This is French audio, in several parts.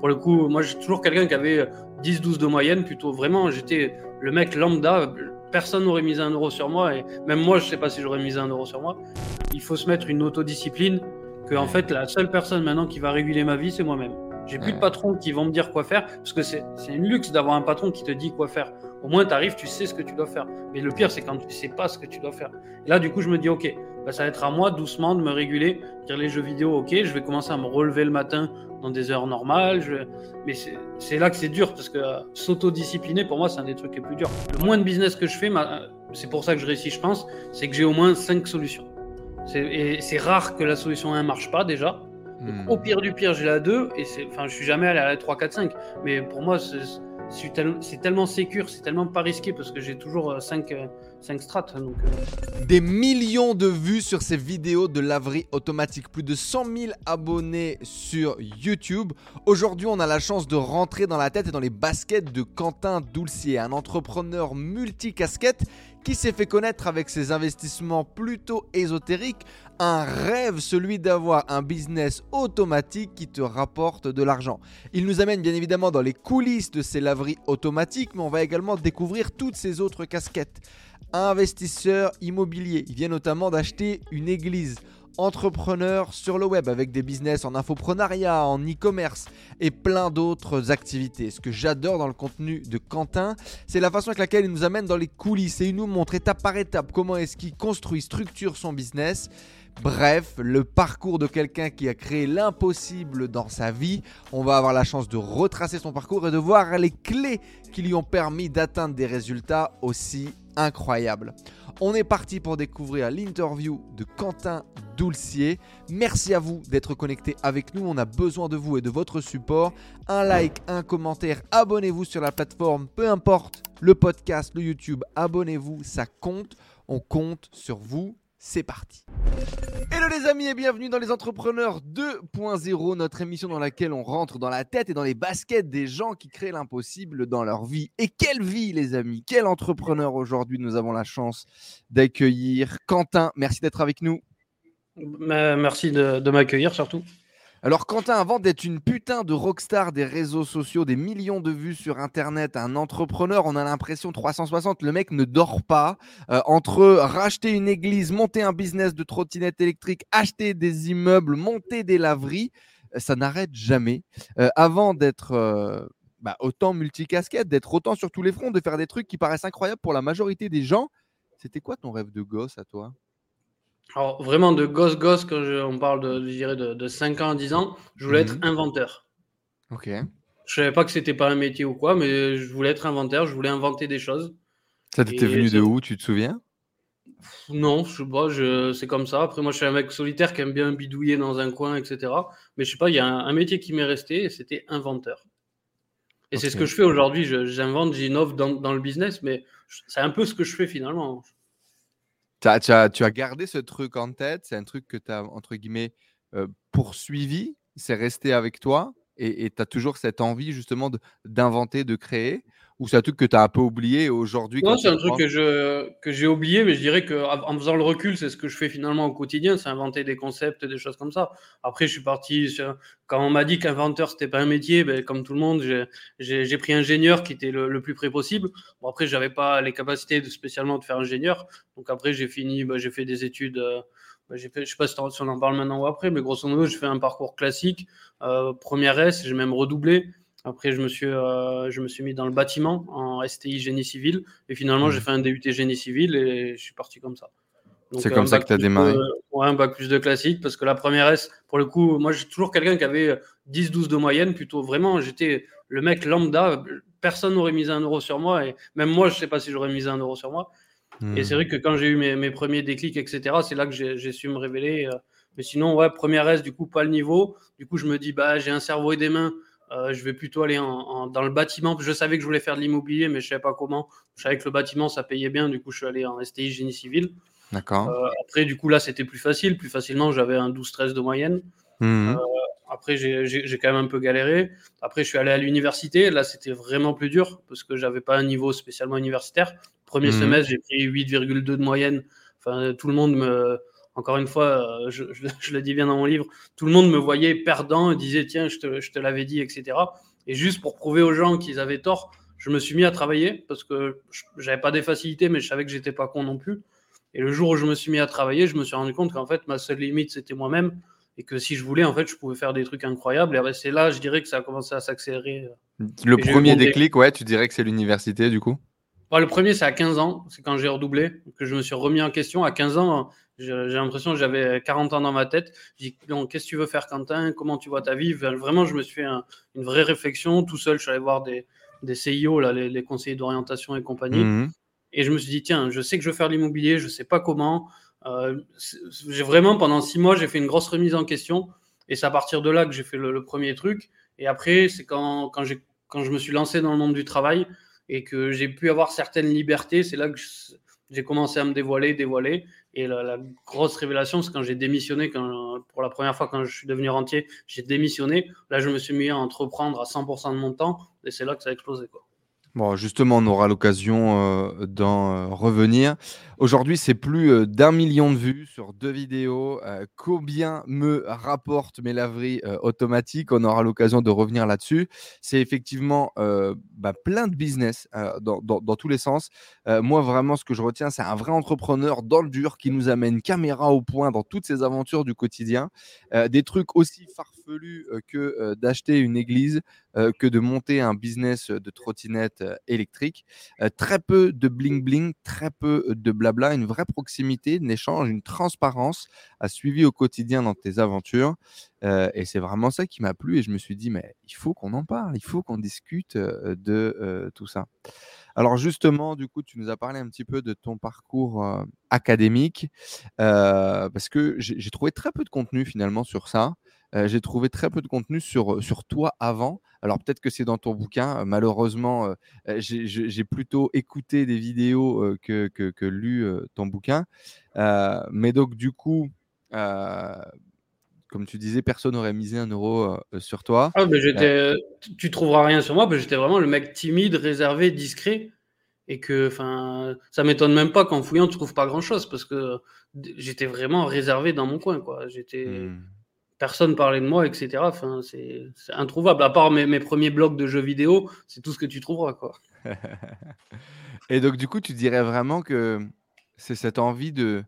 pour le coup, moi, j'ai toujours quelqu'un qui avait 10-12 de moyenne, plutôt vraiment, j'étais le mec lambda. Personne n'aurait mis un euro sur moi, et même moi, je sais pas si j'aurais mis un euro sur moi. Il faut se mettre une autodiscipline, que en fait, la seule personne maintenant qui va réguler ma vie, c'est moi-même. J'ai plus de patrons qui vont me dire quoi faire, parce que c'est une luxe d'avoir un patron qui te dit quoi faire. Au moins, tu arrives, tu sais ce que tu dois faire. Mais le pire, c'est quand tu sais pas ce que tu dois faire. là, du coup, je me dis, OK, bah, ça va être à moi doucement de me réguler, dire les jeux vidéo, OK, je vais commencer à me relever le matin dans des heures normales. Je... Mais c'est là que c'est dur, parce que euh, s'autodiscipliner, pour moi, c'est un des trucs les plus durs. Le moins de business que je fais, c'est pour ça que je réussis, je pense, c'est que j'ai au moins cinq solutions. Et c'est rare que la solution 1 marche pas déjà. Hmm. Au pire du pire, j'ai la 2 et enfin, je suis jamais allé à la 3, 4, 5. Mais pour moi, c'est tellement sécure, c'est tellement pas risqué parce que j'ai toujours 5, euh, 5 strates. Donc, euh. Des millions de vues sur ces vidéos de laverie automatique, plus de 100 000 abonnés sur YouTube. Aujourd'hui, on a la chance de rentrer dans la tête et dans les baskets de Quentin Doulcier, un entrepreneur multicasquette qui s'est fait connaître avec ses investissements plutôt ésotériques, un rêve, celui d'avoir un business automatique qui te rapporte de l'argent. Il nous amène bien évidemment dans les coulisses de ces laveries automatiques, mais on va également découvrir toutes ces autres casquettes. Investisseur immobilier, il vient notamment d'acheter une église entrepreneur sur le web avec des business en infoprenariat, en e-commerce et plein d'autres activités. Ce que j'adore dans le contenu de Quentin, c'est la façon avec laquelle il nous amène dans les coulisses et il nous montre étape par étape comment est-ce qu'il construit, structure son business. Bref, le parcours de quelqu'un qui a créé l'impossible dans sa vie. On va avoir la chance de retracer son parcours et de voir les clés qui lui ont permis d'atteindre des résultats aussi incroyables. On est parti pour découvrir l'interview de Quentin Doulcier. Merci à vous d'être connecté avec nous. On a besoin de vous et de votre support. Un like, un commentaire, abonnez-vous sur la plateforme, peu importe le podcast, le YouTube, abonnez-vous, ça compte. On compte sur vous. C'est parti. Hello les amis et bienvenue dans les Entrepreneurs 2.0, notre émission dans laquelle on rentre dans la tête et dans les baskets des gens qui créent l'impossible dans leur vie. Et quelle vie les amis, quel entrepreneur aujourd'hui nous avons la chance d'accueillir. Quentin, merci d'être avec nous. Merci de m'accueillir surtout. Alors Quentin, avant d'être une putain de rockstar des réseaux sociaux, des millions de vues sur Internet, un entrepreneur, on a l'impression 360, le mec ne dort pas. Euh, entre racheter une église, monter un business de trottinette électrique, acheter des immeubles, monter des laveries, euh, ça n'arrête jamais. Euh, avant d'être bah, autant multicasquette, d'être autant sur tous les fronts, de faire des trucs qui paraissent incroyables pour la majorité des gens, c'était quoi ton rêve de gosse à toi? Alors, vraiment, de gosse-gosse, quand on parle de, je dirais de, 5 ans à 10 ans, je voulais être mhm. inventeur. Ok. Je savais pas que c'était pas un métier ou quoi, mais je voulais être inventeur, je voulais inventer des choses. Ça t'était venu de où, tu te souviens? Non, je sais pas, je... c'est comme ça. Après, moi, je suis un mec solitaire qui aime bien bidouiller dans un coin, etc. Mais je sais pas, il y a un, métier qui m'est resté, et c'était inventeur. Et c'est ce que je fais aujourd'hui, j'invente, j'innove dans, dans, le business, mais c'est un peu ce que je fais finalement. Tu as, as, gardé ce truc en tête, c'est un truc que tu as, entre guillemets, poursuivi, c'est resté avec toi, et tu as toujours cette envie justement d'inventer, de, créer ou c'est un truc que tu as un peu oublié aujourd'hui Non, c'est un truc que, je, que j'ai oublié, mais je dirais qu'en faisant le recul, c'est ce que je fais finalement au quotidien, c'est inventer des concepts, des choses comme ça. Après, je suis parti, sur... quand on m'a dit qu'inventeur, c'était pas un métier, ben, comme tout le monde, j'ai, pris ingénieur qui était le, plus près possible. Bon, après, j'avais pas les capacités de, spécialement de faire ingénieur. Donc après, j'ai fini, ben, j'ai fait des études. Euh, ben, j'ai fait, je sais pas si on en parle maintenant ou après, mais grosso modo, j'ai fait un parcours classique. Euh, première S, j'ai même redoublé. Après, je me, suis, euh, je me suis mis dans le bâtiment en STI génie civil. Et finalement, mmh. j'ai fait un DUT génie civil et je suis parti comme ça. C'est comme ça que tu as démarré Ouais, un bac plus de classique. Parce que la première S, pour le coup, moi, j'ai toujours quelqu'un qui avait 10-12 de moyenne. Plutôt vraiment, j'étais le mec lambda. Personne n'aurait mis un euro sur moi. Et même moi, je ne sais pas si j'aurais mis un euro sur moi. Et c'est mmh. vrai que quand j'ai eu mes, mes, premiers déclics, etc., c'est là que j'ai su me révéler. Euh. Mais sinon, ouais, première S, du coup, pas le niveau. Du coup, je me dis, bah, j'ai un cerveau et des mains euh, je vais plutôt aller dans le bâtiment. Je savais que je voulais faire de l'immobilier, mais je ne savais pas comment. Je savais que le bâtiment, ça payait bien. Du coup, je suis allé en STI génie civil. D'accord. Euh, après, du coup, là, c'était plus facile. Plus facilement, j'avais un 12-13 de moyenne. Mmh. Euh, après, j'ai quand même un peu galéré. Après, je suis allé à l'université. Là, c'était vraiment plus dur parce que j'avais pas un niveau spécialement universitaire. Premier mmh. semestre, j'ai pris 8,2 de moyenne. Enfin, tout le monde me, encore une fois, je, je, le dis bien dans mon livre, tout le monde me voyait perdant et disait tiens, je te, je te l'avais dit, etc. Et juste pour prouver aux gens qu'ils avaient tort, je me suis mis à travailler parce que j'avais pas des facilités, mais je savais que j'étais pas con non plus. Et le jour où je me suis mis à travailler, je me suis rendu compte qu'en fait, ma seule limite, c'était moi-même. Et que si je voulais, en fait, je pouvais faire des trucs incroyables. Et c'est là, je dirais que ça a commencé à s'accélérer. Le premier déclic, ouais, tu dirais que c'est l'université, du coup? Le premier, c'est à 15 ans. C'est quand j'ai redoublé, que je me suis remis en question. À 15 ans, j'ai l'impression que j'avais 40 ans dans ma tête. J'ai dit, qu'est-ce que tu veux faire, Quentin? Comment tu vois ta vie? Vraiment, je me suis fait une vraie réflexion. Tout seul, je suis allé voir des, des CIO, là, les, conseillers d'orientation et compagnie. Mhm. Et je me suis dit, tiens, je sais que je veux faire l'immobilier, je ne sais pas comment. Euh, j'ai vraiment, pendant six mois, j'ai fait une grosse remise en question. Et c'est à partir de là que j'ai fait le, premier truc. Et après, c'est quand, quand, quand je me suis lancé dans le monde du travail et que j'ai pu avoir certaines libertés, c'est là que j'ai commencé à me dévoiler, dévoiler. Et la, grosse révélation, c'est quand j'ai démissionné, quand, pour la première fois quand je suis devenu rentier, j'ai démissionné. Là, je me suis mis à entreprendre à 100% de mon temps et c'est là que ça a explosé. Quoi. Bon, justement, on aura l'occasion euh, d'en euh, revenir. Aujourd'hui, c'est plus euh, d'un million de vues sur deux vidéos. combien me rapporte mes laveries automatiques On aura l'occasion de revenir là-dessus. C'est effectivement bah, plein de business dans, dans, tous les sens. moi, vraiment, ce que je retiens, c'est un vrai entrepreneur dans le dur qui nous amène caméra au point dans toutes ses aventures du quotidien. des trucs aussi farfelus que d'acheter une église, que de monter un business de trottinette euh, électrique. Euh, très peu de bling bling, très peu de blabla, une vraie proximité, un échange, une transparence à suivi au quotidien dans tes aventures. Euh, et c'est vraiment ça qui m'a plu et je me suis dit, mais il faut qu'on en parle, il faut qu'on discute de tout ça. Alors justement, du coup, tu nous as parlé un petit peu de ton parcours académique, parce que j'ai trouvé très peu de contenu finalement sur ça. J'ai trouvé très peu de contenu sur, sur toi avant. Alors peut-être que c'est dans ton bouquin. Malheureusement, j'ai plutôt écouté des vidéos que, que, lu ton bouquin. mais donc du coup, comme tu disais, personne n'aurait misé un euro sur toi. Ah, mais j'étais, tu trouveras rien sur moi, parce que j'étais vraiment le mec timide, réservé, discret. Et que, enfin, ça m'étonne même pas qu'en fouillant, tu trouves pas grand chose, parce que j'étais vraiment réservé dans mon coin, quoi. J'étais. Mmh personne parlait de moi, etc. Enfin, c'est introuvable. À part mes, premiers blogs de jeux vidéo, c'est tout ce que tu trouveras. Quoi. Et donc, du coup, tu dirais vraiment que c'est cette envie de,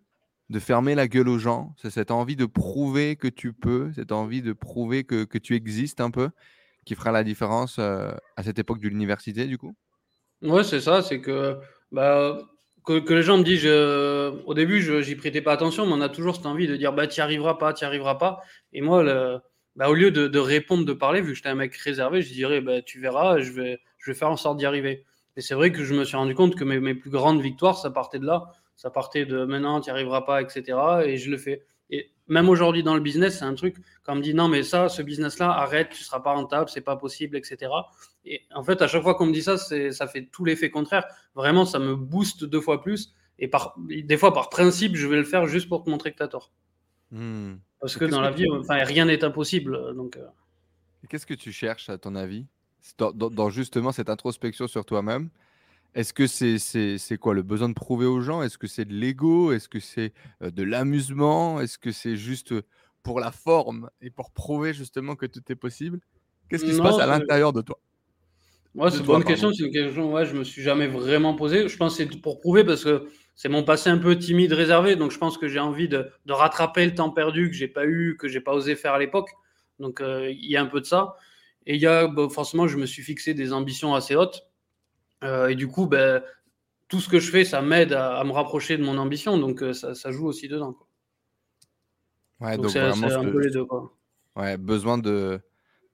de fermer la gueule aux gens, c'est cette envie de prouver que tu peux, cette envie de prouver que, que tu existes un peu, qui fera la différence euh, à cette époque de l'université, du coup? Ouais, c'est ça, c'est que bah, que, les gens me disent, au début, je j'y prêtais pas attention, mais on a toujours cette envie de dire, bah, tu arriveras pas, tu arriveras pas. Et moi, bah, au lieu de, répondre, de parler, vu que j'étais un mec réservé, je dirais, bah, tu verras, je vais, je vais faire en sorte d'y arriver. Et c'est vrai que je me suis rendu compte que mes, mes, plus grandes victoires, ça partait de là. Ça partait de maintenant, tu n'y arriveras pas, etc. Et je le fais. Même aujourd'hui dans le business, c'est un truc quand on me dit non, mais ça, ce business-là, arrête, tu ne seras pas rentable, c'est pas possible, etc. Et en fait, à chaque fois qu'on me dit ça, ça fait tout l'effet contraire. Vraiment, ça me booste deux fois plus. Et par, des fois, par principe, je vais le faire juste pour te montrer que tu as tort. Hmm. Parce que dans la vie, enfin, rien n'est impossible. Donc, euh. Qu'est-ce que tu cherches, à ton avis, dans justement cette introspection sur toi-même est-ce que c'est quoi le besoin de prouver aux gens? Est-ce que c'est de l'ego? Est-ce que c'est de l'amusement? Est-ce que c'est juste pour la forme et pour prouver justement que tout est possible? Qu'est-ce qui se passe à l'intérieur de toi? Ouais, c'est une bonne question. C'est une question ouais, je me suis jamais vraiment posé. Je pense que c'est pour prouver parce que c'est mon passé un peu timide, réservé. Donc je pense que j'ai envie de, rattraper le temps perdu que j'ai pas eu, que j'ai pas osé faire à l'époque. Donc il y a un peu de ça. Et il y a bah, forcément, je me suis fixé des ambitions assez hautes. Euh, et du coup, ben, tout ce que je fais, ça m'aide à, me rapprocher de mon ambition. Donc, euh, ça, joue aussi dedans. Ouais, donc, c'est un peu les deux. Ouais, besoin de,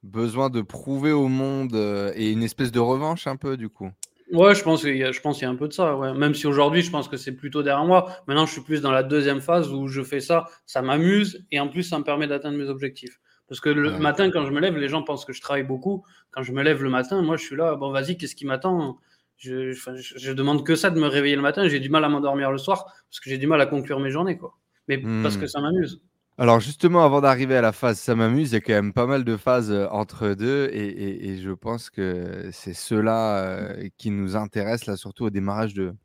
besoin de prouver au monde euh, et une espèce de revanche un peu, du coup. Ouais, je pense qu'il y, a, je pense y a un peu de ça. Ouais. Même si aujourd'hui, je pense que c'est plutôt derrière moi. Maintenant, je suis plus dans la deuxième phase où je fais ça, ça m'amuse et en plus, ça me permet d'atteindre mes objectifs. Parce que le matin, quand je me lève, les gens pensent que je travaille beaucoup. Quand je me lève le matin, moi, je suis là, bon, vas-y, qu'est-ce qui m'attend? Je, je, demande que ça de me réveiller le matin. J'ai du mal à m'endormir le soir parce que j'ai du mal à conclure mes journées, quoi. Mais parce que hmm. ça m'amuse. Alors justement, avant d'arriver à la phase ça m'amuse, il y a quand même pas mal de phases euh, entre deux et, et, je pense que c'est cela euh, qui nous intéresse là, surtout au démarrage de,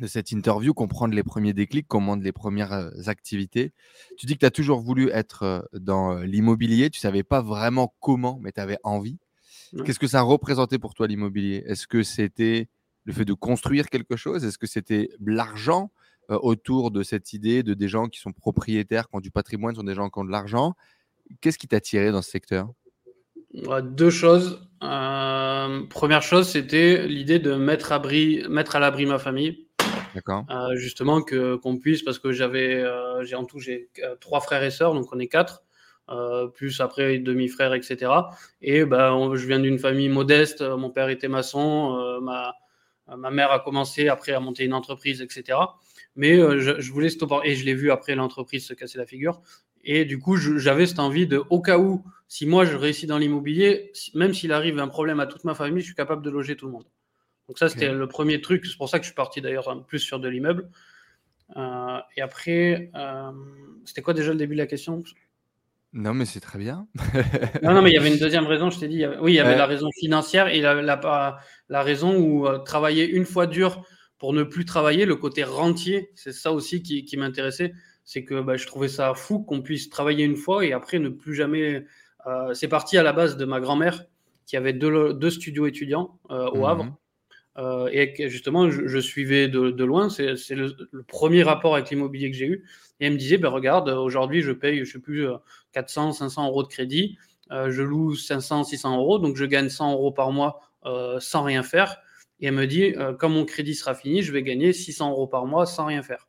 de cette interview, comprendre les premiers déclics, comprendre les premières euh, activités. Tu dis que tu as toujours voulu être dans l'immobilier, tu ne savais pas vraiment comment, mais tu avais envie. Qu'est-ce que ça représentait pour toi l'immobilier? Est-ce que c'était le fait de construire quelque chose? Est-ce que c'était l'argent autour de cette idée de des gens qui sont propriétaires, qui ont du patrimoine, sont des gens qui ont de l'argent? Qu'est-ce qui t'a tiré dans ce secteur? Deux choses. première chose, c'était l'idée de mettre, abri, mettre à l'abri ma famille. D'accord. Euh, justement, que, qu'on puisse, parce que j'avais, euh, j'ai en tout, j'ai euh, trois frères et sœurs, donc on est quatre, plus après demi-frères, etc. Et ben, je viens d'une famille modeste, mon père était maçon, ma, ma mère a commencé après à monter une entreprise, etc. Mais je, je, voulais stopper, et je l'ai vu après l'entreprise se casser la figure. Et du coup, j'avais cette envie de, au cas où, si moi je réussis dans l'immobilier, même s'il arrive un problème à toute ma famille, je suis capable de loger tout le monde. Donc ça, c'était le premier truc. C'est pour ça que je suis parti d'ailleurs plus sur de l'immeuble. Euh, et après, euh, c'était quoi déjà le début de la question? Non, mais c'est très bien. non, non, mais il y avait une deuxième raison, je t'ai dit. Oui, il y avait la raison financière et la, la, la raison où euh, travailler une fois dur pour ne plus travailler, le côté rentier, c'est ça aussi qui, qui m'intéressait. C'est que bah, je trouvais ça fou qu'on puisse travailler une fois et après ne plus jamais. c'est parti à la base de ma grand-mère qui avait deux, deux studios étudiants au Havre. Mhm. Euh, et justement, je, suivais de, loin. C'est le, premier rapport avec l'immobilier que j'ai eu. Et elle me disait, ben regarde, aujourd'hui, je paye, je sais plus, 400, euh, 500 euros de crédit. Euh, je loue 500, 600 euros. Donc, je gagne 100 euros par mois sans rien faire. Et elle me dit, quand mon crédit sera fini, je vais gagner 600 euros par mois sans rien faire.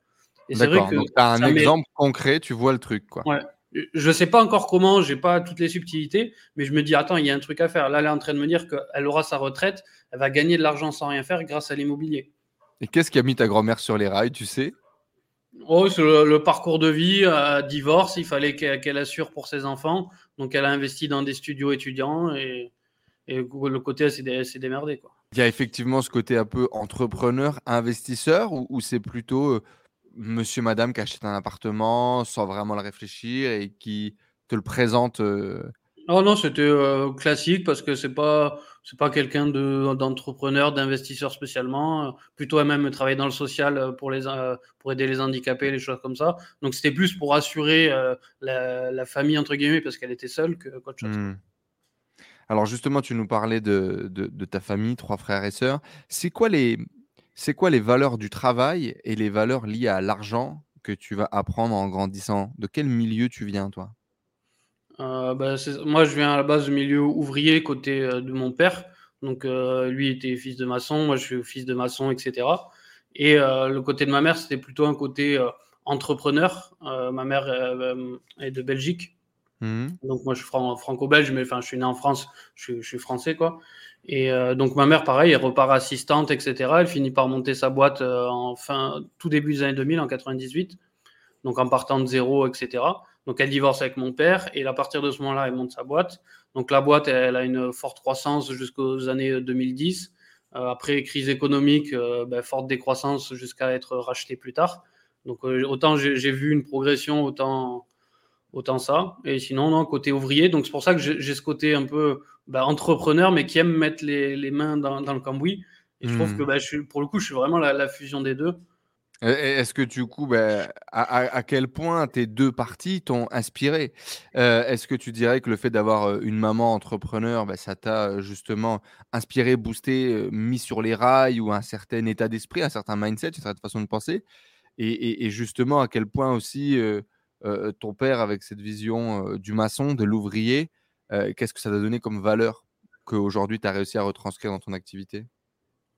Et c'est vrai que. Donc, tu as un exemple concret, tu vois le truc. Quoi. Ouais. Je ne sais pas encore comment, j'ai pas toutes les subtilités, mais je me dis, attends, il y a un truc à faire. Là, elle est en train de me dire qu'elle aura sa retraite, elle va gagner de l'argent sans rien faire grâce à l'immobilier. Et qu'est-ce qui a mis ta grand-mère sur les rails, tu sais? Oh, c'est le, parcours de vie, euh, divorce, il fallait qu'elle assure pour ses enfants. Donc, elle a investi dans des studios étudiants et, le côté, elle s'est démerdé. Quoi. Il y a effectivement ce côté un peu entrepreneur, investisseur, ou, c'est plutôt euh, monsieur, madame qui achète un appartement sans vraiment le réfléchir et qui te le présente euh, Oh non, c'était euh, classique parce que c'est pas c'est pas quelqu'un de d'entrepreneur, d'investisseur spécialement. Euh, plutôt elle même travailler dans le social pour les pour aider les handicapés, les choses comme ça. Donc c'était plus pour assurer la, famille entre guillemets parce qu'elle était seule que qu'autre chose. Mmh. Alors justement, tu nous parlais de, de, de ta famille, trois frères et sœurs. C'est quoi les c'est quoi les valeurs du travail et les valeurs liées à l'argent que tu vas apprendre en grandissant? De quel milieu tu viens, toi? Euh, bah, moi, je viens à la base du milieu ouvrier côté euh, de mon père. Donc, euh, lui était fils de maçon, moi, je suis fils de maçon, etc. Et le côté de ma mère, c'était plutôt un côté entrepreneur. ma mère est de Belgique. Mmh donc, moi, je suis franco-belge, mais enfin, je suis né en France, je, je suis français, quoi. Et euh, donc ma mère, pareil, elle repart assistante, etc. Elle finit par monter sa boîte euh, en fin, tout début des années 2000, en 98, donc en partant de zéro, etc. Donc elle divorce avec mon père et à partir de ce moment-là, elle monte sa boîte. Donc la boîte, elle, a une forte croissance jusqu'aux années 2010. Euh, après crise économique, ben, forte décroissance jusqu'à être rachetée plus tard. Donc autant j'ai vu une progression, autant autant ça. Et sinon, non, côté ouvrier. Donc c'est pour ça que j'ai ce côté un peu bah, entrepreneur, mais qui aime mettre les, les mains dans, dans, le cambouis. Et je trouve que hmm. bah, je pour le coup, je suis vraiment la, fusion des deux. Est-ce que du coup, bah, à, à, quel point tes deux parties t'ont inspiré? Euh, Est-ce que tu dirais que le fait d'avoir euh, une maman entrepreneur, bah, ça t'a euh, justement inspiré, boosté, mis sur les rails ou un certain état d'esprit, un certain mindset, une certaine façon de penser? Et, et, justement, à quel point aussi ton père, avec cette vision du maçon, de l'ouvrier, euh, qu'est-ce que ça t'a donné comme valeur qu'aujourd'hui tu as réussi à retranscrire dans ton activité?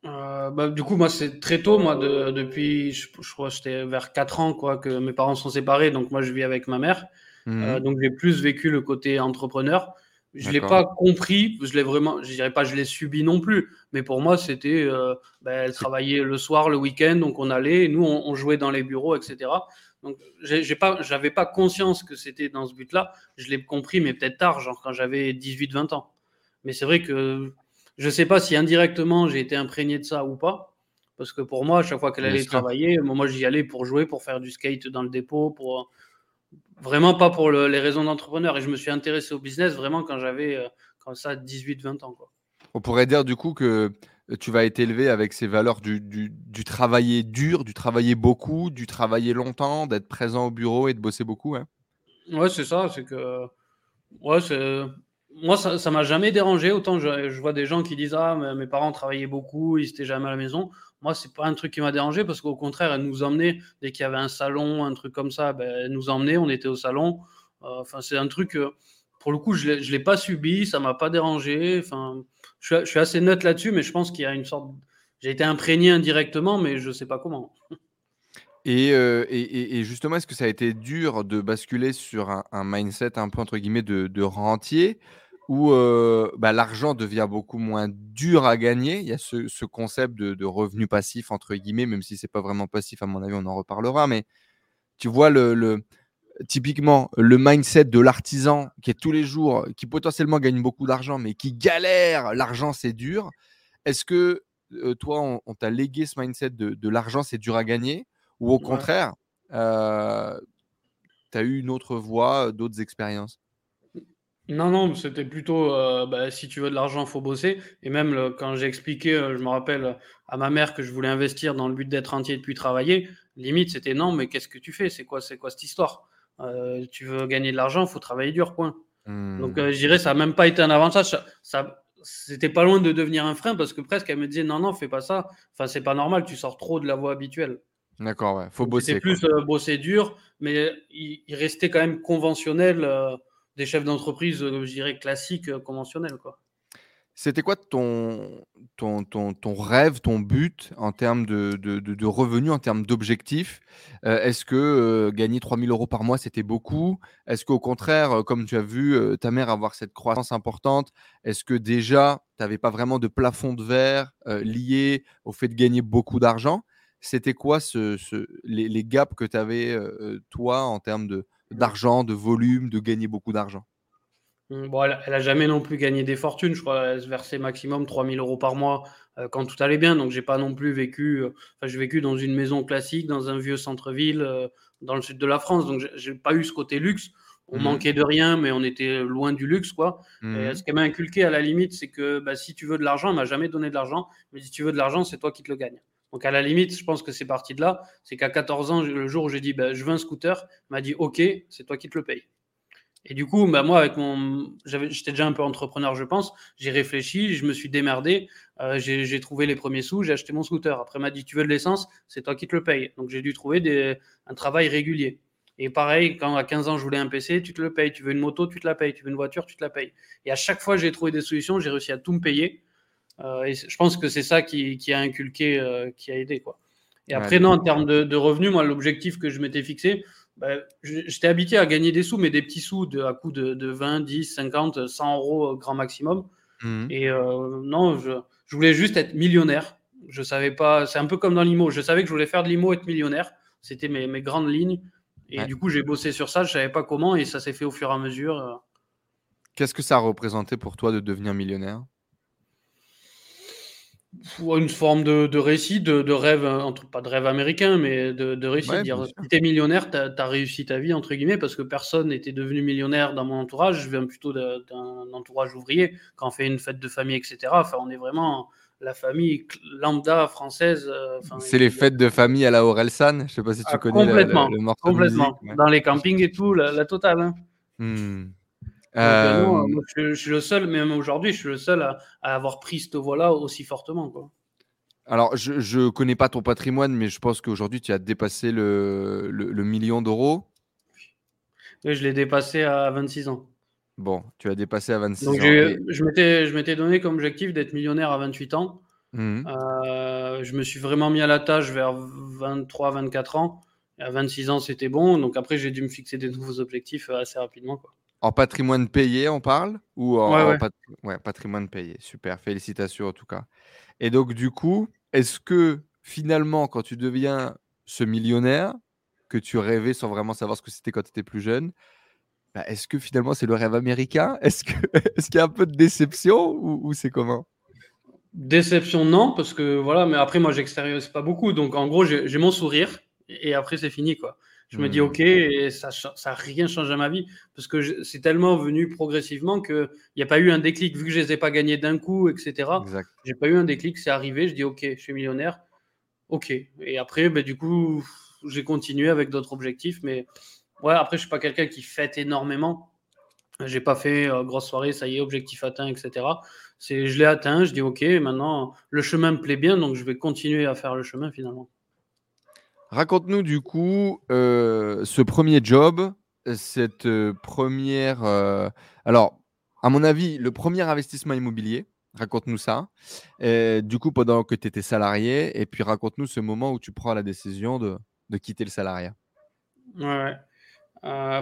Euh, bah, du coup, moi, c'est très tôt, moi, depuis, je, crois j'étais vers 4 ans, quoi, que mes parents sont séparés, donc moi, je vis avec ma mère. Mmh. Euh, donc, j'ai plus vécu le côté entrepreneur. Je l'ai pas compris, je l'ai vraiment, je dirais pas, je l'ai subi non plus, mais pour moi, c'était, bah, elle travaillait le soir, le week-end, donc on allait, nous, on, on, jouait dans les bureaux, etc. Donc, j'ai pas, j'avais pas conscience que c'était dans ce but-là. Je l'ai compris, mais peut-être tard, genre quand j'avais 18-20 ans. Mais c'est vrai que je sais pas si indirectement j'ai été imprégné de ça ou pas. Parce que pour moi, à chaque fois qu'elle allait travailler, moi j'y allais pour jouer, pour faire du skate dans le dépôt, pour vraiment pas pour les raisons d'entrepreneur. Et je me suis intéressé au business vraiment quand j'avais euh, comme ça 18-20 ans. Quoi. On pourrait dire du coup que tu vas être élevé avec ces valeurs du, du, travailler dur, du travailler beaucoup, du travailler longtemps, d'être présent au bureau et de bosser beaucoup. Hein ouais, c'est ça. C'est que. Ouais. Moi, ça ne m'a jamais dérangé. Autant je, je, vois des gens qui disent Ah, mes parents travaillaient beaucoup, ils n'étaient jamais à la maison. Moi, c'est pas un truc qui m'a dérangé parce qu'au contraire, elle nous emmenait dès qu'il y avait un salon, un truc comme ça, ben, elle nous emmenait, on était au salon. Euh, enfin, c'est un truc, euh, pour le coup, je ne l'ai pas subi, ça m'a pas dérangé. Je, suis assez net là-dessus, mais je pense qu'il y a une sorte. J'ai été imprégné indirectement, mais je ne sais pas comment. Euh, et, et, justement, est-ce que ça a été dur de basculer sur un, mindset un peu entre guillemets de, de rentier où bah, l'argent devient beaucoup moins dur à gagner? Il y a ce, concept de, revenu passif, entre guillemets, même si c'est pas vraiment passif, à mon avis, on en reparlera. Mais tu vois, le, typiquement, le mindset de l'artisan qui est tous les jours, qui potentiellement gagne beaucoup d'argent, mais qui galère, l'argent c'est dur. Est-ce que toi, on, t'a légué ce mindset de, l'argent c'est dur à gagner? Ou au contraire, tu as eu une autre voie, d'autres expériences? Non, non, c'était plutôt euh, bah, si tu veux de l'argent, faut bosser. Et même quand j'ai expliqué, euh, je me rappelle à ma mère que je voulais investir dans le but d'être entier et de puis travailler, limite c'était non, mais qu'est-ce que tu fais? C'est quoi, c'est quoi cette histoire? Euh, Tu veux gagner de l'argent, faut travailler dur, point. Donc mmh. je dirais ça n'a même pas été un avantage. Ça, c'était pas loin de devenir un frein parce que presque elle me disait non, non, fais pas ça. Enfin, c'est pas normal, tu sors trop de la voie habituelle. D'accord, ouais, faut bosser. C'est plus bosser dur, mais il, il, restait quand même conventionnel des chefs d'entreprise, euh, je dirais, classiques, euh, conventionnels. Quoi. C'était quoi ton, ton, ton, rêve, ton but en termes de, revenus, en termes d'objectifs? Euh, Est-ce que gagner 3000 euros par mois, c'était beaucoup? Est-ce qu'au contraire, comme tu as vu ta mère avoir cette croissance importante, est-ce que déjà, tu n'avais pas vraiment de plafond de verre lié au fait de gagner beaucoup d'argent? C'était quoi les, les, gaps que tu avais, toi, en termes d'argent, de volume, de gagner beaucoup d'argent? Bon, elle, n'a jamais non plus gagné des fortunes. Je crois qu'elle se versait maximum 3000 euros par mois euh, quand tout allait bien. Donc, j'ai pas non plus vécu. Euh, enfin, j'ai vécu dans une maison classique, dans un vieux centre-ville, euh, dans le sud de la France. Donc, j'ai pas eu ce côté luxe. On mmh. manquait de rien, mais on était loin du luxe, quoi. Mmh. ce qu'elle m'a inculqué à la limite, c'est que bah, si tu veux de l'argent, elle m'a jamais donné de l'argent. Mais si tu veux de l'argent, c'est toi qui te le gagnes. Donc à la limite, je pense que c'est parti de là. C'est qu'à 14 ans, le jour où j'ai dit ben, je veux un scooter, m'a dit ok, c'est toi qui te le payes. Et du coup, bah, moi, avec mon, j'étais déjà un peu entrepreneur, je pense. J'ai réfléchi, je me suis démerdé, euh, j'ai trouvé les premiers sous, j'ai acheté mon scooter. Après, m'a dit tu veux de l'essence, c'est toi qui te le payes. Donc j'ai dû trouver des, un travail régulier. Et pareil, quand à 15 ans je voulais un PC, tu te le payes. Tu veux une moto, tu te la payes. Tu veux une voiture, tu te la payes. Et à chaque fois, j'ai trouvé des solutions, j'ai réussi à tout me payer. Euh, et je pense que c'est ça qui, a inculqué, euh, qui a aidé. Quoi. Et après, non, en termes de, revenus, moi, l'objectif que je m'étais fixé, bah, j'étais habitué à gagner des sous, mais des petits sous de, à coût de, 20, 10, 50, 100 euros grand maximum. Mmh. Et euh, non, je, voulais juste être millionnaire. Je savais pas, c'est un peu comme dans l'IMO. Je savais que je voulais faire de l'IMO, être millionnaire. C'était mes, mes, grandes lignes. Et du coup, j'ai bossé sur ça. Je savais pas comment et ça s'est fait au fur et à mesure. Qu'est-ce que ça a représenté pour toi de devenir millionnaire? Une forme de, récit, de, rêve, entre, pas de rêve américain, mais de, récit. dire, si tu es millionnaire, tu as, réussi ta vie, entre guillemets, parce que personne n'était devenu millionnaire dans mon entourage. Je viens plutôt d'un entourage ouvrier. Quand on fait une fête de famille, etc., enfin, on est vraiment la famille lambda française. Euh, c'est les fêtes de famille à la Orelsan. Je sais pas si tu ah, connais complètement, le, le, Complètement. Dans les campings et tout, la, totale. Hein. Hmm. Euh, euh, je, suis le seul, même aujourd'hui, je suis le seul à, avoir pris cette voie-là aussi fortement. Quoi. Alors, je ne connais pas ton patrimoine, mais je pense qu'aujourd'hui, tu as dépassé le, le, million d'euros. Oui, je l'ai dépassé à 26 ans. Bon, tu as dépassé à 26 Donc ans. Je m'étais donné comme objectif d'être millionnaire à 28 ans. Mmh. Euh, je me suis vraiment mis à la tâche vers 23-24 ans. à 26 ans, c'était bon. Donc après, j'ai dû me fixer des nouveaux objectifs assez rapidement. Quoi. En patrimoine payé, on parle? Ou en, patrimoine payé. Super, félicitations en tout cas. Et donc, du coup, est-ce que finalement, quand tu deviens ce millionnaire que tu rêvais sans vraiment savoir ce que c'était quand tu étais plus jeune, bah, est-ce que finalement c'est le rêve américain? Est-ce qu'il est y a un peu de déception ou, c'est comment? Déception, non, parce que voilà, mais après, moi, j'extériorise pas beaucoup. Donc, en gros, j'ai mon sourire et après, c'est fini, quoi. Je me dis Hmm. ok, et ça n'a rien changé à ma vie parce que je- c'est tellement venu progressivement qu'il n'y a pas eu un déclic vu que je les ai pas gagnés d'un coup, etc. J'ai pas eu un déclic, c'est arrivé, je dis ok, je suis millionnaire, ok. Et après, ben, du coup, j'ai continué avec d'autres objectifs, mais ouais, après, je suis pas quelqu'un qui fête énormément. J'ai pas fait euh, grosse soirée, ça y est, objectif atteint, etc. C'est, je l'ai atteint, je dis ok, maintenant le chemin me plaît bien, donc je vais continuer à faire le chemin finalement. Raconte-nous du coup euh, ce premier job, cette euh, première. euh, Alors, à mon avis, le premier investissement immobilier. Raconte-nous ça. Du coup, pendant que tu étais salarié, et puis raconte-nous ce moment où tu prends la décision de, de quitter le salariat. Ouais,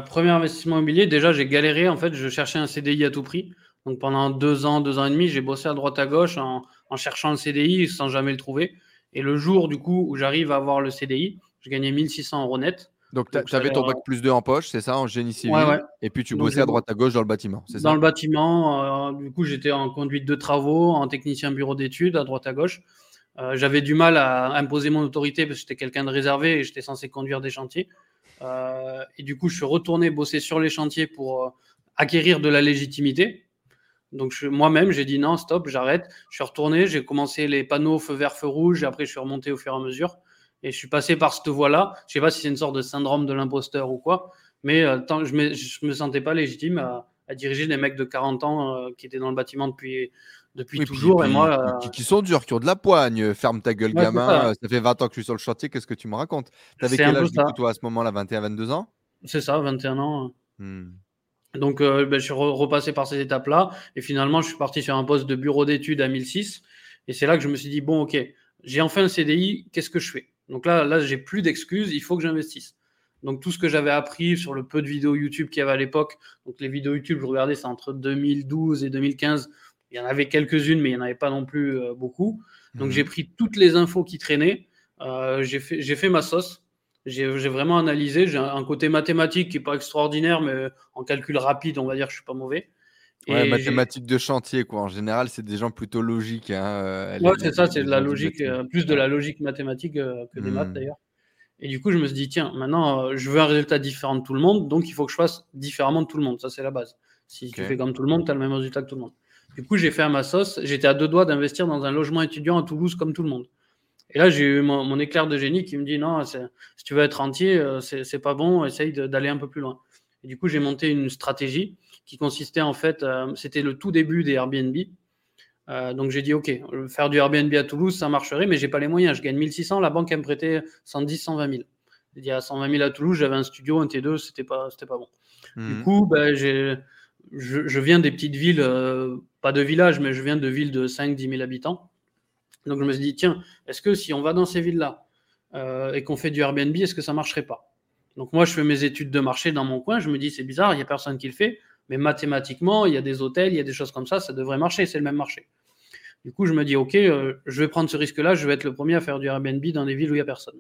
premier investissement immobilier, déjà j'ai galéré, en fait, je cherchais un CDI à tout prix. Donc pendant deux ans, deux ans et demi, j'ai bossé à droite à gauche en, en cherchant le CDI sans jamais le trouver. Et le jour du coup où j'arrive à avoir le CDI, je gagnais 1600 euros net. Donc, tu avais ton bac plus 2 en poche, c'est ça, en génie civil. Ouais, ouais. Et puis tu bossais à droite à gauche dans le bâtiment, c'est Dans le bâtiment, euh, du coup, j'étais en conduite de travaux, en technicien bureau d'études, à droite à gauche. Euh, J'avais du mal à imposer mon autorité parce que j'étais quelqu'un de réservé et j'étais censé conduire des chantiers. Euh, et du coup, je suis retourné bosser sur les chantiers pour acquérir de la légitimité. Donc moi-même, j'ai dit non, stop, j'arrête. Je suis retourné, j'ai commencé les panneaux feu vert, feu rouge, et après je suis remonté au fur et à mesure. Et je suis passé par cette voie-là. Je sais pas si c'est une sorte de syndrome de l'imposteur ou quoi, mais euh, tant, je, me, je me sentais pas légitime à, à diriger des mecs de 40 ans euh, qui étaient dans le bâtiment depuis, depuis Oui, puis- toujours. et moi, euh, qui, sont durs, qui ont de la poigne. Ferme ta gueule, Ouais, gamin. ça. euh, Ça. fait 20 ans que je suis sur le chantier. Qu'est-ce que tu me racontes? T'avais quel âge du coup, toi, à ce moment-là? 21, 22 ans? C'est ça, 21 ans. Hmm. Donc, euh, ben, je suis re- repassé par ces étapes-là. Et finalement, je suis parti sur un poste de bureau d'études à 1006. Et c'est là que je me suis dit, bon, OK, j'ai enfin un CDI, qu'est-ce que je fais? Donc là, là j'ai plus d'excuses, il faut que j'investisse. Donc, tout ce que j'avais appris sur le peu de vidéos YouTube qu'il y avait à l'époque, donc les vidéos YouTube, je regardais, c'est entre 2012 et 2015. Il y en avait quelques-unes, mais il n'y en avait pas non plus euh, beaucoup. Donc, Mhm. j'ai pris toutes les infos qui traînaient. Euh, j'ai fait, j'ai fait ma sauce. J'ai vraiment analysé. J'ai un un côté mathématique qui n'est pas extraordinaire, mais en calcul rapide, on va dire que je suis pas mauvais. Ouais, mathématiques de chantier, quoi. En général, c'est des gens plutôt logiques. Hein, euh, Ouais, c'est ça, c'est de la logique, euh, plus de la logique mathématique euh, que des maths Hmm. d'ailleurs. Et du coup, je me suis dit, tiens, maintenant, je veux un résultat différent de tout le monde, donc il faut que je fasse différemment de tout le monde. Ça, c'est la base. Si tu fais comme tout le monde, tu as le même résultat que tout le monde. Du coup, j'ai fait à ma sauce. J'étais à deux doigts d'investir dans un logement étudiant à Toulouse comme tout le monde. Et là, j'ai eu mon, mon éclair de génie qui me dit, non, si tu veux être entier, euh, c'est pas bon, essaye d'aller un peu plus loin. Et du coup, j'ai monté une stratégie qui consistait en fait, euh, c'était le tout début des Airbnb. Euh, donc j'ai dit, OK, faire du Airbnb à Toulouse, ça marcherait, mais j'ai pas les moyens. Je gagne 1600, la banque, elle me prêtait 110, 120 000. J'ai dit, à 120 000 à Toulouse, j'avais un studio, un T2, c'était pas, c'était pas bon. Du Mhm. coup, ben, je, je viens des petites villes, euh, pas de villages, mais je viens de villes de 5-10 000 habitants. Donc je me suis dit, tiens, est-ce que si on va dans ces villes-là euh, et qu'on fait du Airbnb, est-ce que ça marcherait pas? Donc moi, je fais mes études de marché dans mon coin, je me dis, c'est bizarre, il n'y a personne qui le fait, mais mathématiquement, il y a des hôtels, il y a des choses comme ça, ça devrait marcher, c'est le même marché. Du coup, je me dis, OK, euh, je vais prendre ce risque-là, je vais être le premier à faire du Airbnb dans des villes où il n'y a personne.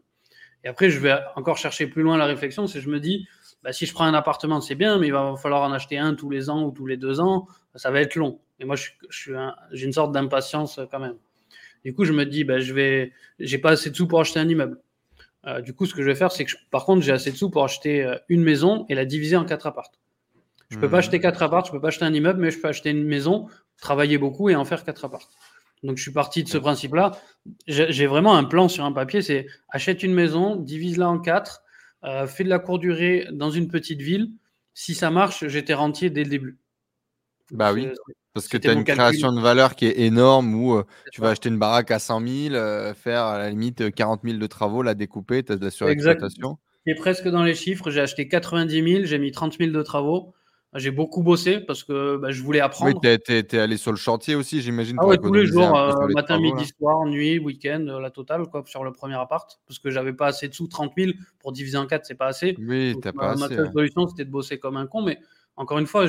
Et après, je vais encore chercher plus loin la réflexion, c'est je me dis, bah, si je prends un appartement, c'est bien, mais il va falloir en acheter un tous les ans ou tous les deux ans, ça va être long. Et moi, j'ai une sorte d'impatience euh, quand même. Du coup, je me dis, bah, je vais, j'ai pas assez de sous pour acheter un immeuble. Euh, du coup, ce que je vais faire, c'est que, je- par contre, j'ai assez de sous pour acheter euh, une maison et la diviser en quatre appartes. Je peux pas Mhm. acheter quatre appartes, je peux pas acheter un immeuble, mais je peux acheter une maison, travailler beaucoup et en faire quatre appartes. Donc, je suis parti de ce principe-là. J'ai j'ai vraiment un plan sur un papier, c'est achète une maison, divise-la en quatre, euh, fais de la courte durée dans une petite ville. Si ça marche, j'étais rentier dès le début. Bah oui. Parce que tu as une calcul. création de valeur qui est énorme où euh, tu vas acheter une baraque à 100 000, euh, faire à la limite euh, 40 000 de travaux, la découper, tu as de la surexploitation. est presque dans les chiffres. J'ai acheté 90 000, j'ai mis 30 000 de travaux. J'ai beaucoup bossé parce que bah, je voulais Oui, apprendre. tu es, allé sur le chantier aussi, j'imagine. Ah ouais, tous les jours, euh, les matin, travaux, midi, soir, nuit, week-end, euh, la totale, quoi, sur le premier appart. Parce que j'avais pas assez de sous, 30 000 pour diviser en 4, c'est pas assez. Oui, ma, pas ma assez. seule ouais. solution, c'était de bosser comme un con. Mais encore une fois,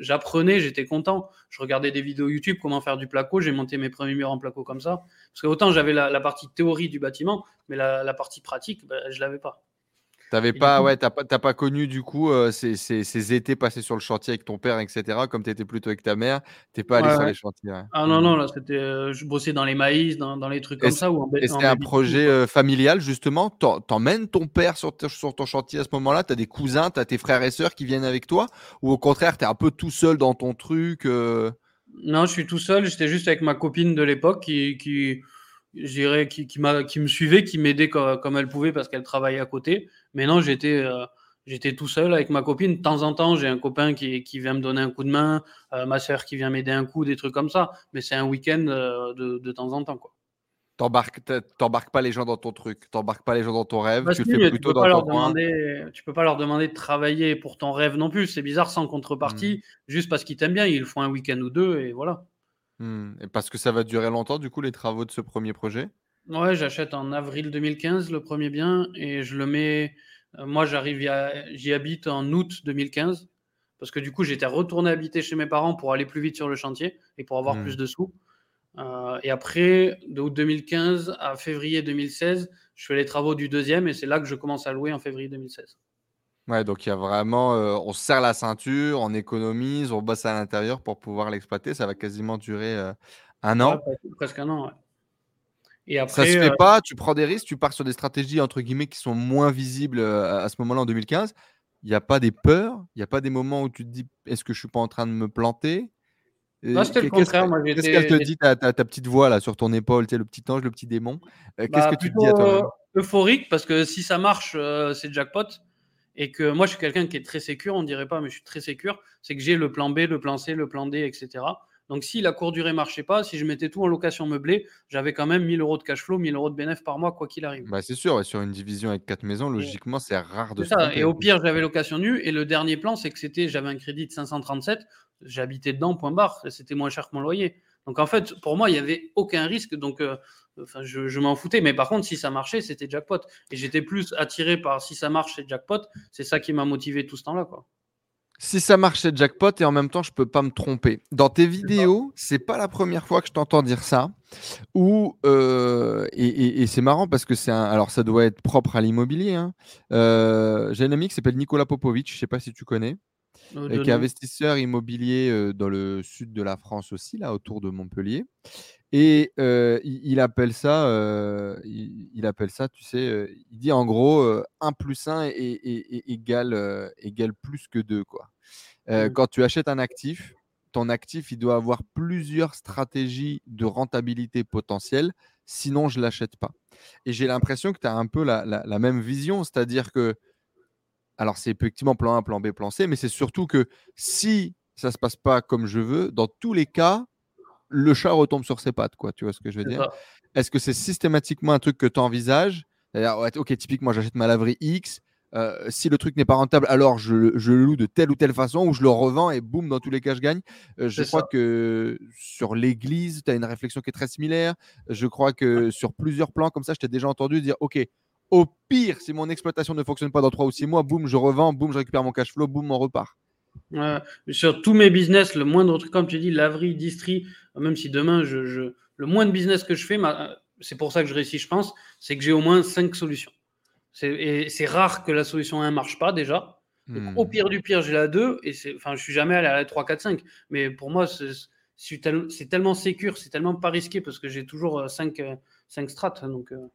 j'apprenais, j'étais content. Je regardais des vidéos YouTube, comment faire du placo. J'ai monté mes premiers murs en placo comme ça. Parce que autant j'avais la, partie théorie du bâtiment, mais la, partie pratique, ben, je l'avais pas. T'avais pas, ouais, t'as pas, pas connu du coup euh, ces, ces, ces, étés passés sur le chantier avec ton père, etc. Comme tu étais plutôt avec ta mère, t'es pas allé sur les chantiers. Ah non, non, mmh. là c'était, euh, je bossais dans les maïs, dans, dans les trucs comme ça. Et c'était un projet euh, familial justement? T'emmènes ton père sur, sur ton chantier à ce moment-là? T'as des cousins, t'as tes frères et sœurs qui viennent avec toi, ou au contraire t'es un peu tout seul dans ton truc. Non, je suis tout seul. J'étais juste avec ma copine de l'époque qui, qui je dirais, qui, qui, qui, me suivait, qui m'aidait comme, elle pouvait parce qu'elle travaillait à côté. Mais non, j'étais euh, j'étais tout seul avec ma copine. De temps en temps, j'ai un copain qui, qui, vient me donner un coup de main, euh, ma soeur qui vient m'aider un coup, des trucs comme ça. Mais c'est un week-end euh, de, de, temps en temps. quoi. T'embarques pas les gens dans ton truc, t'embarques pas les gens dans ton rêve, bah tu le fais plutôt dans ton demander, Tu peux pas leur demander de travailler pour ton rêve non plus. C'est bizarre sans contrepartie, mmh. juste parce qu'ils t'aiment bien. Ils font un week-end ou deux et voilà. Mmh. Et parce que ça va durer longtemps, du coup, les travaux de ce premier projet? Ouais, j'achète en avril 2015 le premier bien et je le mets. Euh, moi, j'arrive, j'y habite en août 2015 parce que du coup, j'étais retourné habiter chez mes parents pour aller plus vite sur le chantier et pour avoir mmh. plus de sous. Euh, et après, de août 2015 à février 2016, je fais les travaux du deuxième et c'est là que je commence à louer en février 2016. Ouais, donc il y a vraiment, euh, on serre la ceinture, on économise, on bosse à l'intérieur pour pouvoir l'exploiter. Ça va quasiment durer euh, un an. presque un an, ouais. Et après, ça se fait pas, tu prends des risques, tu pars sur des stratégies entre guillemets qui sont moins visibles à ce moment-là en 2015. Il n'y a pas des peurs, il n'y a pas des moments où tu te dis est-ce que je suis pas en train de me planter? Non, c'était le contraire. Qu'est-ce qu'elle te dit, ta, ta, petite voix là sur ton épaule, tu sais, le petit ange, le petit démon? Euh, Qu'est-ce bah, que tu te dis à toi Euphorique, parce que si ça marche, euh, c'est jackpot. Et que moi, je suis quelqu'un qui est très sécure, on dirait pas, mais je suis très sécure. C'est que j'ai le plan B, le plan C, le plan D, etc. Donc, si la courte durée marchait pas, si je mettais tout en location meublée, j'avais quand même 1000 euros de cash flow, 1000 euros de bénéfice par mois, quoi qu'il arrive. Bah, c'est sûr, sur une division avec quatre maisons, logiquement, c'est rare de ça. Et au pire, j'avais location nue. Et le dernier plan, c'est que c'était, j'avais un crédit de 537 j'habitais dedans, point barre, c'était moins cher que mon loyer. Donc en fait, pour moi, il n'y avait aucun risque, donc euh, enfin, je, m'en foutais. Mais par contre, si ça marchait, c'était jackpot. Et j'étais plus attiré par si ça marche, c'est jackpot. C'est ça qui m'a motivé tout ce temps-là. Quoi. Si ça marche, c'est jackpot et en même temps, je peux pas me tromper. Dans tes vidéos, c'est pas la première fois que je t'entends dire ça. Ou euh, et, c'est marrant parce que c'est un. Alors, ça doit être propre à l'immobilier. Hein. Euh, j'ai un ami qui s'appelle Nicolas Popovic. Je sais pas si tu connais qui est investisseur immobilier dans le sud de la France aussi, là, autour de Montpellier. Et il, appelle ça, il, appelle ça, tu sais, il dit en gros 1 plus 1 est, égal, plus que 2. Quoi. Mmh. Quand tu achètes un actif, ton actif, il doit avoir plusieurs stratégies de rentabilité potentielle, sinon je ne l'achète pas. Et j'ai l'impression que tu as un peu la, la même vision, c'est-à-dire que alors, c'est effectivement plan A, plan B, plan C, mais c'est surtout que si ça ne se passe pas comme je veux, dans tous les cas, le chat retombe sur ses pattes. Quoi, tu vois ce que je veux dire? Est-ce que c'est systématiquement un truc que tu envisages? Ok, typiquement, j'achète ma laverie X. Euh, si le truc n'est pas rentable, alors je, le loue de telle ou telle façon ou je le revends et boum, dans tous les cas, je gagne. Euh, je crois que sur l'église, tu as une réflexion qui est très similaire. Je crois que sur plusieurs plans comme ça, je t'ai déjà entendu dire Ok, au pire, si mon exploitation ne fonctionne pas dans 3 ou 6 mois, boum, je revends, boum, je récupère mon cash flow, boum, on repart. Sur tous mes business, le moindre truc, comme tu dis, laverie, distri, même si demain, je, le moindre business que je fais, c'est pour ça que je réussis, je pense, c'est que j'ai au moins 5 solutions. Et c'est rare que la solution 1 ne marche pas déjà. au hmm. pire du pire, j'ai la 2, et enfin, je suis jamais allé à la 3, 4, 5. Mais pour moi, c'est tellement sécure, c'est tellement pas risqué parce que j'ai toujours 5, euh, 5 euh, strates. Donc, euh,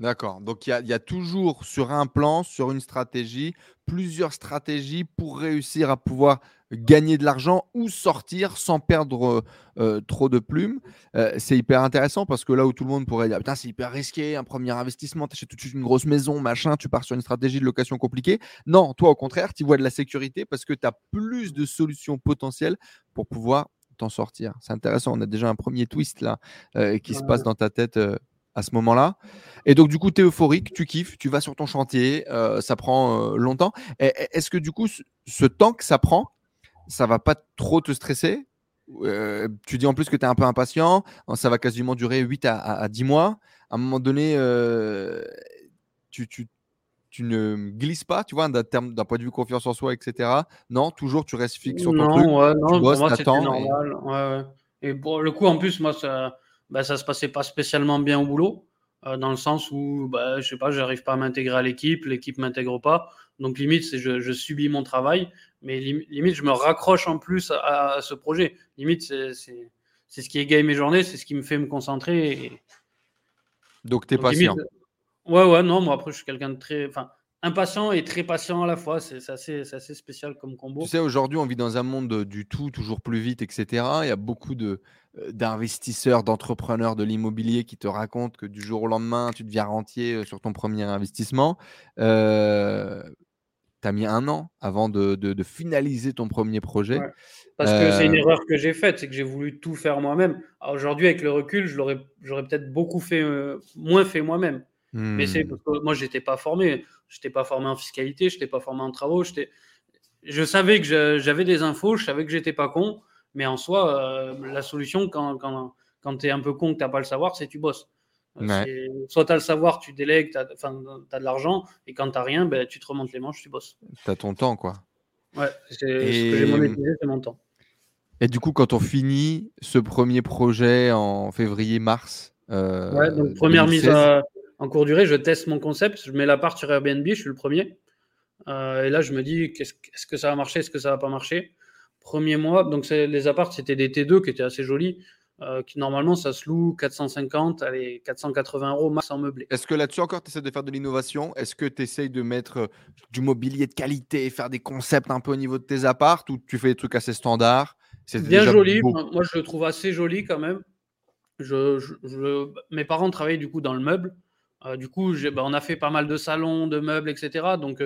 D'accord. Donc il y, a toujours sur un plan, sur une stratégie, plusieurs stratégies pour réussir à pouvoir gagner de l'argent ou sortir sans perdre euh, trop de plumes. Euh, c'est hyper intéressant parce que là où tout le monde pourrait dire Putain, c'est hyper risqué, un premier investissement, tu achètes tout de suite une grosse maison, machin, tu pars sur une stratégie de location compliquée. Non, toi au contraire, tu vois de la sécurité parce que tu as plus de solutions potentielles pour pouvoir t'en sortir. C'est intéressant. On a déjà un premier twist là euh, qui se passe dans ta tête à ce moment-là. Et donc, du coup, tu es euphorique, tu kiffes, tu vas sur ton chantier, euh, ça prend euh, longtemps. Est-ce que, du coup, ce, temps que ça prend, ça va pas trop te stresser? Euh, Tu dis en plus que tu es un peu impatient, ça va quasiment durer 8 à, 10 mois. À un moment donné, tu, tu, tu, ne glisses pas, tu vois, d'un point de vue confiance en soi, etc. Non, toujours tu restes fixe sur ton truc. Ouais, non, tu bosses, moi, normal. Et... et pour le coup, en plus, moi, ça bah, ça se passait pas spécialement bien au boulot. dans le sens où, bah, je sais pas, j'arrive pas à m'intégrer à l'équipe, l'équipe m'intègre pas. Donc limite, c'est je, je subis mon travail, mais limite, je me raccroche en plus à, ce projet. Limite, c'est ce qui égaye mes journées, c'est ce qui me fait me concentrer. Donc, tu es patient. ouais, ouais, non, moi après, je suis quelqu'un de très. Enfin, impatient et très patient à la fois. C'est assez, assez, spécial comme combo. Tu sais, aujourd'hui, on vit dans un monde du tout, toujours plus vite, etc. Il y a beaucoup de, euh, d'investisseurs, d'entrepreneurs de l'immobilier qui te racontent que du jour au lendemain, tu deviens rentier euh, sur ton premier investissement. Euh, tu as mis un an avant de, de, finaliser ton premier projet. parce que c'est une erreur que j'ai faite, c'est que j'ai voulu tout faire moi-même. Aujourd'hui, avec le recul, j'aurais peut-être beaucoup fait, moins fait moi-même. Mais c'est hmm. parce que moi, je n'étais pas formé. Je n'étais pas formé en fiscalité, je n'étais pas formé en travaux. Je savais que j'avais des infos, je savais que j'étais pas con. Mais en soi, euh, la solution, quand, quand, quand tu es un peu con, que tu n'as pas le savoir, c'est tu bosses. Soit tu as le savoir, tu délègues, tu as, de l'argent, et quand tu n'as rien, ben, tu te remontes les manches, tu bosses. Tu as ton temps, quoi. Ouais, c'est ce que j'ai monétisé, c'est mon temps. Et du coup, quand on finit ce premier projet en février-mars. Euh, ouais, donc première mise en cours durée, je teste mon concept, je mets la part sur Airbnb, je suis le premier. Euh, et là, je me dis, est-ce que ça va marcher, est-ce que ça va pas marcher Premier mois, donc les apparts, c'était des T2 qui étaient assez jolis. Euh, qui normalement ça se loue 450, allez, 480 euros max en meublé. Est-ce que là-dessus encore tu essaies de faire de l'innovation? Est-ce que tu essayes de mettre euh, du mobilier de qualité, faire des concepts un peu au niveau de tes apparts ou tu fais des trucs assez standards? Bien joli, moi je le trouve assez joli quand même. Je, Mes parents travaillaient du coup dans le meuble. Euh, du coup, bah, on a fait pas mal de salons, de meubles, etc. Donc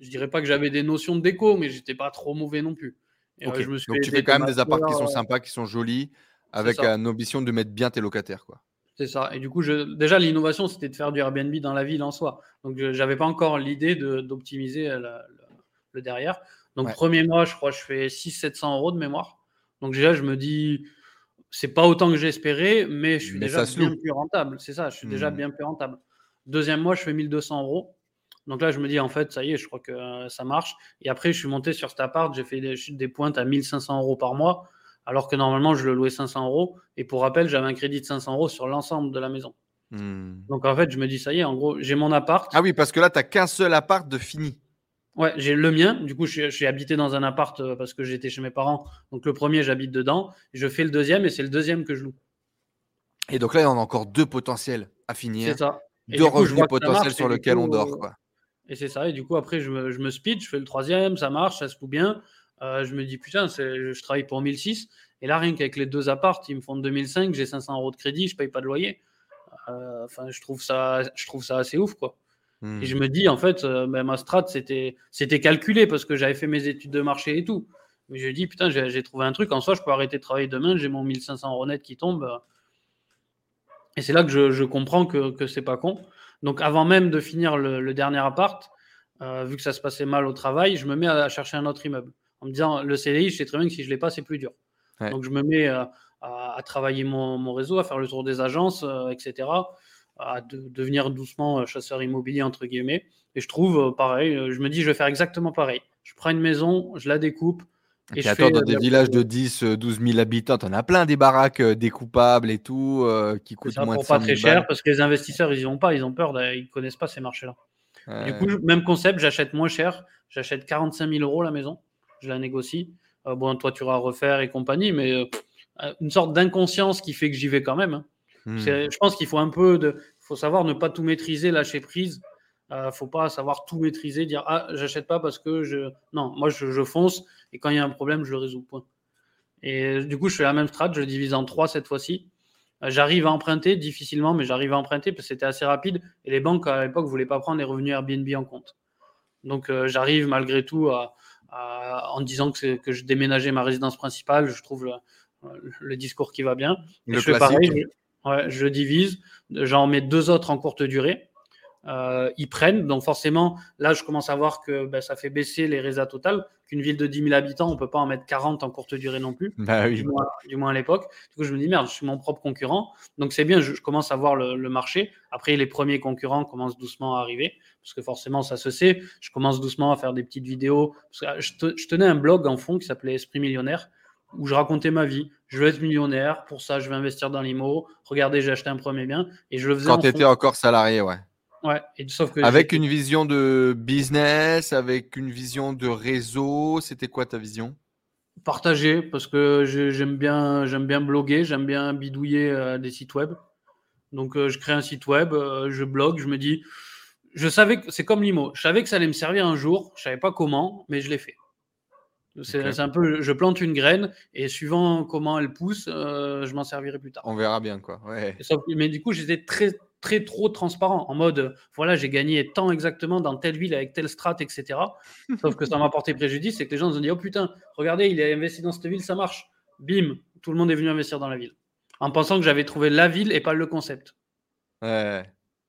je dirais pas que j'avais des notions de déco, mais j'étais pas trop mauvais non plus. je me suis Donc tu fais quand même des apparts qui sont sympas, qui sont jolis avec une ambition de mettre bien tes locataires. quoi. C'est ça. Et du coup, je... déjà, l'innovation, c'était de faire du Airbnb dans la ville en soi. Donc, je n'avais pas encore l'idée d'optimiser le, derrière. Donc, premier mois, je crois, je fais 600-700 euros de mémoire. Donc, déjà, je me dis, c'est pas autant que j'espérais, mais je suis déjà bien plus rentable. C'est ça, je suis déjà mmh. bien plus rentable. Deuxième mois, je fais 1200 euros. Donc là, je me dis, en fait, ça y est, je crois que euh, ça marche. Et après, je suis monté sur cet appart, j'ai fait des, des pointes à 1500 euros par mois alors que normalement, je le louais 500 euros. Et pour rappel, j'avais un crédit de 500 euros sur l'ensemble de la maison. Hmm. Donc en fait, je me dis, ça y est, en gros, j'ai mon appart. Ah oui, parce que là, tu n'as qu'un seul appart de fini. Ouais, j'ai le mien. Du coup, je, suis habité dans un appart euh, parce que j'étais chez mes parents. Donc le premier, j'habite dedans. Je fais le deuxième et c'est le deuxième que je loue. Et donc là, on a encore deux potentiels à finir. C'est ça. deux revenus potentiels sur lesquels on dort. Quoi. Et c'est ça. Et du coup, après, je me, je me speed, je fais le troisième, ça marche, ça se loue bien. Euh, je me dis, putain, je travaille pour 1006. Et là, rien qu'avec les deux apparts, ils me font 2005, j'ai 500 euros de crédit, je paye pas de loyer. Euh, enfin, je trouve ça, je trouve ça assez ouf, quoi. Hmm. Et je me dis, en fait, euh, ma strat, c'était, calculé parce que j'avais fait mes études de marché et tout. Mais je dis, putain, j'ai, trouvé un truc. En soi, je peux arrêter de travailler demain, j'ai mon 1500 euros net qui tombe. Et c'est là que je, comprends que, que c'est pas con. Donc, avant même de finir le, dernier appart, vu que ça se passait mal au travail, je me mets à chercher un autre immeuble en me disant le CDI, je sais très bien que si je ne l'ai pas, c'est plus dur. Donc je me mets euh, à, travailler mon, réseau, à faire le tour des agences, euh, etc., à devenir doucement euh, chasseur immobilier, entre guillemets. Et je trouve pareil, je me dis, je vais faire exactement pareil. Je prends une maison, je la découpe. Et, je attends, dans des villages de 10, 12 000 habitants, on as plein des baraques découpables et tout, qui coûtent moins de 100 pas très cher parce que les investisseurs, ils n'y vont pas, ils ont peur, ils ne connaissent pas ces marchés-là. Du coup, même concept, j'achète moins cher, j'achète 45 000 euros la maison je la négocie. Euh, bon, toi, tu vas refaire et compagnie, mais euh, une sorte d'inconscience qui fait que j'y vais quand même. Hein. Hmm. Je pense qu'il faut un peu de. faut savoir ne pas tout maîtriser, lâcher prise. Euh, faut pas savoir tout maîtriser, dire ah j'achète pas parce que je non moi je, fonce et quand il y a un problème je le résous point. Et du coup je fais la même strat, je divise en trois cette fois-ci. J'arrive à emprunter difficilement, mais j'arrive à emprunter parce que c'était assez rapide et les banques à l'époque voulaient pas prendre les revenus Airbnb en compte. Donc j'arrive malgré tout à, en disant que, que, je déménageais ma résidence principale. Je trouve le, discours qui va bien. je fais pareil, je, divise, j'en mets deux autres en courte durée. Euh, ils prennent. Donc forcément, là, je commence à voir que ben, ça fait baisser les résas totales. Qu'une ville de 10 000 habitants, on ne peut pas en mettre 40 en courte durée non plus, bah du, moins, à l'époque. Du coup, je me dis, merde, je suis mon propre concurrent. Donc c'est bien, je, commence à voir le, marché. Après, les premiers concurrents commencent doucement à arriver, parce que forcément, ça se sait. Je commence doucement à faire des petites vidéos. je, tenais un blog en fond qui s'appelait Esprit Millionnaire. Où je racontais ma vie. Je veux être millionnaire, pour ça, je vais investir dans l'IMO. Regardez, j'ai acheté un premier bien. Et je le faisais. Quand tu étais encore salarié, ouais. Ouais, et, sauf que avec une vision de business, avec une vision de réseau, c'était quoi ta vision? Partager, parce que j'aime bien, j'aime bien bloguer, j'aime bien bidouiller euh, des sites web. Donc euh, je crée un site web, euh, je blogue, je me dis, je savais que c'est comme l'IMO, je savais que ça allait me servir un jour, je savais pas comment, mais je l'ai fait. C'est un peu, je plante une graine et suivant comment elle pousse, euh, je m'en servirai plus tard. On verra bien quoi. mais du coup, j'étais très, très trop transparent en mode, voilà, j'ai gagné tant exactement dans telle ville avec telle strat, etc. Sauf que ça m'a porté préjudice, c'est que les gens se sont dit, oh putain, regardez, il a investi dans cette ville, ça marche. Bim, tout le monde est venu investir dans la ville, en pensant que j'avais trouvé la ville et pas le concept. Ouais.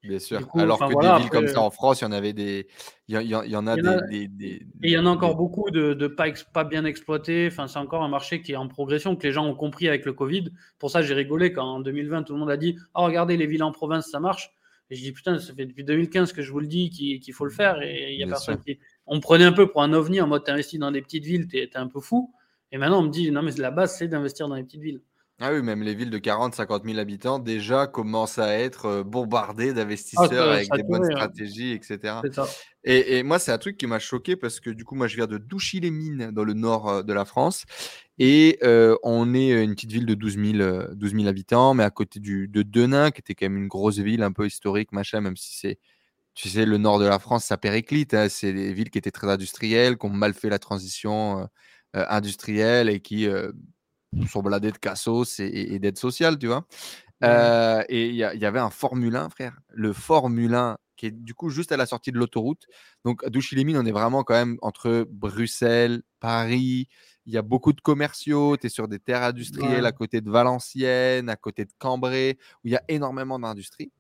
Bien sûr. Alors que des villes comme ça en France, il y en avait des. Il y, en a, des, Et il y en a encore beaucoup de, de pas, pas, bien exploités. Enfin, c'est encore un marché qui est en progression, que les gens ont compris avec le Covid. Pour ça, j'ai rigolé quand en 2020, tout le monde a dit Ah, regardez, les villes en province, ça marche. Et je dis Putain, ça fait depuis 2015 que je vous le dis qu'il faut le faire. Et il y a personne qui. On me prenait un peu pour un ovni en mode T'investis dans des petites villes, t'es un peu fou. Et maintenant, on me dit Non, mais la base, c'est d'investir dans les petites villes. Ah oui, même les villes de 40, 50 000 habitants déjà commencent à être euh, bombardées d'investisseurs avec des bonnes hein. stratégies, etc. Et, moi, c'est un truc qui m'a choqué parce que du coup, moi, je viens de Douchy-les-Mines dans le nord euh, de la France. Et euh, on est une petite ville de 12 000, habitants, mais à côté du, de Denain, qui était quand même une grosse ville un peu historique, machin, même si c'est, tu sais, le nord de la France, ça périclite. Hein. c'est des villes qui étaient très industrielles, qui ont mal fait la transition industrielle et qui sont bladés de cassos et, d'aide sociale, tu vois. Euh, et il y, avait un Formule 1, frère. Le Formule 1 qui est du coup juste à la sortie de l'autoroute. Donc, à Douchy-les-Mines, on est vraiment quand même entre Bruxelles, Paris. Il y a beaucoup de commerciaux. Tu es sur des terres industrielles à côté de Valenciennes, à côté de Cambrai, où il y a énormément d'industrie.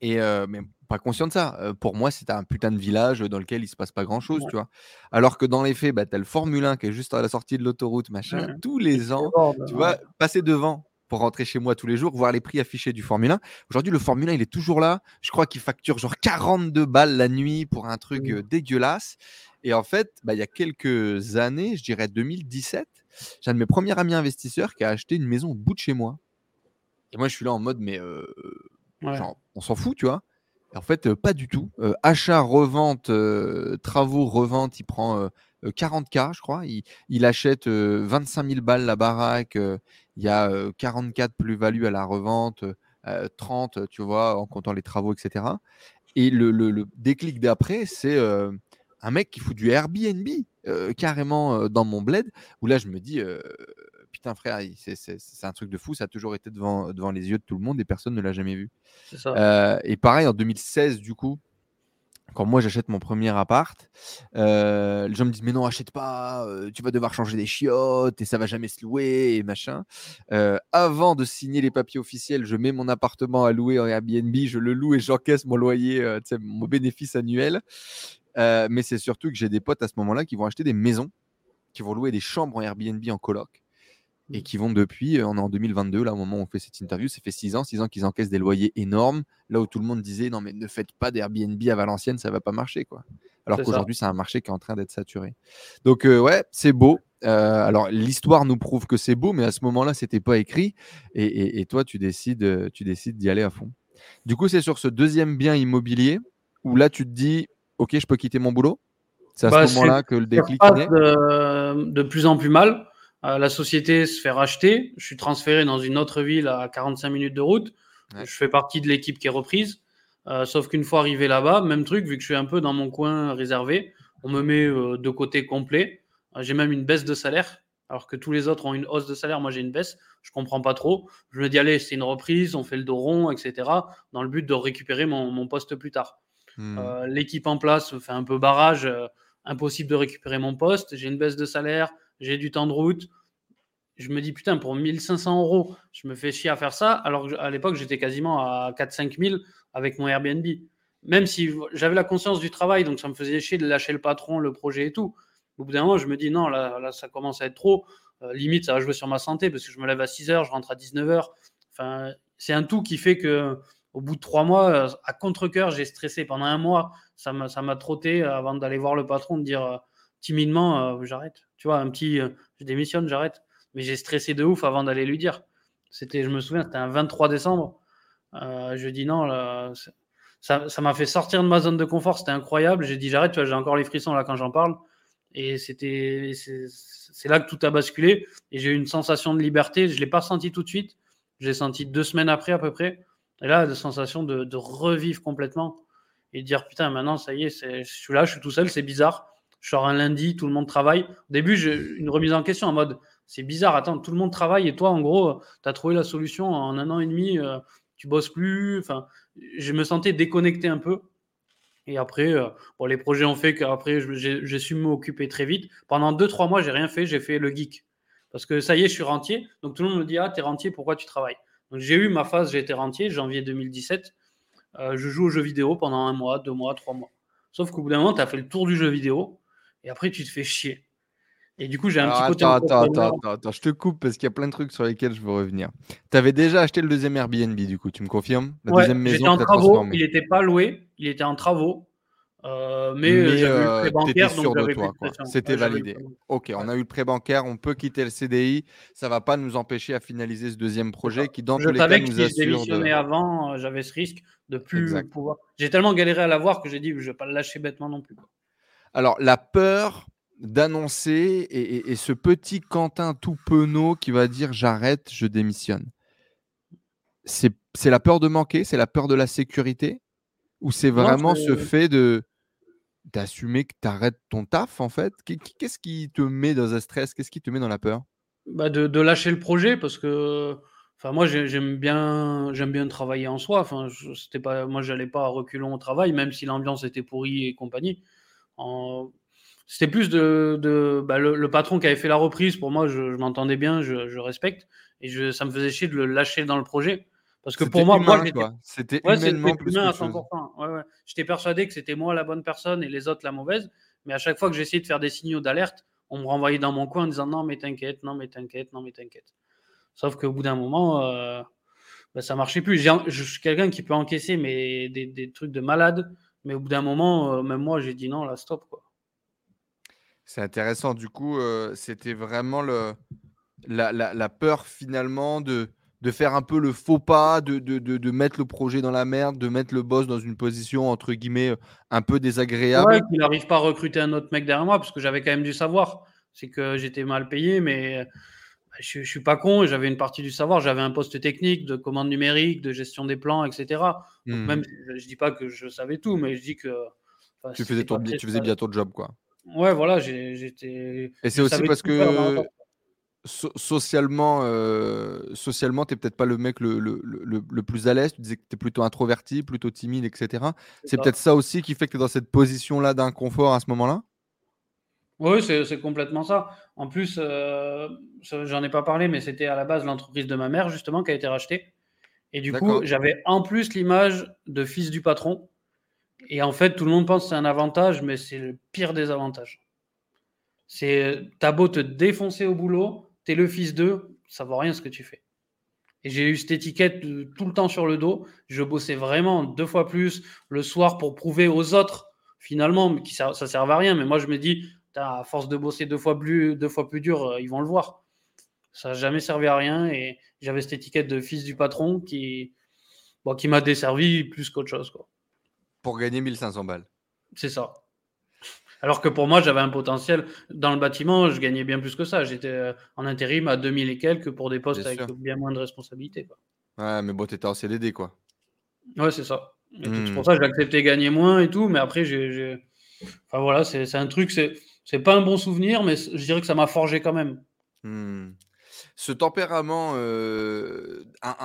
Et euh, mais pas conscient de ça. Euh, pour moi, c'est un putain de village dans lequel il se passe pas grand chose, tu vois. Alors que dans les faits, bah, tu as le Formule 1 qui est juste à la sortie de l'autoroute, machin. Tous les ans, tu vois, passer devant pour rentrer chez moi tous les jours, voir les prix affichés du Formule 1. Aujourd'hui, le Formule 1, il est toujours là. Je crois qu'il facture genre 42 balles la nuit pour un truc mmh. dégueulasse. Et en fait, bah, il y a quelques années, je dirais 2017, j'ai un de mes premiers amis investisseurs qui a acheté une maison au bout de chez moi. Et moi, je suis là en mode, mais on s'en fout, tu vois. en fait, pas du tout. achat, revente, travaux, revente, il prend 40K, je crois. Il, achète 25 000 balles la baraque. il y a 44 plus-value à la revente, 30, tu vois, en comptant les travaux, etc. Et le, déclic d'après, c'est un mec qui fout du Airbnb carrément dans mon bled, où là, je me dis, putain frère, c'est un truc de fou, ça a toujours été devant, devant les yeux de tout le monde et personne ne l'a jamais vu. Euh, et pareil, en 2016, du coup, quand moi j'achète mon premier appart, euh, les gens me disent mais non achète pas, euh, tu vas devoir changer des chiottes et ça va jamais se louer et machin. avant de signer les papiers officiels, je mets mon appartement à louer en Airbnb, je le loue et j'encaisse mon loyer, mon bénéfice annuel. mais c'est surtout que j'ai des potes à ce moment-là qui vont acheter des maisons, qui vont louer des chambres en Airbnb en coloc et qui vont depuis, on est en 2022, là au moment où on fait cette interview, ça fait 6 ans, 6 ans qu'ils encaissent des loyers énormes, là où tout le monde disait non mais ne faites pas d'Airbnb à Valenciennes, ça va pas marcher quoi. Alors qu'aujourd'hui c'est un marché qui est en train d'être saturé. Donc ouais, c'est beau. alors l'histoire nous prouve que c'est beau, mais à ce moment-là c'était pas écrit, et, toi tu décides, tu décides d'y aller à fond. Du coup c'est sur ce deuxième bien immobilier où là tu te dis ok je peux quitter mon boulot? C'est à ce bah, moment-là que le déclic est de, de plus en plus mal euh, la société se fait racheter. Je suis transféré dans une autre ville à 45 minutes de route. Je fais partie de l'équipe qui est reprise. Euh, sauf qu'une fois arrivé là-bas, même truc, vu que je suis un peu dans mon coin réservé, on me met euh, de côté complet. j'ai même une baisse de salaire, alors que tous les autres ont une hausse de salaire. Moi, j'ai une baisse. Je comprends pas trop. Je me dis, allez, c'est une reprise, on fait le dos rond, etc., dans le but de récupérer mon, poste plus tard. Hmm. L'équipe en place fait un peu barrage. impossible de récupérer mon poste. J'ai une baisse de salaire j'ai du temps de route. Je me dis, putain, pour 1500 euros, je me fais chier à faire ça, alors qu'à l'époque, j'étais quasiment à 4-5 000 avec mon Airbnb. Même si j'avais la conscience du travail, donc ça me faisait chier de lâcher le patron, le projet et tout. Au bout d'un moment, je me dis, non, là, là ça commence à être trop. Euh, limite, ça va jouer sur ma santé parce que je me lève à 6 heures, je rentre à 19 h Enfin, c'est un tout qui fait que au bout de trois mois, euh, à contre-coeur, j'ai stressé pendant un mois. Ça m'a trotté avant d'aller voir le patron, de dire timidement, euh, j'arrête. Tu vois, un petit, euh, je démissionne, j'arrête. mais j'ai stressé de ouf avant d'aller lui dire. C'était, je me souviens, c'était un 23 décembre. Euh, je dis non, là, ça, ça m'a fait sortir de ma zone de confort, c'était incroyable. J'ai dit j'arrête, tu vois, j'ai encore les frissons là quand j'en parle. Et c'était, c'est là que tout a basculé. Et j'ai eu une sensation de liberté. Je ne l'ai pas senti tout de suite. Je l'ai senti deux semaines après à peu près. Et là, la sensation de, revivre complètement et de dire putain, maintenant ça y est, je suis là, je suis tout seul, c'est bizarre. Je un lundi, tout le monde travaille. Au début, j'ai une remise en question en mode c'est bizarre, attends, tout le monde travaille et toi, en gros, tu as trouvé la solution en un an et demi, euh, tu bosses plus. Enfin, je me sentais déconnecté un peu. Et après, euh, les projets ont fait qu'après, j'ai su m'occuper très vite. Pendant 2-3 mois, j'ai rien fait, j'ai fait le geek. Parce que ça y est, je suis rentier. Donc tout le monde me dit Ah, t'es rentier, pourquoi tu travailles? J'ai eu ma phase, j'ai été rentier, janvier 2017. Euh, je joue aux jeux vidéo pendant un mois, deux mois, trois mois. Sauf qu'au bout d'un moment, tu as fait le tour du jeu vidéo et après, tu te fais chier. Et du coup, j'ai un petit côté. Attends, attends, attends, attends, je te coupe parce qu'il y a plein de trucs sur lesquels je veux revenir. Tu avais déjà acheté le deuxième Airbnb, du coup, tu me confirmes? La deuxième maison. en travaux, il n'était pas loué, il était en travaux. Euh, mais, mais j'avais euh, le prêt bancaire, sûr de toi. C'était validé. Ok, on a eu le prêt bancaire, on peut quitter le CDI. Ça va pas nous empêcher à finaliser ce deuxième projet qui, dans tous les cas, nous que si je démissionnais avant, euh, j'avais ce risque de plus pouvoir. J'ai tellement galéré à l'avoir que j'ai dit, je vais pas le lâcher bêtement non plus. Alors, la peur d'annoncer et, ce petit Quentin tout penaud qui va dire j'arrête, je démissionne. C'est la peur de manquer, c'est la peur de la sécurité ou c'est vraiment ce fait de d'assumer que tu arrêtes ton taf en fait? Qu'est-ce qui te met dans un stress? Qu'est-ce qui te met dans la peur? Bah de, lâcher le projet parce que enfin moi j'aime bien j'aime bien travailler en soi. Enfin c'était pas moi j'allais pas à reculons au travail même si l'ambiance était pourrie et compagnie c'était plus de, bah, le, patron qui avait fait la reprise pour moi je, m'entendais bien je, respecte et je, ça me faisait chier de le lâcher dans le projet parce que pour moi, moi c'était humainement plus humain à 100%. J'étais persuadé que c'était moi la bonne personne et les autres la mauvaise. Mais à chaque fois que j'essayais de faire des signaux d'alerte, on me renvoyait dans mon coin en disant non mais t'inquiète, non mais t'inquiète, non mais t'inquiète. Sauf qu'au bout d'un moment, euh, bah, ça marchait plus. Je suis quelqu'un qui peut encaisser mais des, trucs de malade, mais au bout d'un moment, euh, même moi, j'ai dit non, là stop quoi. C'est intéressant. Du coup, euh, c'était vraiment le, la, peur finalement de de faire un peu le faux pas, de, de, de, mettre le projet dans la merde, de mettre le boss dans une position entre guillemets un peu désagréable. Ouais, qu'il n'arrive pas à recruter un autre mec derrière moi parce que j'avais quand même du savoir. C'est que j'étais mal payé, mais je, ne suis pas con j'avais une partie du savoir. J'avais un poste technique de commande numérique, de gestion des plans, etc. Donc hmm. même, je dis pas que je savais tout, mais je dis que. tu faisais, tu faisais bien ton job, quoi. Ouais, voilà, j'étais. Et c'est aussi parce que socialement, euh, socialement tu n'es peut-être pas le mec le, le, le, plus à l'aise. Tu disais que tu es plutôt introverti, plutôt timide, etc. C'est peut-être ça aussi qui fait que tu es dans cette position-là d'inconfort à ce moment-là? Oui, c'est complètement ça. En plus, euh, j'en ai pas parlé, mais c'était à la base l'entreprise de ma mère, justement, qui a été rachetée. Et du coup, j'avais en plus l'image de fils du patron. Et en fait, tout le monde pense que c'est un avantage, mais c'est le pire des avantages. C'est t'as beau te défoncer au boulot, t'es le fils d'eux, ça vaut rien ce que tu fais. Et j'ai eu cette étiquette tout le temps sur le dos. Je bossais vraiment deux fois plus le soir pour prouver aux autres, finalement, que ça, ça servait à rien. Mais moi, je me dis, à force de bosser deux fois plus, deux fois plus dur, euh, ils vont le voir. Ça n'a jamais servi à rien. Et j'avais cette étiquette de fils du patron qui, bon, qui m'a desservi plus qu'autre chose. Quoi. Pour gagner 1500 balles. C'est ça. Alors que pour moi, j'avais un potentiel. Dans le bâtiment, je gagnais bien plus que ça. J'étais euh, en intérim à 2000 et quelques pour des postes avec bien moins de responsabilités. Ouais, mais bon, t'étais en CDD, quoi. Ouais, c'est ça. C'est hmm. pour ça que j'ai accepté gagner moins et tout. Mais après, j'ai. Enfin voilà, c'est un truc, c'est pas un bon souvenir, mais je dirais que ça m'a forgé quand même. Hmm ce tempérament euh,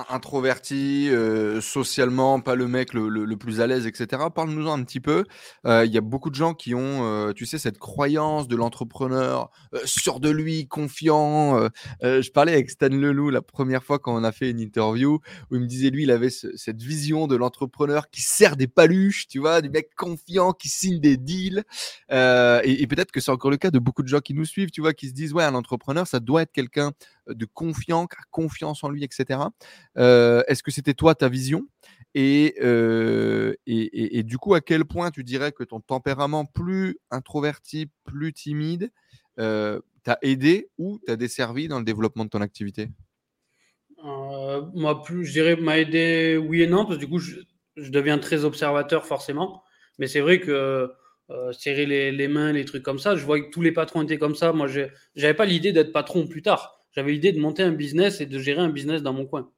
introverti, euh, socialement, pas le mec le, plus à l'aise, etc. Parle-nous-en un petit peu. Il y a beaucoup de gens qui ont, tu sais, cette croyance de l'entrepreneur, sûr de lui, confiant. je parlais avec Stan Leloup la première fois quand on a fait une interview où il me disait, lui, il avait cette vision de l'entrepreneur qui sert des paluches, tu vois, du mec confiant qui signe des deals. et, et peut-être que c'est encore le cas de beaucoup de gens qui nous suivent, tu vois, qui se disent, ouais, un entrepreneur, ça doit être quelqu'un de confiant, confiance en lui, etc. Euh, est-ce que c'était toi ta vision? Euh, et, et, du coup, à quel point tu dirais que ton tempérament plus introverti, plus timide, euh, t'a aidé ou t'a desservi dans le développement de ton activité? Moi, plus, je dirais, m'a aidé oui et non, parce que du coup, je, deviens très observateur forcément. Mais c'est vrai que serrer les, mains, les trucs comme ça, je vois que tous les patrons étaient comme ça. Moi, je n'avais pas l'idée d'être patron plus tard. J'avais l'idée de monter un business et de gérer un business dans mon coin.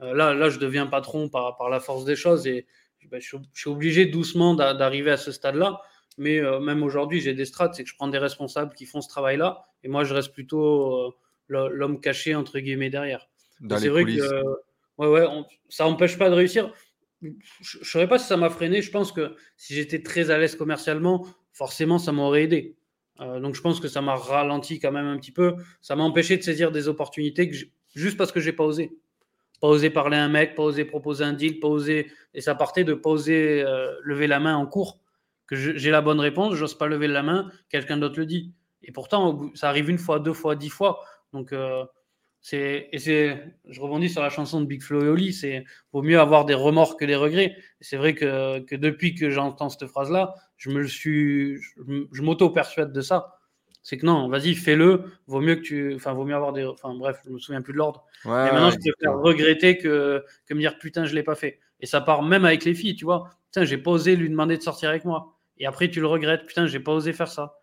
Euh, là, là, je deviens patron par, par la force des choses et ben, je, suis obligé doucement d'arriver à ce stade-là. Mais euh, même aujourd'hui, j'ai des strates, c'est que je prends des responsables qui font ce travail-là et moi, je reste plutôt l'homme caché, entre guillemets, derrière. C'est vrai que ouais, ouais, ça n'empêche pas de réussir. Je ne saurais pas si ça m'a freiné. Je pense que si j'étais très à l'aise commercialement, forcément, ça m'aurait aidé. Euh, donc, je pense que ça m'a ralenti quand même un petit peu. Ça m'a empêché de saisir des opportunités juste parce que j'ai pas osé. Pas osé parler à un mec, pas osé proposer un deal, pas osé. Et ça partait de pas oser euh, lever la main en cours. Que j'ai la bonne réponse, j'ose pas lever la main, quelqu'un d'autre le dit. Et pourtant, ça arrive une fois, deux fois, dix fois. Donc, euh, c'est, et c'est, je rebondis sur la chanson de Big Flo et Oli, c'est vaut mieux avoir des remords que des regrets. c'est vrai que, que, depuis que j'entends cette phrase-là, je me suis, je, m'auto-persuade de ça. C'est que non, vas-y, fais-le. Vaut mieux que tu, enfin, vaut mieux avoir des, enfin, bref, je me souviens plus de l'ordre. et maintenant, je préfère regretter que, que me dire putain, je l'ai pas fait. Et ça part même avec les filles, tu vois. Putain, j'ai pas osé lui demander de sortir avec moi. Et après, tu le regrettes. Putain, j'ai pas osé faire ça.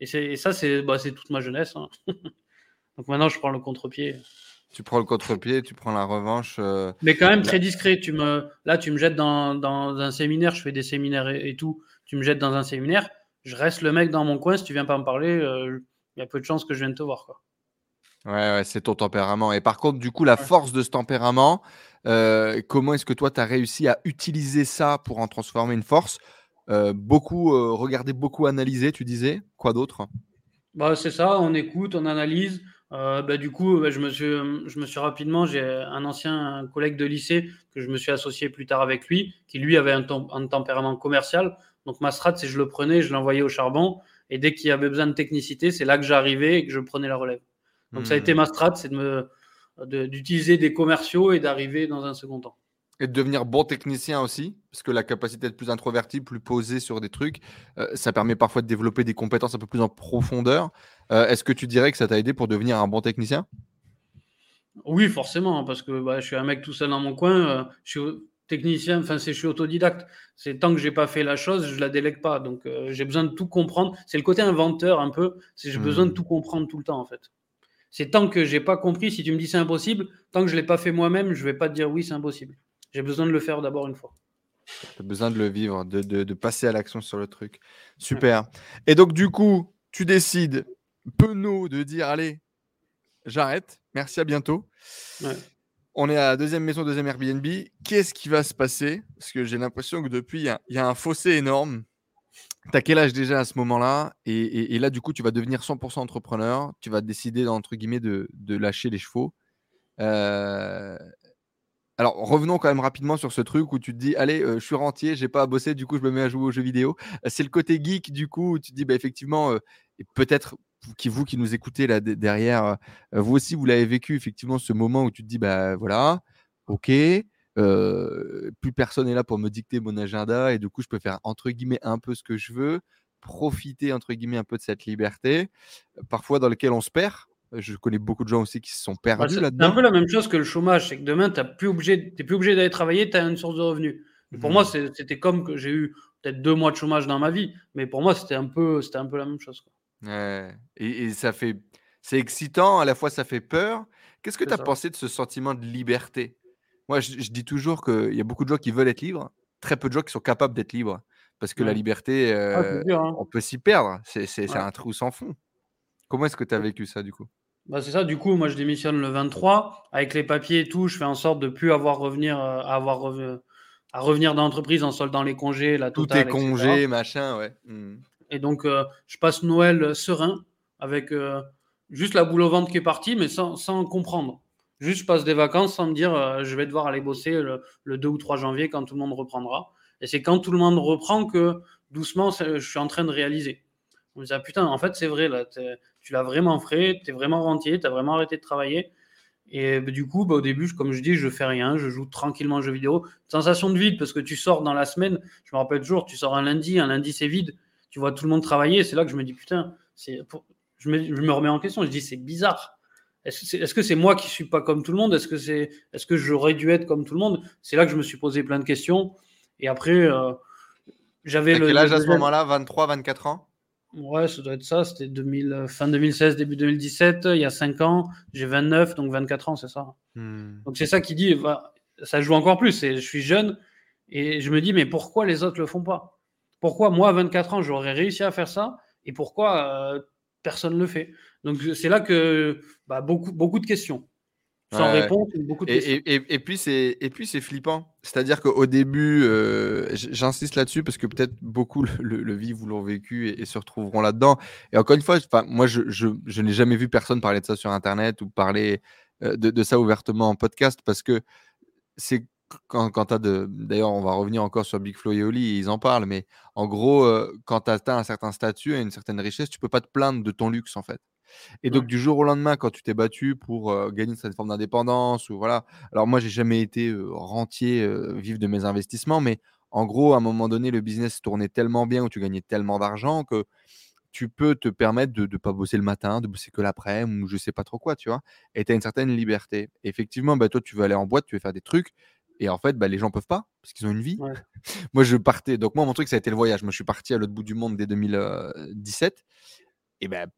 Et, c'est, et ça, c'est, bah, c'est toute ma jeunesse. Hein. Donc maintenant, je prends le contre-pied. Tu prends le contre-pied, tu prends la revanche. Euh, Mais quand même très discret. Tu me, là, tu me jettes dans, dans un séminaire, je fais des séminaires et, tout. Tu me jettes dans un séminaire, je reste le mec dans mon coin. Si tu viens pas me parler, euh, il y a peu de chances que je vienne te voir. Quoi. Ouais, ouais c'est ton tempérament. Et par contre, du coup, la force de ce tempérament, euh, comment est-ce que toi, tu as réussi à utiliser ça pour en transformer une force? Beaucoup, regarder, beaucoup analyser, tu disais. Quoi d'autre? Bah, C'est ça, on écoute, on analyse. Euh, bah, du coup, bah, je, me suis, je me suis rapidement, j'ai un ancien collègue de lycée que je me suis associé plus tard avec lui, qui lui avait un, tempérament commercial. Donc ma strat, c'est je le prenais, je l'envoyais au charbon, et dès qu'il y avait besoin de technicité, c'est là que j'arrivais et que je prenais la relève. Donc ça a été hmm. ma strat, c'est d'utiliser des commerciaux et d'arriver dans un second temps. Et de devenir bon technicien aussi, parce que la capacité d'être plus introverti, plus posé sur des trucs, euh, ça permet parfois de développer des compétences un peu plus en profondeur. Euh, est-ce que tu dirais que ça t'a aidé pour devenir un bon technicien? Oui, forcément, parce que bah, je suis un mec tout seul dans mon coin. Euh, je suis technicien, enfin, je suis autodidacte. C'est tant que j'ai pas fait la chose, je la délègue pas. Donc, j'ai besoin de tout comprendre. C'est le côté inventeur un peu. C'est j'ai besoin de mmh. tout comprendre tout le temps, en fait. C'est tant que j'ai pas compris. Si tu me dis c'est impossible, tant que je l'ai pas fait moi-même, je vais pas te dire oui, c'est impossible. J'ai besoin de le faire d'abord une fois. Tu as besoin de le vivre, de, passer à l'action sur le truc. Super. Et donc, du coup, tu décides, penaud, de dire allez, j'arrête. Merci, à bientôt. On est à la deuxième maison, deuxième Airbnb. Qu'est-ce qui va se passer? Parce que j'ai l'impression que depuis, il y, a un fossé énorme. Tu as quel âge déjà à ce moment-là? Et, là, du coup, tu vas devenir 100% entrepreneur. Tu vas décider, entre guillemets, de, de lâcher les chevaux. Euh, alors, revenons quand même rapidement sur ce truc où tu te dis, allez, je suis rentier, j'ai pas à bosser, du coup, je me mets à jouer aux jeux vidéo. c'est le côté geek, du coup, où tu te dis, bah, effectivement, peut-être qui vous qui nous écoutez là derrière, vous aussi, vous l'avez vécu, effectivement, ce moment où tu te dis, bah voilà, ok, plus personne n'est là pour me dicter mon agenda, et du coup, je peux faire, entre guillemets, un peu ce que je veux, profiter, entre guillemets, un peu de cette liberté, parfois dans lequel on se perd, je connais beaucoup de gens aussi qui se sont bah, perdus là-dedans. C'est un peu la même chose que le chômage, c'est que demain, tu n'es plus obligé, plus obligé d'aller travailler, tu as une source de revenus. pour moi, mmh. c'était comme que j'ai eu peut-être deux mois de chômage dans ma vie, mais pour moi, c'était un peu, c'était un peu la même chose. Et, ça fait, c'est excitant, à la fois ça fait peur. Qu'est-ce que tu as pensé de ce sentiment de liberté? Moi, je, dis toujours qu'il y a beaucoup de gens qui veulent être libres, très peu de gens qui sont capables d'être libres, parce que la liberté, ah, euh, hein. on peut s'y perdre. C'est un trou sans fond. Comment est-ce que tu as vécu ça du coup? Bah, c'est ça, du coup, moi je démissionne le 23. Avec les papiers et tout, je fais en sorte de plus avoir revenir, euh, à, avoir à revenir dans l'entreprise en soldant les congés, la Tout est congés, machin, ouais. Mmh. Et donc, euh, je passe Noël serein, avec euh, juste la boule au ventre qui est partie, mais sans, comprendre. Juste, je passe des vacances sans me dire, je vais devoir aller bosser le, le, 2 ou 3 janvier quand tout le monde reprendra. Et c'est quand tout le monde reprend que doucement, je suis en train de réaliser. On me dit, ah, putain, en fait, c'est vrai, là, tu l'as vraiment fait, tu es vraiment rentier, tu as vraiment arrêté de travailler. Et bah, du coup, bah, au début, comme je dis, je fais rien, je joue tranquillement aux jeux vidéo. Sensation de vide parce que tu sors dans la semaine, je me rappelle toujours, tu sors un lundi, un lundi c'est vide, tu vois tout le monde travailler, c'est là que je me dis putain, c'est je me, je me remets en question. Je dis, c'est bizarre. Est-ce que c'est moi qui suis pas comme tout le monde? Est-ce que, c'est, est-ce que j'aurais dû être comme tout le monde? C'est là que je me suis posé plein de questions. Et après, euh, j'avais le. Quel âge à ce moment-là? 23, 24 ans? Ouais, ça doit être ça. C'était 2000, fin 2016, début 2017. Il y a 5 ans. J'ai 29, donc 24 ans, c'est ça. Hmm. Donc c'est ça qui dit. ça joue encore plus. je suis jeune et je me dis, mais pourquoi les autres le font pas? Pourquoi moi, à 24 ans, j'aurais réussi à faire ça et pourquoi euh, personne ne le fait Donc c'est là que bah, beaucoup, beaucoup de questions. Sans réponse, beaucoup de et, questions. Et, puis c'est et puis c'est flippant. C'est-à-dire qu'au début, euh, j'insiste là-dessus parce que peut-être beaucoup le, vivent ou l'ont vécu et, se retrouveront là-dedans. Et encore une fois, moi je, je, je n'ai jamais vu personne parler de ça sur Internet ou parler euh, de, de, ça ouvertement en podcast parce que c'est quand, quand tu as de. D'ailleurs, on va revenir encore sur Big Flo et Oli, ils en parlent, mais en gros, euh, quand tu atteint un certain statut et une certaine richesse, tu peux pas te plaindre de ton luxe, en fait. Et donc, du jour au lendemain, quand tu t'es battu pour euh, gagner certaine forme d'indépendance, ou voilà. Alors, moi, j'ai jamais été euh, rentier, vivre de mes investissements, mais en gros, à un moment donné, le business tournait tellement bien, ou tu gagnais tellement d'argent que tu peux te permettre de ne pas bosser le matin, de bosser que l'après-midi, ou je sais pas trop quoi, tu vois? Et tu as une certaine liberté. effectivement, bah, toi, tu veux aller en boîte, tu veux faire des trucs. Et en fait, bah, les gens peuvent pas parce qu'ils ont une vie. moi, je partais. Donc, moi, mon truc, ça a été le voyage. Moi, je suis parti à l'autre bout du monde dès 2017. Et ben,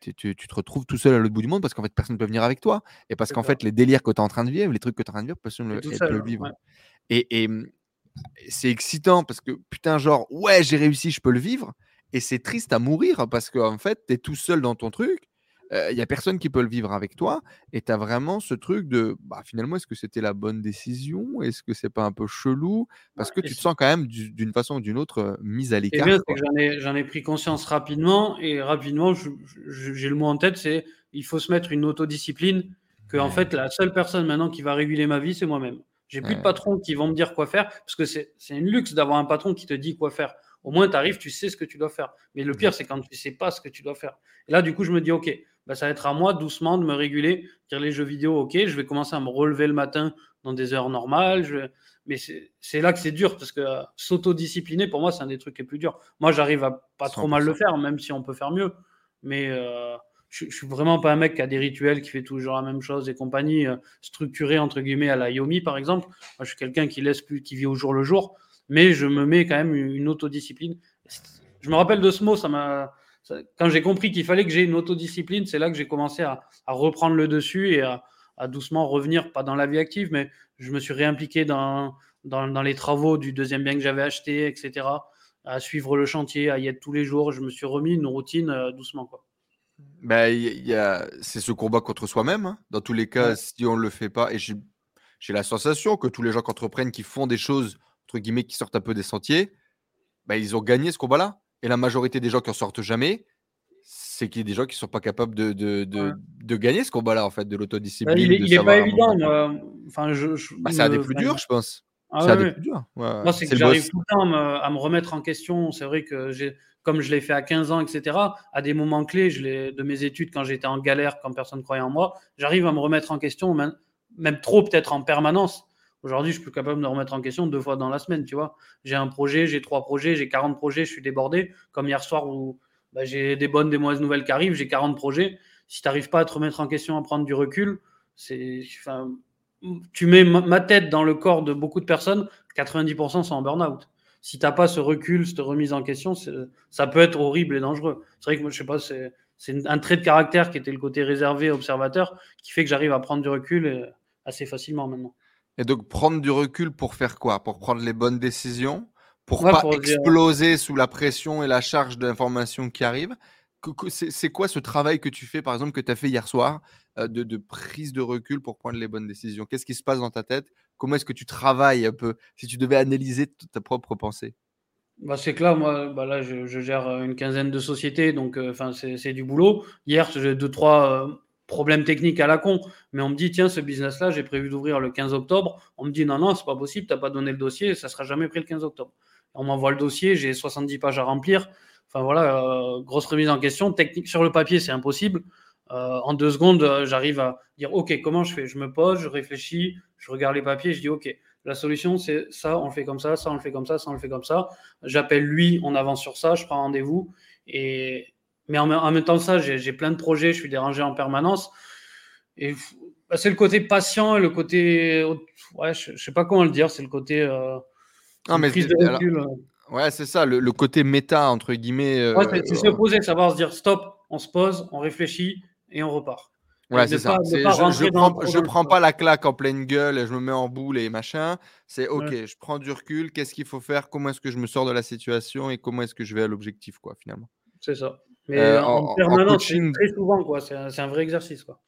tu, te retrouves tout seul à l'autre bout du monde parce qu'en fait, personne ne peut venir avec toi. Et parce qu'en fait, les délires que tu es en train de vivre, les trucs que tu es en train de vivre, personne ne peut le vivre. Et, et mmh, c'est excitant parce que, putain, genre, ouais, j'ai réussi, je peux le vivre. Et c'est triste à mourir parce qu'en fait, tu es tout seul dans ton truc il n'y a personne qui peut le vivre avec toi. Et tu as vraiment ce truc de bah, finalement, est-ce que c'était la bonne décision? Est-ce que c'est pas un peu chelou? Parce que tu te sens quand même d'une façon ou d'une autre mise à l'écart. J'en ai, ai, pris conscience rapidement et rapidement, j'ai le mot en tête c'est il faut se mettre une autodiscipline. Que en fait, la seule personne maintenant qui va réguler ma vie, c'est moi-même. J'ai plus de patrons qui vont me dire quoi faire parce que c'est une luxe d'avoir un patron qui te dit quoi faire. Au moins, tu arrives, tu sais ce que tu dois faire. Mais le pire, c'est quand tu ne sais pas ce que tu dois faire. Et là, du coup, je me dis, OK, bah, ça va être à moi doucement de me réguler, dire les jeux vidéo, ok, je vais commencer à me relever le matin dans des heures normales. Mais c'est là que c'est dur parce que euh, s'autodiscipliner, pour moi, c'est un des trucs les plus durs. Moi, j'arrive à pas trop mal le faire, même si on peut faire mieux. Mais euh, je, ne suis vraiment pas un mec qui a des rituels, qui fait toujours la même chose et compagnie, euh, structuré entre guillemets à la Yomi, par exemple. Moi, je suis quelqu'un qui laisse plus, qui vit au jour le jour, mais je me mets quand même une autodiscipline. Je me rappelle de ce mot, ça m'a quand j'ai compris qu'il fallait que j'ai une autodiscipline, c'est là que j'ai commencé à, reprendre le dessus et à, doucement revenir, pas dans la vie active, mais je me suis réimpliqué dans, dans, les travaux du deuxième bien que j'avais acheté, etc. À suivre le chantier, à y être tous les jours. Je me suis remis une routine euh, doucement. Quoi. Ben, y a, c'est ce combat contre soi-même. Hein. Dans tous les cas, si on ne le fait pas, et j'ai, la sensation que tous les gens qui entreprennent, qui font des choses, entre guillemets, qui sortent un peu des sentiers, ben, ils ont gagné ce combat-là. Et la majorité des gens qui en sortent jamais, c'est qu'il y a des gens qui ne sont pas capables de, de, de, gagner ce combat-là, en fait, de l'autodiscipline. Bah, il n'est pas évident. Enfin, je, bah, c'est un des plus durs, je pense. Ah, c'est un des plus durs. Moi, c'est que j'arrive tout le temps à me, remettre en question. C'est vrai que j'ai, comme je l'ai fait à 15 ans, etc., à des moments clés je de mes études, quand j'étais en galère, quand personne ne croyait en moi, j'arrive à me remettre en question, même, même trop peut-être en permanence. Aujourd'hui, je suis plus capable de me remettre en question deux fois dans la semaine, tu vois. J'ai un projet, j'ai trois projets, j'ai 40 projets, je suis débordé. Comme hier soir où bah, j'ai des bonnes, des mauvaises nouvelles qui arrivent, j'ai 40 projets. Si tu n'arrives pas à te remettre en question, à prendre du recul, c'est, tu mets ma tête dans le corps de beaucoup de personnes, 90% sont en burn-out. Si tu n'as pas ce recul, cette remise en question, ça peut être horrible et dangereux. C'est vrai que moi, je sais pas, c'est, c'est un trait de caractère qui était le côté réservé observateur qui fait que j'arrive à prendre du recul euh, assez facilement maintenant. Et donc prendre du recul pour faire quoi? Pour prendre les bonnes décisions? Pour pas exploser sous la pression et la charge d'informations qui arrivent? C'est quoi ce travail que tu fais, par exemple, que tu as fait hier soir, euh, de, prise de recul pour prendre les bonnes décisions? Qu'est-ce qui se passe dans ta tête? Comment est-ce que tu travailles un peu Si tu devais analyser ta propre pensée? Bah, c'est que là, moi, bah là, je, gère une quinzaine de sociétés, donc euh, enfin, c'est du boulot. Hier, j'ai deux, trois euh, problème technique à la con, mais on me dit tiens ce business là j'ai prévu d'ouvrir le 15 octobre, on me dit non non c'est pas possible, t'as pas donné le dossier, ça sera jamais pris le 15 octobre. On m'envoie le dossier, j'ai 70 pages à remplir, enfin voilà euh, grosse remise en question, technique sur le papier c'est impossible. Euh, en deux secondes euh, j'arrive à dire ok comment je fais, je me pose, je réfléchis, je regarde les papiers, je dis ok la solution c'est ça, on le fait comme ça, ça on le fait comme ça, ça on le fait comme ça. J'appelle lui, on avance sur ça, je prends rendez-vous et mais en, même temps, ça, j'ai plein de projets, je suis dérangé en permanence. Et bah, c'est le côté patient et le côté. Ouais, je, ne sais pas comment le dire, c'est le côté. Euh, mais prise de recul. Euh. ouais, c'est ça, le, côté méta, entre guillemets. Euh, ouais, c'est se poser, savoir se dire stop, on se pose, on réfléchit et on repart. Ouais, c'est ça. je, prends, je prends pas la claque en pleine gueule et je me mets en boule et machin. C'est ok, je prends du recul, qu'est-ce qu'il faut faire, comment est-ce que je me sors de la situation et comment est-ce que je vais à l'objectif, quoi, finalement. C'est ça. Mais euh, en, permanence, très souvent, quoi. C'est un, vrai exercice, quoi.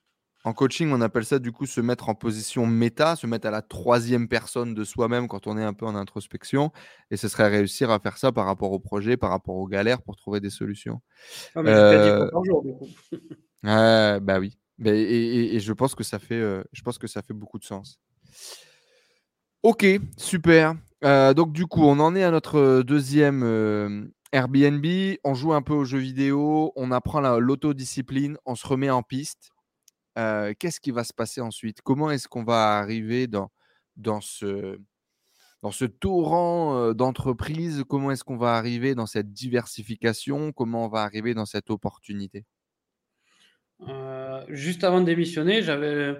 En coaching, on appelle ça du coup se mettre en position méta, se mettre à la troisième personne de soi-même quand on est un peu en introspection. Et ce serait réussir à faire ça par rapport au projet, par rapport aux galères pour trouver des solutions. Ah, mais euh... par jour, du coup. bah oui. Et, je pense que ça fait, euh, je pense que ça fait beaucoup de sens. Ok, super. Euh, donc du coup, on en est à notre deuxième euh, Airbnb. On joue un peu aux jeux vidéo, on apprend l'autodiscipline, on se remet en piste. Qu'est-ce qui va se passer ensuite? Comment est-ce qu'on va arriver dans, dans ce, dans ce torrent d'entreprises? Comment est-ce qu'on va arriver dans cette diversification? Comment on va arriver dans cette opportunité? Euh, juste avant de démissionner, j'avais,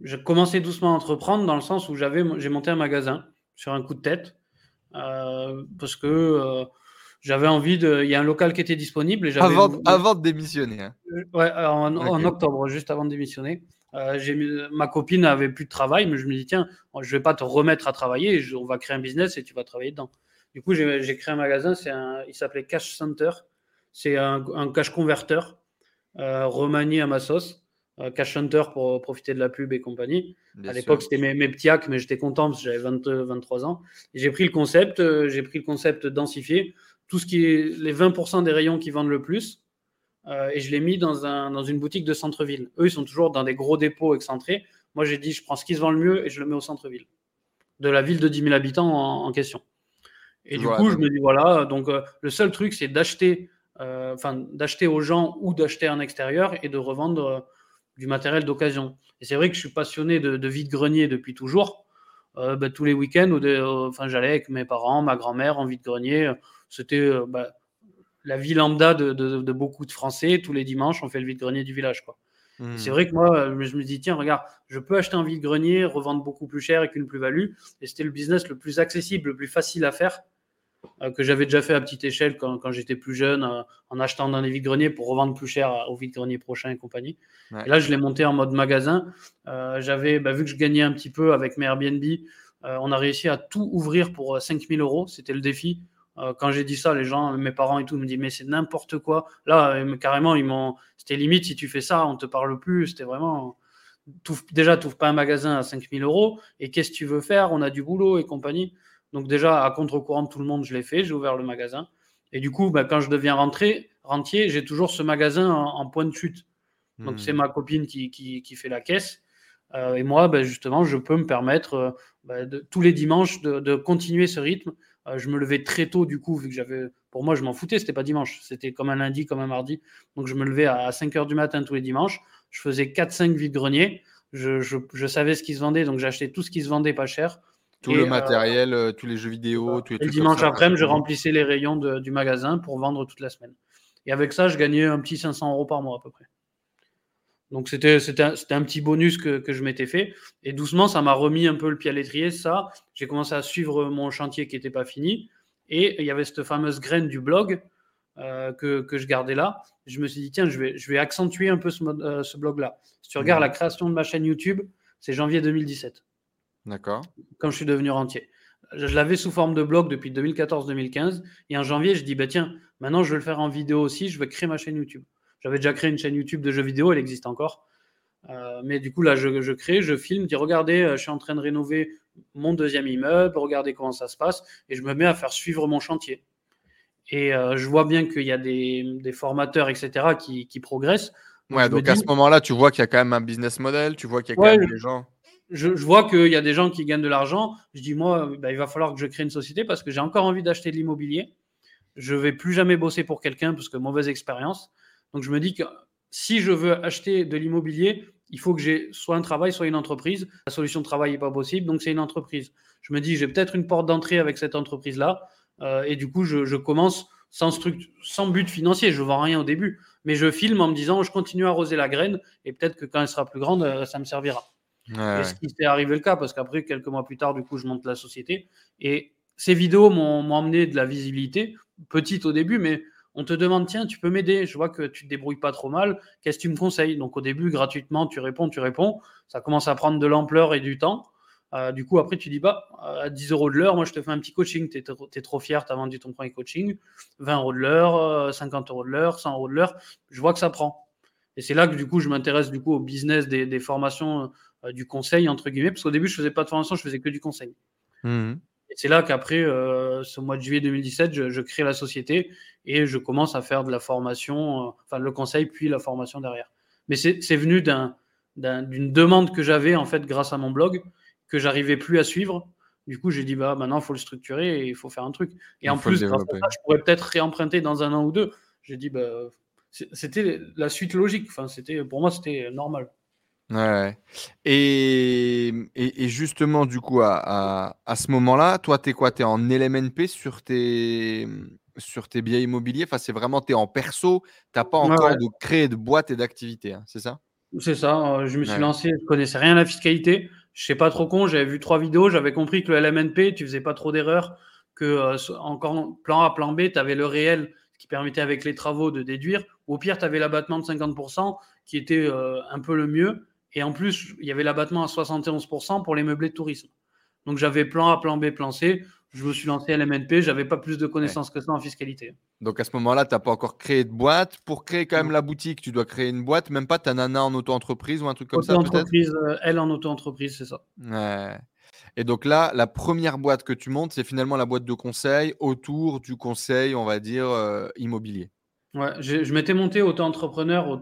j'ai commencé doucement à entreprendre dans le sens où j'avais, j'ai monté un magasin sur un coup de tête euh, parce que euh, j'avais envie de. Il y a un local qui était disponible. Et avant, avant de démissionner. Hein. Ouais, en, octobre, juste avant de démissionner. j'ai ma copine avait plus de travail, mais je me dis tiens, je vais pas te remettre à travailler. on va créer un business et tu vas travailler dedans. Du coup, j'ai, créé un magasin. Un, il s'appelait Cash Center. C'est un, un cash converteur euh, remanié à ma sauce. Euh, Cash Hunter pour profiter de la pub et compagnie. à l'époque, c'était mes, mes, petits hacks, mais j'étais content parce que j'avais 23 ans. J'ai pris le concept, euh, j'ai pris le concept densifié, tout ce qui est les 20% des rayons qui vendent le plus, et je l'ai mis dans, un, dans une boutique de centre-ville. Eux, ils sont toujours dans des gros dépôts excentrés. Moi, j'ai dit, je prends ce qui se vend le mieux et je le mets au centre-ville, de la ville de 10 000 habitants en, question. Et du coup, je me dis, voilà, donc le seul truc, c'est d'acheter euh, enfin, d'acheter aux gens ou d'acheter en extérieur et de revendre euh, du matériel d'occasion. Et c'est vrai que je suis passionné de, de vide-grenier depuis toujours. Euh, bah, tous les week-ends, enfin, j'allais avec mes parents, ma grand-mère en vide-grenier. C'était bah, la vie lambda de, beaucoup de Français. Tous les dimanches, on fait le vide-grenier du village. Quoi. Mmh. C'est vrai que moi, je me dis, tiens, regarde, je peux acheter un vide-grenier, revendre beaucoup plus cher et qu'une plus-value. Et c'était le business le plus accessible, le plus facile à faire euh, que j'avais déjà fait à petite échelle quand, quand j'étais plus jeune, euh, en achetant dans les vides-greniers pour revendre plus cher au vide-grenier prochain et compagnie. Et là, je l'ai monté en mode magasin. Euh, j'avais, bah, vu que je gagnais un petit peu avec mes Airbnb, on a réussi à tout ouvrir pour 5000 euros. C'était le défi. Quand j'ai dit ça, les gens, mes parents et tout, me disent mais c'est n'importe quoi. Là, carrément, ils m'ont. C'était limite si tu fais ça, on te parle plus. C'était vraiment. Déjà, tu pas un magasin à 5000 euros. Et qu'est-ce que tu veux faire? On a du boulot et compagnie. Donc déjà, à contre-courant de tout le monde, je l'ai fait, j'ai ouvert le magasin. Et du coup, bah, quand je deviens rentré, rentier, j'ai toujours ce magasin en, point de chute. Donc hmm. c'est ma copine qui, qui, fait la caisse. Euh, et moi, bah, justement, je peux me permettre euh, bah, de, tous les dimanches de, continuer ce rythme. Euh, je me levais très tôt, du coup, vu que j'avais. Pour moi, je m'en foutais, c'était pas dimanche. C'était comme un lundi, comme un mardi. Donc je me levais à 5 h du matin tous les dimanches. Je faisais 4-5 vides-greniers. Je, je, je, savais ce qui se vendait, donc j'achetais tout ce qui se vendait pas cher. Tout le euh, matériel, euh, tous les jeux vidéo, tous les et le dimanche après-midi, je remplissais les rayons du magasin pour vendre toute la semaine. Et avec ça, je gagnais un petit 500 euros par mois à peu près. Donc c'était un, un, petit bonus que, que je m'étais fait. Et doucement, ça m'a remis un peu le pied à l'étrier, ça. J'ai commencé à suivre mon chantier qui n'était pas fini. Et il y avait cette fameuse graine du blog euh, que, que, je gardais là. Je me suis dit, tiens, je vais, je vais accentuer un peu ce, ce blog-là. Si tu regardes mmh. la création de ma chaîne YouTube, c'est janvier 2017. D'accord. Quand je suis devenu rentier. Je l'avais sous forme de blog depuis 2014-2015. Et en janvier, je dis, bah tiens, maintenant je vais le faire en vidéo aussi, je vais créer ma chaîne YouTube. J'avais déjà créé une chaîne YouTube de jeux vidéo, elle existe encore. Euh, mais du coup, là, je, crée, je filme, dis, regardez, euh, je suis en train de rénover mon deuxième immeuble, regardez comment ça se passe. Et je me mets à faire suivre mon chantier. Et euh, je vois bien qu'il y a des, formateurs, etc., qui, progressent. ouais, donc à ce moment-là, tu vois qu'il y a quand même un business model, tu vois qu'il y a quand même des gens je, vois qu'il y a des gens qui gagnent de l'argent. Je dis, moi, bah, il va falloir que je crée une société parce que j'ai encore envie d'acheter de l'immobilier. Je vais plus jamais bosser pour quelqu'un parce que mauvaise expérience. Donc, je me dis que si je veux acheter de l'immobilier, il faut que j'ai soit un travail, soit une entreprise. La solution de travail n'est pas possible, donc c'est une entreprise. Je me dis, j'ai peut-être une porte d'entrée avec cette entreprise-là. Euh, et du coup, je, commence sans, sans but financier. Je ne vends rien au début, mais je filme en me disant je continue à arroser la graine et peut-être que quand elle sera plus grande, euh, ça me servira. et ce qui s'est arrivé le cas, parce qu'après, quelques mois plus tard, du coup, je monte la société. Et ces vidéos m'ont amené de la visibilité, petite au début, mais on te demande tiens, tu peux m'aider, je vois que tu te débrouilles pas trop mal, qu'est-ce que tu me conseilles? Donc au début, gratuitement, tu réponds, tu réponds, ça commence à prendre de l'ampleur et du temps. Euh, du coup, après, tu dis, bah, à 10 euros de l'heure, moi, je te fais un petit coaching. Tu es, trop fier, tu as vendu ton premier coaching. 20 euros de l'heure, 50 euh, euros de l'heure, 100 euros de l'heure. Je vois que ça prend. Et c'est là que, du coup, je m'intéresse du coup au business des, formations euh, du conseil, entre guillemets, parce qu'au début, je faisais pas de formation, je faisais que du conseil. Mmh. C'est là qu'après, ce mois de juillet 2017, je, crée la société et je commence à faire de la formation, enfin, le conseil, puis la formation derrière. Mais c'est venu d'une demande que j'avais, en fait, grâce à mon blog que j'arrivais plus à suivre. Du coup, j'ai dit, bah, maintenant, il faut le structurer et il faut faire un truc. Et en plus, je pourrais peut-être réemprunter dans un an ou deux. J'ai dit, bah, c'était la suite logique. Enfin, c'était, pour moi, c'était normal. Ouais. Et, et, justement, du coup, à, à, ce moment-là, toi, tu es quoi Tu es en LMNP sur tes, sur tes biens immobiliers? Enfin, c'est vraiment, tu es en perso, tu n'as pas encore de créer de boîte et d'activité, hein, c'est ça? C'est ça. Je me suis lancé, je connaissais rien à la fiscalité je sais pas trop con, j'avais vu trois vidéos, j'avais compris que le LMNP, tu faisais pas trop d'erreurs, que euh, encore plan A, plan B, tu avais le réel qui permettait avec les travaux de déduire. Au pire, tu avais l'abattement de 50% qui était euh, un peu le mieux. Et en plus, il y avait l'abattement à 71% pour les meublés de tourisme. Donc j'avais plan A, plan B, plan C je me suis lancé à l'MNP, j'avais pas plus de connaissances que ça en fiscalité. Donc à ce moment-là, tu n'as pas encore créé de boîte. Pour créer quand même la boutique, tu dois créer une boîte, même pas ta nana en auto-entreprise ou un truc comme ça Auto-entreprise, euh, elle en auto-entreprise, c'est ça. Et donc là, la première boîte que tu montes, c'est finalement la boîte de conseil autour du conseil, on va dire, euh, immobilier. Ouais, je, m'étais monté auto-entrepreneur au,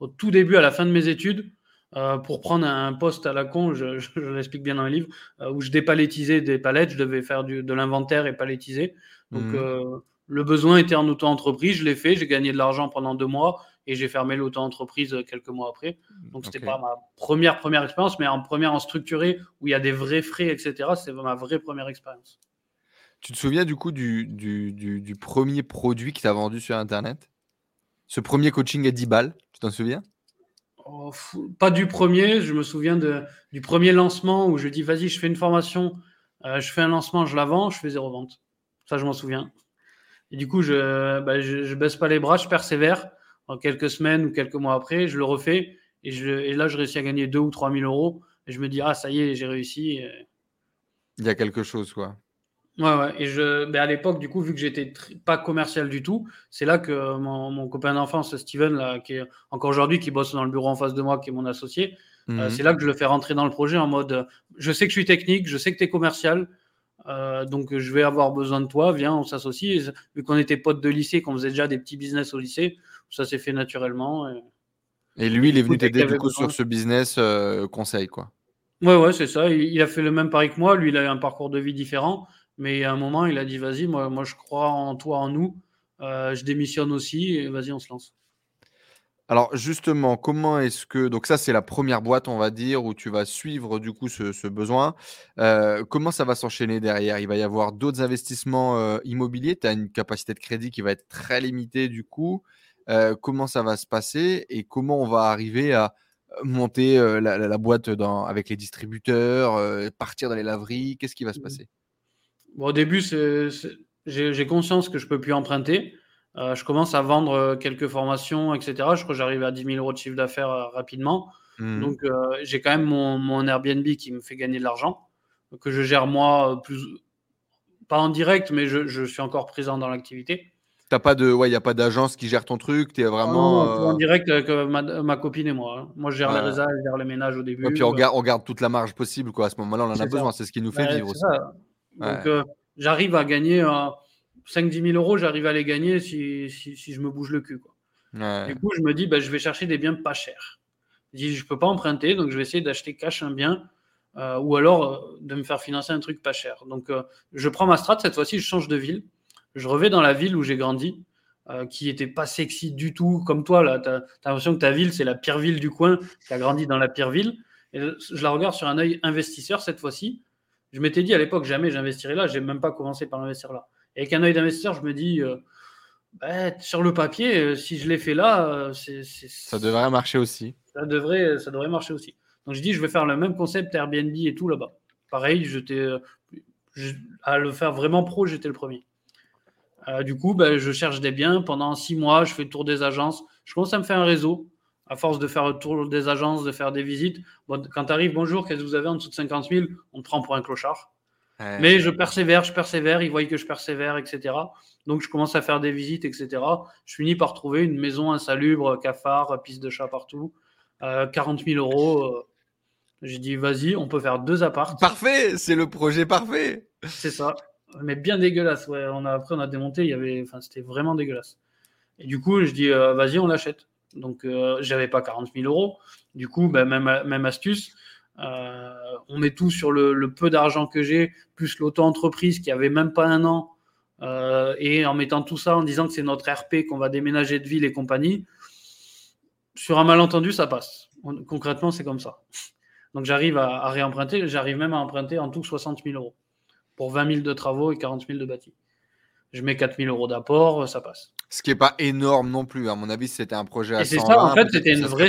au, tout début, à la fin de mes études. Euh, pour prendre un poste à la con, je, l'explique bien dans le livre, euh, où je dépalettisais des palettes, je devais faire de l'inventaire et palettiser. Donc mmh. euh, le besoin était en auto-entreprise, je l'ai fait, j'ai gagné de l'argent pendant deux mois et j'ai fermé l'auto-entreprise quelques mois après. Donc c'était pas ma première première expérience, mais en première en structuré où il y a des vrais frais, etc. C'est ma vraie première expérience. Tu te souviens du coup du, du, du premier produit que tu as vendu sur Internet? Ce premier coaching à 10 balles, tu t'en souviens? Oh, pas du premier, je me souviens du premier lancement où je dis vas-y, je fais une formation, euh, je fais un lancement, je la vends, je fais zéro vente. Ça, je m'en souviens. Et du coup, je, bah, baisse pas les bras, je persévère. En quelques semaines ou quelques mois après, je le refais et, et là, je réussis à gagner 2 ou 3 000 euros. Et je me dis, ah, ça y est, j'ai réussi. Il y a quelque chose, quoi. Ouais, ouais. Et je, ben à l'époque, du coup, vu que j'étais pas commercial du tout, c'est là que mon, mon copain d'enfance, Steven, là, qui est encore aujourd'hui, qui bosse dans le bureau en face de moi, qui est mon associé, euh, mhm. c'est là que je le fais rentrer dans le projet en mode je sais que je suis technique, je sais que tu es commercial, euh, donc je vais avoir besoin de toi, viens, on s'associe. Vu qu'on était potes de lycée, qu'on faisait déjà des petits business au lycée, ça s'est fait naturellement. Et... lui, il est venu t'aider du coup sur ce business euh, conseil, quoi. Ouais, ouais, c'est ça. Il, il, a fait le même pari que moi. Lui, il a eu un parcours de vie différent. Mais à un moment, il a dit vas-y, moi, moi je crois en toi, en nous. Euh, je démissionne aussi et vas-y, on se lance. Alors justement, comment est-ce que donc ça c'est la première boîte on va dire où tu vas suivre du coup ce, besoin. Euh, comment ça va s'enchaîner derrière? Il va y avoir d'autres investissements euh, immobiliers? Tu as une capacité de crédit qui va être très limitée du coup. comment ça va se passer? Et comment on va arriver à monter la, boîte dans, avec les distributeurs, partir dans les laveries? Qu'est-ce qui va se mmh au début, j'ai conscience que je ne peux plus emprunter. Euh, je commence à vendre euh, quelques formations, etc. Je crois que j'arrive à 10 000 euros de chiffre d'affaires euh, rapidement. Mmh. Donc, j'ai quand même mon, Airbnb qui me fait gagner de l'argent, que je gère moi, plus, pas en direct, mais je, suis encore présent dans l'activité. T'as pas de, ouais, il y a pas d'agence qui gère ton truc. Tu es vraiment en direct avec ma, copine et moi. Hein. Moi, je gère les réseaux, je gère les ménages au début. Et puis on garde, on garde, toute la marge possible, quoi. À ce moment-là, on en a besoin. C'est ce qui nous fait vivre aussi. Ça. Donc, euh, j'arrive à gagner 5-10 000 euros, j'arrive à les gagner si, si, si, je me bouge le cul. Quoi. Du coup, je me dis, bah, je vais chercher des biens pas chers. Je dis, je peux pas emprunter, donc je vais essayer d'acheter cash un bien euh, ou alors euh, de me faire financer un truc pas cher. Donc, je prends ma strat, cette fois-ci, je change de ville. Je reviens dans la ville où j'ai grandi, qui était pas sexy du tout, comme toi. Là, tu as, l'impression que ta ville, c'est la pire ville du coin, tu as grandi dans la pire ville. Et je la regarde sur un œil investisseur cette fois-ci je m'étais dit à l'époque, jamais j'investirai là. J'ai même pas commencé par investir là. Et avec un œil d'investisseur, je me dis, euh, bah, sur le papier, euh, si je l'ai fait là, euh, c'est, ça devrait marcher aussi. Ça devrait, ça devrait marcher aussi. Donc je dis, je vais faire le même concept Airbnb et tout là-bas. Pareil, j'étais à le faire vraiment pro, j'étais le premier. du coup, bah, je cherche des biens pendant six mois, je fais le tour des agences, je commence à me faire un réseau. À force de faire le tour des agences, de faire des visites, quand tu arrives, bonjour, qu'est-ce que vous avez en dessous de 50 000 On te prend pour un clochard. Mais je persévère, je persévère, ils voient que je persévère, etc. Donc je commence à faire des visites, etc. Je finis par trouver une maison insalubre, cafard, piste de chat partout, 40 euh, 000 euros. Euh. J'ai dit, vas-y, on peut faire deux apparts. Parfait, c'est le projet parfait. C'est ça, mais bien dégueulasse. Ouais. On a, après, on a démonté, il y avait, enfin, c'était vraiment dégueulasse. Et du coup, je dis, euh, vas-y, on l'achète. Donc, j'avais pas 40 000 euros. Du coup, ben, même, astuce, euh, on met tout sur le, peu d'argent que j'ai, plus l'auto-entreprise qui avait même pas un an, euh, et en mettant tout ça en disant que c'est notre RP, qu'on va déménager de ville et compagnie, sur un malentendu, ça passe. Concrètement, c'est comme ça. Donc j'arrive à, réemprunter, j'arrive même à emprunter en tout 60 000 euros pour 20 000 de travaux et 40 000 de bâti. Je mets 4 000 euros d'apport, ça passe. Ce qui n'est pas énorme non plus. À mon avis, c'était un projet à et c'est ça, en fait, c'était une vraie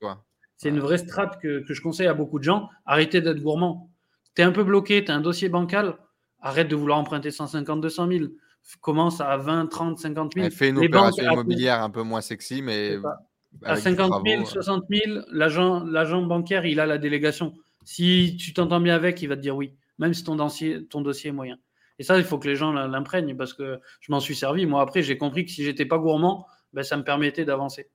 quoi. C'est une vraie strate que, je conseille à beaucoup de gens. Arrêtez d'être gourmand. Tu es un peu bloqué, tu as un dossier bancal, arrête de vouloir emprunter 150, 200 000. Commence à 20, 30, 50 000. fais une opération immobilière un peu moins sexy, mais. À 50 000, 60 000, l'agent bancaire, il a la délégation. Si tu t'entends bien avec, il va te dire oui, même si ton dossier, ton dossier est moyen. Et ça, il faut que les gens l'imprègnent parce que je m'en suis servi. Moi, après, j'ai compris que si j'étais pas gourmand, ben, ça me permettait d'avancer.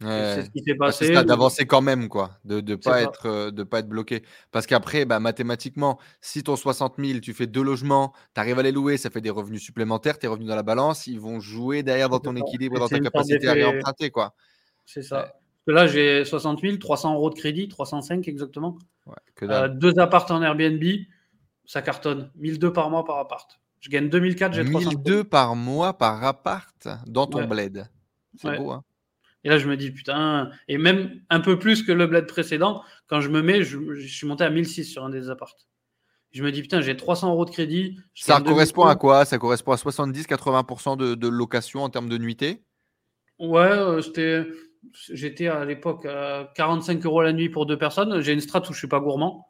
C'est ce qui s'est bah, passé. d'avancer quand même, quoi, de ne pas, être, euh, de pas être bloqué. Parce qu'après, bah, mathématiquement, si ton 60 000, tu fais deux logements, tu arrives à les louer, ça fait des revenus supplémentaires, tes revenus dans la balance, ils vont jouer derrière dans ton équilibre, dans ta capacité à réemprunter. quoi. C'est ça. Parce que là, j'ai 60 000, 300 euros de crédit, 305 exactement. Euh, deux apparts en Airbnb, ça cartonne. 1002 par mois par appart. Je gagne 2004, j'ai 1002 par mois par appart dans ton bled. C'est beau, hein et là, je me dis, putain, et même un peu plus que le bled précédent, quand je me mets, je, suis monté à 1006 sur un des apparts. Je me dis, putain, j'ai 300 euros de crédit. Ça correspond à quoi? Ça correspond à 70-80% de, location en termes de nuitée? Ouais, euh, j'étais à l'époque à 45 euros la nuit pour deux personnes. J'ai une strat où je suis pas gourmand,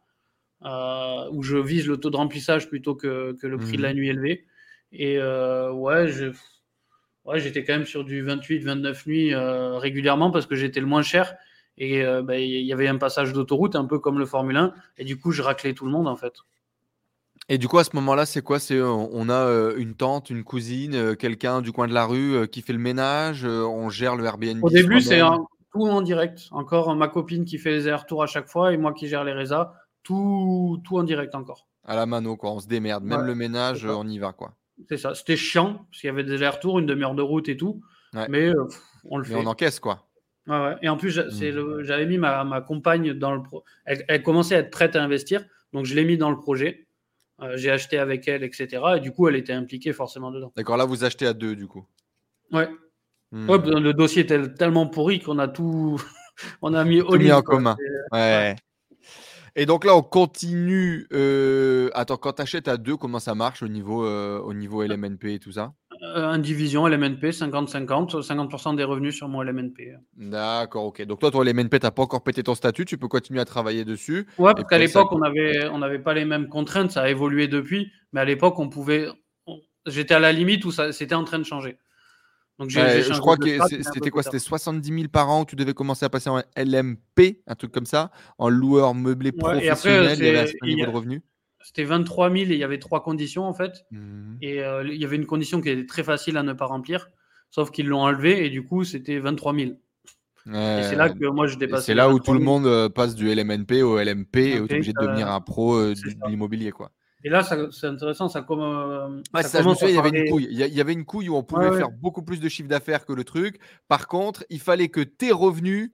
où je vise le taux de remplissage plutôt que, le prix de la mmh. nuit élevé. Et euh, ouais, je ouais, j'étais quand même sur du 28-29 nuits euh, régulièrement parce que j'étais le moins cher. Et euh, bah, il y avait un passage d'autoroute, un peu comme le Formule 1. Et du coup, je raclais tout le monde, en fait. Et du coup, à ce moment-là, c'est quoi? C'est on a une tante, une cousine, quelqu'un du coin de la rue qui fait le ménage, on gère le Airbnb. Au début, c'est tout en direct. Encore ma copine qui fait les retours à chaque fois et moi qui gère les résas. Tout, tout en direct encore. À la mano, quoi. On se démerde. Même le ménage, on y va, quoi. C'est ça. C'était chiant, parce qu'il y avait des allers-retours, une demi-heure de route et tout. Mais euh, on le fait. on encaisse, quoi. Et en plus, mmh. j'avais mis ma, compagne dans le pro. Elle, commençait à être prête à investir, donc je l'ai mis dans le projet. Euh, j'ai acheté avec elle, etc. Et du coup, elle était impliquée forcément dedans. D'accord, là, vous achetez à deux, du coup. Ouais. Mmh. le dossier était tellement pourri qu'on a tout. on a mis, tout mis en commun. ouais. Et donc là, on continue. Euh, attends, quand tu achètes à deux, comment ça marche au niveau, euh, au niveau LMNP et tout ça? euh, Indivision LMNP, 50-50, 50%, des revenus sur mon LMNP. D'accord, ok. Donc toi, ton LMNP, tu n'as pas encore pété ton statut, tu peux continuer à travailler dessus. Ouais, parce qu'à l'époque, on n'avait on avait pas les mêmes contraintes, ça a évolué depuis, mais à l'époque, on pouvait. J'étais à la limite où c'était en train de changer. Donc je crois que c'était quoi? C'était 70 000 par an où tu devais commencer à passer en LMP, un truc comme ça, en loueur meublé professionnel, il y avait niveau de revenu? C'était 23 000 et il y avait trois conditions en fait. Mmh. Et euh, il y avait une condition qui était très facile à ne pas remplir, sauf qu'ils l'ont enlevé et du coup c'était 23 000. et c'est là que moi je dépasse. C'est là où tout le monde euh, passe du LMNP au LMP et est obligé de devenir un pro euh, de l'immobilier quoi. Et là, c'est intéressant, ça, comme, euh, ça, commence il y avait une couille. Il y, avait une couille où on pouvait faire beaucoup plus de chiffre d'affaires que le truc. Par contre, il fallait que tes revenus,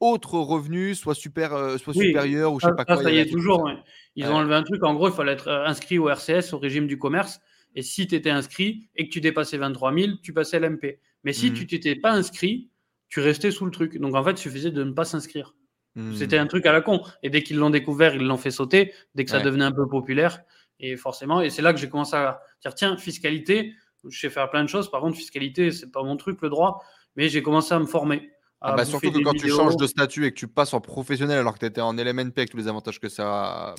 autres revenus, soient, super, euh, soient supérieurs ou je sais pas quoi. Ça y est toujours. Ils ont enlevé un truc. En gros, il fallait être euh, inscrit au RCS, au régime du commerce. Et si tu étais inscrit et que tu dépassais 23 000, tu passais l'MP. Mais si mmh. tu t'étais pas inscrit, tu restais sous le truc. Donc en fait, il suffisait de ne pas s'inscrire. Mmh. C'était un truc à la con. Et dès qu'ils l'ont découvert, ils l'ont fait sauter. Dès que ça devenait un peu populaire, et forcément, et c'est là que j'ai commencé à dire tiens, fiscalité, Je sais faire plein de choses. Par contre, fiscalité, c'est pas mon truc, le droit. Mais j'ai commencé à me former. Ah bah, surtout que quand tu changes de statut et que tu passes en professionnel alors que tu étais en LMNP avec tous les avantages que ça,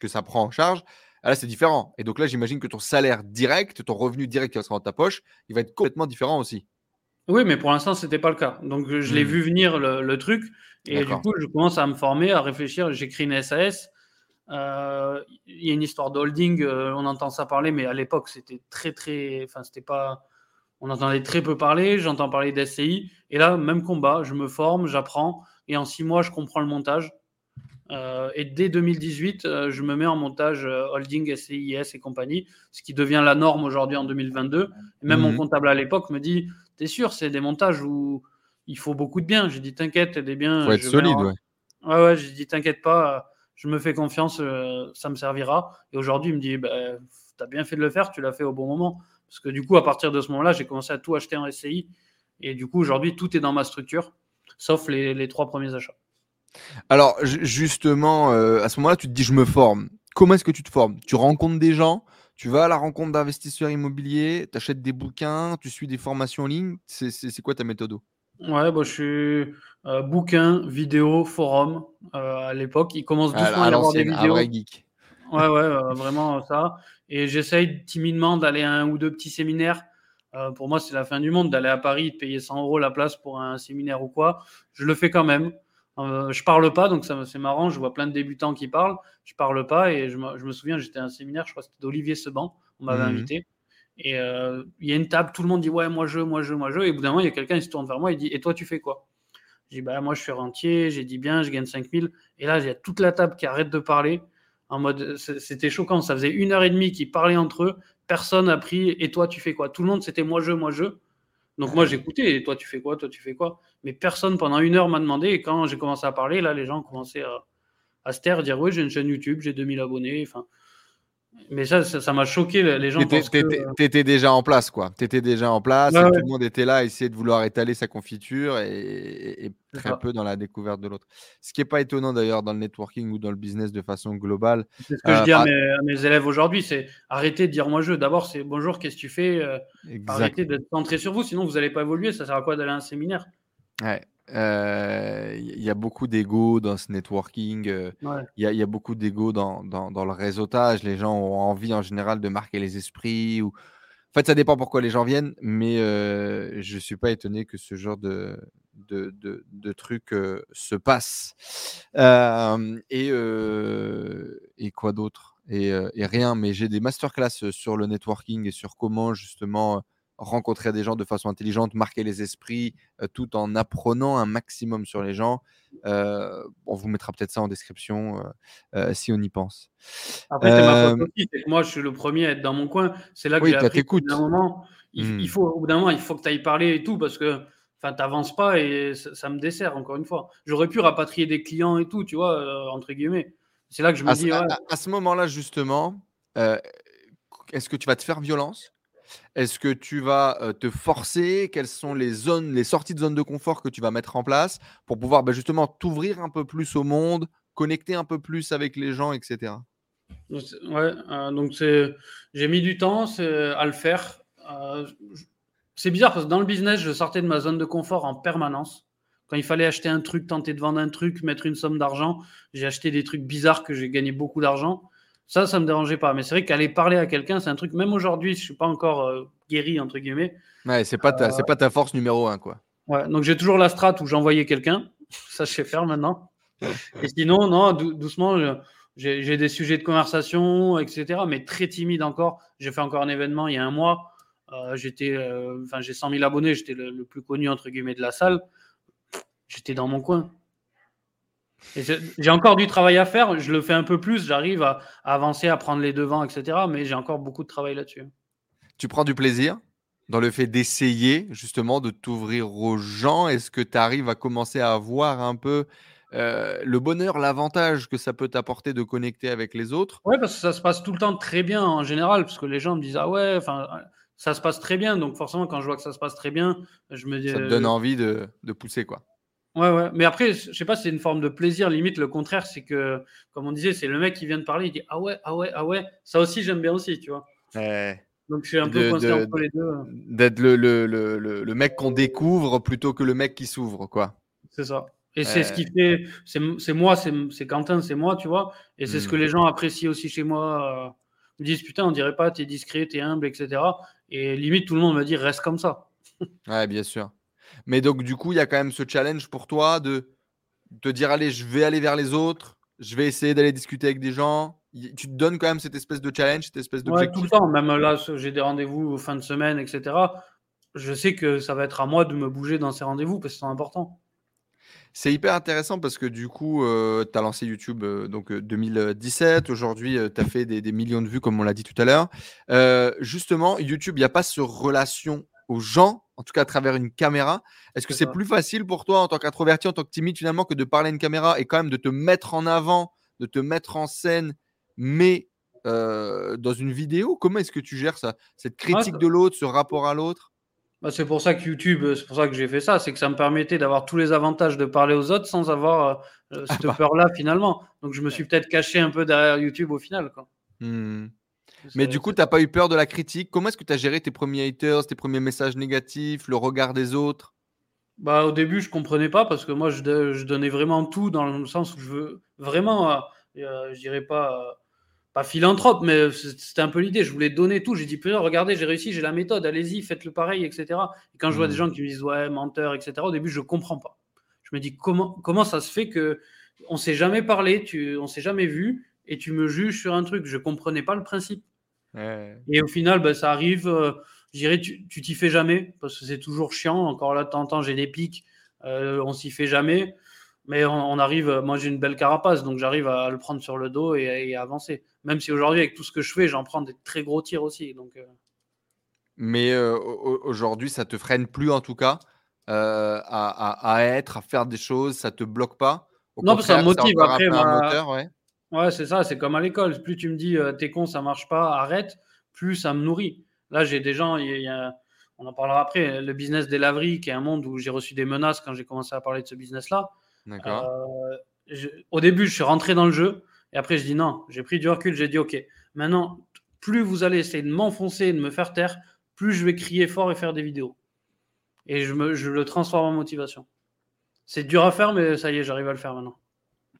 que ça prend en charge, ah là c'est différent. Et donc là, j'imagine que ton salaire direct, ton revenu direct qui va se dans ta poche, il va être complètement différent aussi. Oui, mais pour l'instant, ce n'était pas le cas. Donc je l'ai mmh. vu venir le, truc. Et du coup, je commence à me former, à réfléchir. J'écris une SAS. Euh, il y a une histoire d'holding, euh, on entend ça parler, mais à l'époque, c'était très, très. Enfin, c'était pas on entendait très peu parler, j'entends parler d'SCI. Et là, même combat, je me forme, j'apprends. Et en six mois, je comprends le montage. Euh, et dès 2018, euh, je me mets en montage holding, SCIS et compagnie, ce qui devient la norme aujourd'hui en 2022. Et même mon mhm. comptable à l'époque me dit T'es sûr, c'est des montages où il faut beaucoup de biens. J'ai dit T'inquiète, des biens. Faut être solide, ouais. Ouais, ouais, j'ai dit T'inquiète pas, je me fais confiance, ça me servira. Et aujourd'hui, il me dit bah, T'as bien fait de le faire, tu l'as fait au bon moment. Parce que du coup, à partir de ce moment-là, j'ai commencé à tout acheter en SCI. Et du coup, aujourd'hui, tout est dans ma structure, sauf les, trois premiers achats. Alors, justement, euh, à ce moment-là, tu te dis, je me forme. Comment est-ce que tu te formes? Tu rencontres des gens tu vas à la rencontre d'investisseurs immobiliers, tu achètes des bouquins, tu suis des formations en ligne. C'est quoi ta méthode? Ouais, bah, je suis euh, bouquin, vidéo, forum. Euh, à l'époque, il commence doucement à, y avoir des vidéos. geek. Ouais, ouais, vraiment ça. Et j'essaye timidement d'aller à un ou deux petits séminaires. Euh, pour moi, c'est la fin du monde d'aller à Paris, de payer 100 euros la place pour un séminaire ou quoi. Je le fais quand même. Euh, je parle pas, donc c'est marrant. Je vois plein de débutants qui parlent. Je parle pas et je me, souviens, j'étais à un séminaire, je crois que c'était d'Olivier Seban. On m'avait mmh. invité. Et euh, il y a une table, tout le monde dit ouais, moi je, moi je, moi je. Et au bout d'un moment, il y a quelqu'un, il se tourne vers moi, il dit et toi, tu fais quoi? Je dis bah moi je suis rentier, j'ai dit bien, je gagne 5000. Et là, il y a toute la table qui arrête de parler en mode, c'était choquant. Ça faisait une heure et demie qu'ils parlaient entre eux. Personne n'a pris. Et toi, tu fais quoi? Tout le monde, c'était moi, je, moi, je. Donc moi, j'écoutais. Et toi, tu fais quoi? Toi, tu fais quoi? Mais personne pendant une heure m'a demandé. Et quand j'ai commencé à parler, là, les gens commençaient à, à se taire, dire oui, j'ai une chaîne YouTube, j'ai 2000 abonnés. Enfin, mais ça, ça m'a choqué. Les gens. Euh, déjà en place, quoi. Tu étais déjà en place. Tout le monde était là à essayer de vouloir étaler sa confiture et, très peu dans la découverte de l'autre. Ce qui n'est pas étonnant d'ailleurs dans le networking ou dans le business de façon globale. C'est ce que je euh, dis à, mes, élèves aujourd'hui c'est arrêtez de dire moi je. D'abord, c'est bonjour, qu'est-ce que tu fais euh, Arrêtez de centrer sur vous, sinon vous n'allez pas évoluer. Ça sert à quoi d'aller à un séminaire? Ouais. Il y a beaucoup d'ego dans ce networking. Il y, a beaucoup d'ego dans, dans, le réseautage. Les gens ont envie en général de marquer les esprits. Ou... En fait, ça dépend pourquoi les gens viennent, mais je ne suis pas étonné que ce genre de, de, de, truc se passe. et, et quoi d'autre? Et, et, rien, mais j'ai des masterclass sur le networking et sur comment justement rencontrer des gens de façon intelligente, marquer les esprits, euh, tout en apprenant un maximum sur les gens. Euh, on vous mettra peut-être ça en description euh, si on y pense. Après, c'est ma aussi, moi, je suis le premier à être dans mon coin. C'est là que j'ai appris au bout d'un moment, il, mmh. faut, au bout d'un moment, il faut que tu ailles parler et tout, parce que enfin, n'avances pas et ça, me dessert, encore une fois. J'aurais pu rapatrier des clients et tout, tu vois, entre guillemets. C'est là que je me dis. à ce moment-là, justement, est-ce que tu vas te faire violence? Est-ce que tu vas te forcer? Quelles sont les zones, les sorties de zone de confort que tu vas mettre en place pour pouvoir bah, justement t'ouvrir un peu plus au monde, connecter un peu plus avec les gens, etc. Ouais, donc c'est, j'ai mis du temps à le faire. c'est bizarre parce que dans le business, je sortais de ma zone de confort en permanence. Quand il fallait acheter un truc, tenter de vendre un truc, mettre une somme d'argent, j'ai acheté des trucs bizarres que j'ai gagné beaucoup d'argent. Ça, ça me dérangeait pas. Mais c'est vrai qu'aller parler à quelqu'un, c'est un truc, même aujourd'hui, je suis pas encore euh, guéri, entre guillemets. Ouais, c'est pas, ta, c'est pas ta force numéro un, quoi. Ouais, donc j'ai toujours la strat où j'envoyais quelqu'un. Ça, je sais faire maintenant. Et sinon, non, doucement, j'ai, des sujets de conversation, etc. Mais très timide encore. J'ai fait encore un événement il y a un mois. Euh, j'étais, euh, enfin, j'ai 100 000 abonnés. J'étais le, le, plus connu, entre guillemets, de la salle. J'étais dans mon coin. J'ai encore du travail à faire, je le fais un peu plus, j'arrive à, avancer, à prendre les devants, etc. Mais j'ai encore beaucoup de travail là-dessus. Tu prends du plaisir dans le fait d'essayer justement de t'ouvrir aux gens? Est-ce que tu arrives à commencer à voir un peu euh, le bonheur, l'avantage que ça peut t'apporter de connecter avec les autres? Oui, parce que ça se passe tout le temps très bien en général, parce que les gens me disent Ah ouais, enfin ça se passe très bien. Donc forcément, quand je vois que ça se passe très bien, je me dis. Ça te donne envie de, de pousser, quoi. Ouais, ouais. Mais après, je sais pas c'est une forme de plaisir. Limite, le contraire, c'est que, comme on disait, c'est le mec qui vient de parler, il dit Ah ouais, ah ouais, ah ouais. Ça aussi, j'aime bien aussi, tu vois. Donc je suis un peu coincé entre les deux. D'être le, le, le, le, mec qu'on découvre plutôt que le mec qui s'ouvre, quoi. C'est ça. Et c'est ce qui fait. C'est moi, c'est Quentin, c'est moi, tu vois. Et c'est ce que hmm. les gens apprécient aussi chez moi. Euh, ils me disent putain, on dirait pas, t'es discret, t'es humble, etc. Et limite, tout le monde me dit reste comme ça. ouais, bien sûr. Mais donc, du coup, il y a quand même ce challenge pour toi de te dire allez, je vais aller vers les autres, je vais essayer d'aller discuter avec des gens. Tu te donnes quand même cette espèce de challenge, cette espèce de. Ouais, tout le temps. Même là, j'ai des rendez-vous fin de semaine, etc. Je sais que ça va être à moi de me bouger dans ces rendez-vous parce que c'est important. C'est hyper intéressant parce que du coup, euh, tu as lancé YouTube euh, donc 2017. Euh, Aujourd'hui, tu as fait des, millions de vues, comme on l'a dit tout à l'heure. justement, YouTube, il n'y a pas ce relation aux gens, en tout cas à travers une caméra. Est-ce que c'est plus facile pour toi en tant qu'introverti, en tant que timide finalement, que de parler à une caméra et quand même de te mettre en avant, de te mettre en scène, mais dans une vidéo? Comment est-ce que tu gères ça? Cette critique de l'autre, ce rapport à l'autre? Bah, c'est pour ça que YouTube, c'est pour ça que j'ai fait ça, c'est que ça me permettait d'avoir tous les avantages de parler aux autres sans avoir euh, ah cette bah. peur-là finalement. Donc je me suis peut-être caché un peu derrière YouTube au final. Quoi. Mmh. Mais du coup, tu n'as pas eu peur de la critique? Comment est-ce que tu as géré tes premiers haters, tes premiers messages négatifs, le regard des autres? Bah, Au début, je comprenais pas parce que moi, je, je, donnais vraiment tout dans le sens où je veux vraiment, euh, je dirais pas pas philanthrope, mais c'était un peu l'idée. Je voulais donner tout. J'ai dit, regardez, j'ai réussi, j'ai la méthode, allez-y, faites le pareil, etc. Et quand je vois des mmh. gens qui me disent, ouais, menteur, etc., au début, je ne comprends pas. Je me dis, comment, comment ça se fait que on s'est jamais parlé, tu, on s'est jamais vu, et tu me juges sur un truc? Je ne comprenais pas le principe. Et au final, bah, ça arrive, euh, je dirais, tu t'y fais jamais, parce que c'est toujours chiant. Encore là, de temps en temps, j'ai des pics, euh, on s'y fait jamais. Mais on, arrive, moi j'ai une belle carapace, donc j'arrive à le prendre sur le dos et, à avancer. Même si aujourd'hui, avec tout ce que je fais, j'en prends des très gros tirs aussi. Donc, euh. Mais euh, aujourd'hui, ça te freine plus en tout cas euh, à, être, à faire des choses, ça te bloque pas? Non, ça me motive après. ouais, ouais c'est ça, c'est comme à l'école. Plus tu me dis t'es con, ça marche pas, arrête, plus ça me nourrit. Là, j'ai des gens, on en parlera après, le business des laveries, qui est un monde où j'ai reçu des menaces quand j'ai commencé à parler de ce business-là. Euh, au début, je suis rentré dans le jeu et après, je dis non, j'ai pris du recul, j'ai dit ok, maintenant, plus vous allez essayer de m'enfoncer, de me faire taire, plus je vais crier fort et faire des vidéos. Et je, me, je le transforme en motivation. C'est dur à faire, mais ça y est, j'arrive à le faire maintenant.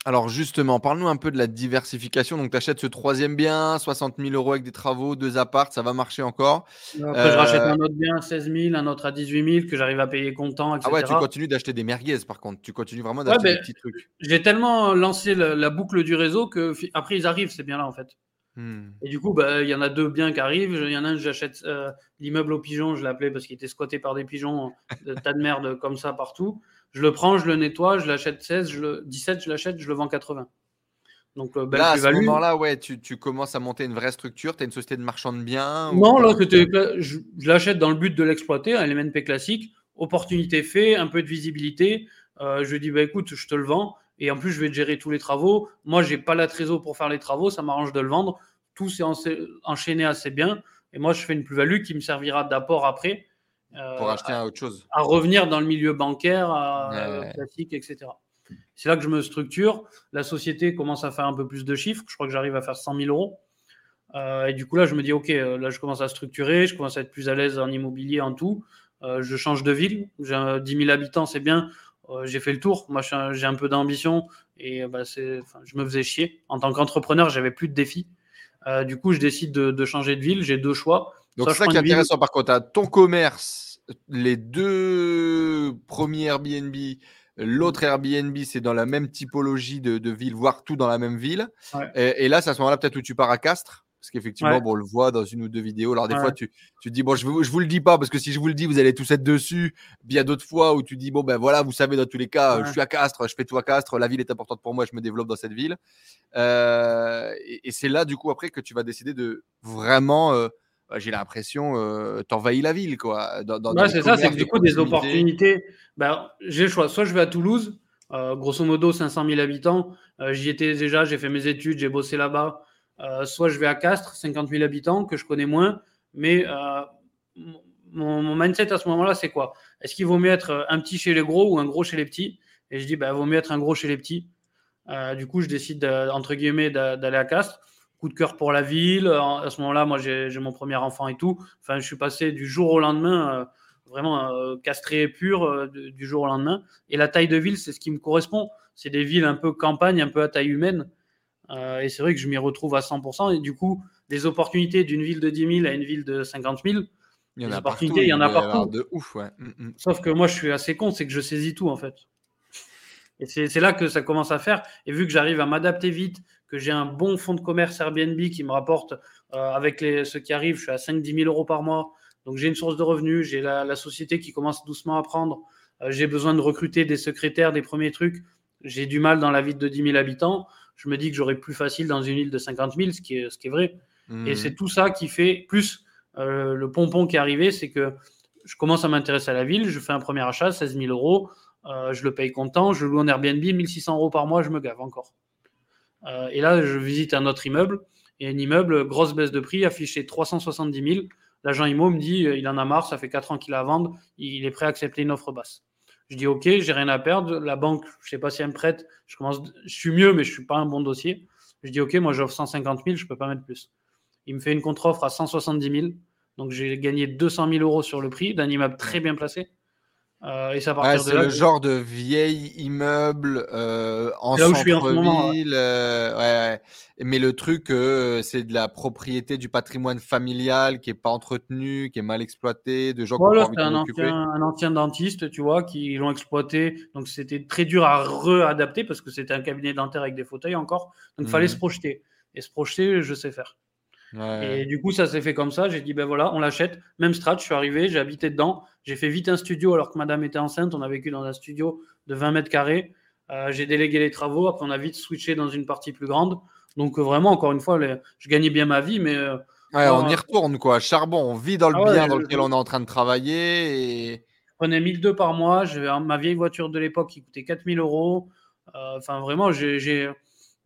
Alors justement, parle-nous un peu de la diversification. Donc tu achètes ce troisième bien, 60 000 euros avec des travaux, deux apparts, ça va marcher encore. Après, je rachète euh, un autre bien, 16 000, un autre à 18 000 que j'arrive à payer comptant, etc. Ah ouais, tu continues d'acheter des merguez par contre. Tu continues vraiment d'acheter des petits trucs. J'ai tellement lancé la, boucle du réseau que après ils arrivent, c'est bien là en fait. Hmm. Et du coup, bah, il y en a deux biens qui arrivent. Il y en a un, j'achète euh, l'immeuble aux pigeons, je l'appelais parce qu'il était squatté par des pigeons, de tas de merde comme ça partout. Je le prends, je le nettoie, je l'achète 16, je le, 17, je l'achète, je le vends 80. Donc, euh, là, à ce moment-là, ouais, tu, tu, commences à monter une vraie structure. Tu as une société de marchand de biens Non, là, je, je l'achète dans le but de l'exploiter, un LMNP classique. Opportunité fait, un peu de visibilité. Euh, je dis, bah, écoute, je te le vends. Et en plus, je vais gérer tous les travaux. Moi, je n'ai pas la trésor pour faire les travaux. Ça m'arrange de le vendre. Tout s'est enchaîné assez bien. Et moi, je fais une plus-value qui me servira d'apport après. Euh, pour acheter à, autre chose. À revenir dans le milieu bancaire, classique, etc. C'est là que je me structure. La société commence à faire un peu plus de chiffres. Je crois que j'arrive à faire 100 000 euros. Euh, et du coup, là, je me dis, OK, euh, là, je commence à structurer, je commence à être plus à l'aise en immobilier, en tout. je change de ville. J'ai 10 000 habitants, c'est bien. J'ai fait le tour. Moi, j'ai un peu d'ambition et bah, je me faisais chier. En tant qu'entrepreneur, j'avais plus de défis. du coup, je décide de, de changer de ville. J'ai deux choix. Donc, c'est ça qui est intéressant. Par contre, ton commerce, les deux premiers Airbnb, l'autre Airbnb, c'est dans la même typologie de, ville, voire tout dans la même ville. Et, là, c'est à ce moment-là peut-être où tu pars à Castres. Parce qu'effectivement, bon, on le voit dans une ou deux vidéos. Alors, des fois, tu, tu te dis, bon, je ne vous le dis pas, parce que si je vous le dis, vous allez tous être dessus. Puis il y a d'autres fois où tu dis, bon, ben voilà, vous savez, dans tous les cas, je suis à Castres, je fais tout à Castres, la ville est importante pour moi, je me développe dans cette ville. Euh, et, c'est là, du coup, après, que tu vas décider de vraiment. Euh, bah, j'ai l'impression, euh, t'envahis la ville, quoi. Dans, c'est ça, c'est que du coup, des opportunités. Bah, j'ai le choix. Soit je vais à Toulouse, euh, grosso modo 500 000 habitants. Euh, j'y étais déjà, j'ai fait mes études, j'ai bossé là-bas. Euh, soit je vais à Castres, 50 000 habitants, que je connais moins. Mais mon, mindset à ce moment-là, c'est quoi? Est-ce qu'il vaut mieux être un petit chez les gros ou un gros chez les petits? Et je dis, bah, il vaut mieux être un gros chez les petits. du coup, je décide, entre guillemets, d'aller à Castres coup de cœur pour la ville. À ce moment-là, moi, j'ai mon premier enfant et tout. Enfin, je suis passé du jour au lendemain, vraiment castré pur du jour au lendemain. Et la taille de ville, c'est ce qui me correspond. C'est des villes un peu campagne, un peu à taille humaine. Et c'est vrai que je m'y retrouve à 100%. Et du coup, des opportunités d'une ville de 10 000 à une ville de 50 000, il y en a partout. Il y en a partout. De ouf, ouais. Mm, mm. Sauf que moi, je suis assez con, c'est que je saisis tout en fait. Et c'est là que ça commence à faire. Et vu que j'arrive à m'adapter vite, que j'ai un bon fonds de commerce Airbnb qui me rapporte, euh, avec les, ceux qui arrivent, je suis à 5-10 000 euros par mois. Donc j'ai une source de revenus, j'ai la, société qui commence doucement à prendre. Euh, j'ai besoin de recruter des secrétaires, des premiers trucs. J'ai du mal dans la ville de 10 000 habitants. Je me dis que j'aurais plus facile dans une ville de 50 000, ce qui est, ce qui est vrai. Et mmh. c'est tout ça qui fait, plus euh, le pompon qui est arrivé, c'est que je commence à m'intéresser à la ville, je fais un premier achat, 16 000 euros, euh, je le paye content, je loue en Airbnb, 1600 euros par mois, je me gave encore. Euh, et là, je visite un autre immeuble, et un immeuble, grosse baisse de prix, affiché 370 000. L'agent IMO me dit, il en a marre, ça fait 4 ans qu'il a vendre, il est prêt à accepter une offre basse. Je dis, OK, j'ai rien à perdre, la banque, je sais pas si elle me prête, je, commence, je suis mieux, mais je suis pas un bon dossier. Je dis, OK, moi j'offre 150 000, je peux pas mettre plus. Il me fait une contre-offre à 170 000. Donc j'ai gagné 200 000 euros sur le prix d'un immeuble très bien placé. Euh, et ça ouais, c'est le genre de vieil immeuble euh, en centre-ville. Euh, ouais, Mais le truc, euh, c'est de la propriété du patrimoine familial qui est pas entretenu, qui est mal exploité, de gens voilà, qui ont un ancien, un ancien dentiste, tu vois, qui l'ont exploité. Donc c'était très dur à réadapter parce que c'était un cabinet dentaire avec des fauteuils encore. Donc il fallait mmh. se projeter. Et se projeter, je sais faire. Et du coup, ça s'est fait comme ça. J'ai dit, ben voilà, on l'achète. Même strat, je suis arrivé, j'ai habité dedans. J'ai fait vite un studio alors que madame était enceinte. On a vécu dans un studio de 20 mètres carrés. Euh, j'ai délégué les travaux. Après, on a vite switché dans une partie plus grande. Donc, euh, vraiment, encore une fois, je gagnais bien ma vie, mais. Euh, ouais, on y retourne, quoi. Charbon, on vit dans le ah bien dans lequel on est en train de travailler. Et... Je prenais 1002 par mois. Ma vieille voiture de l'époque qui coûtait 4000 euros. Enfin, vraiment, j'ai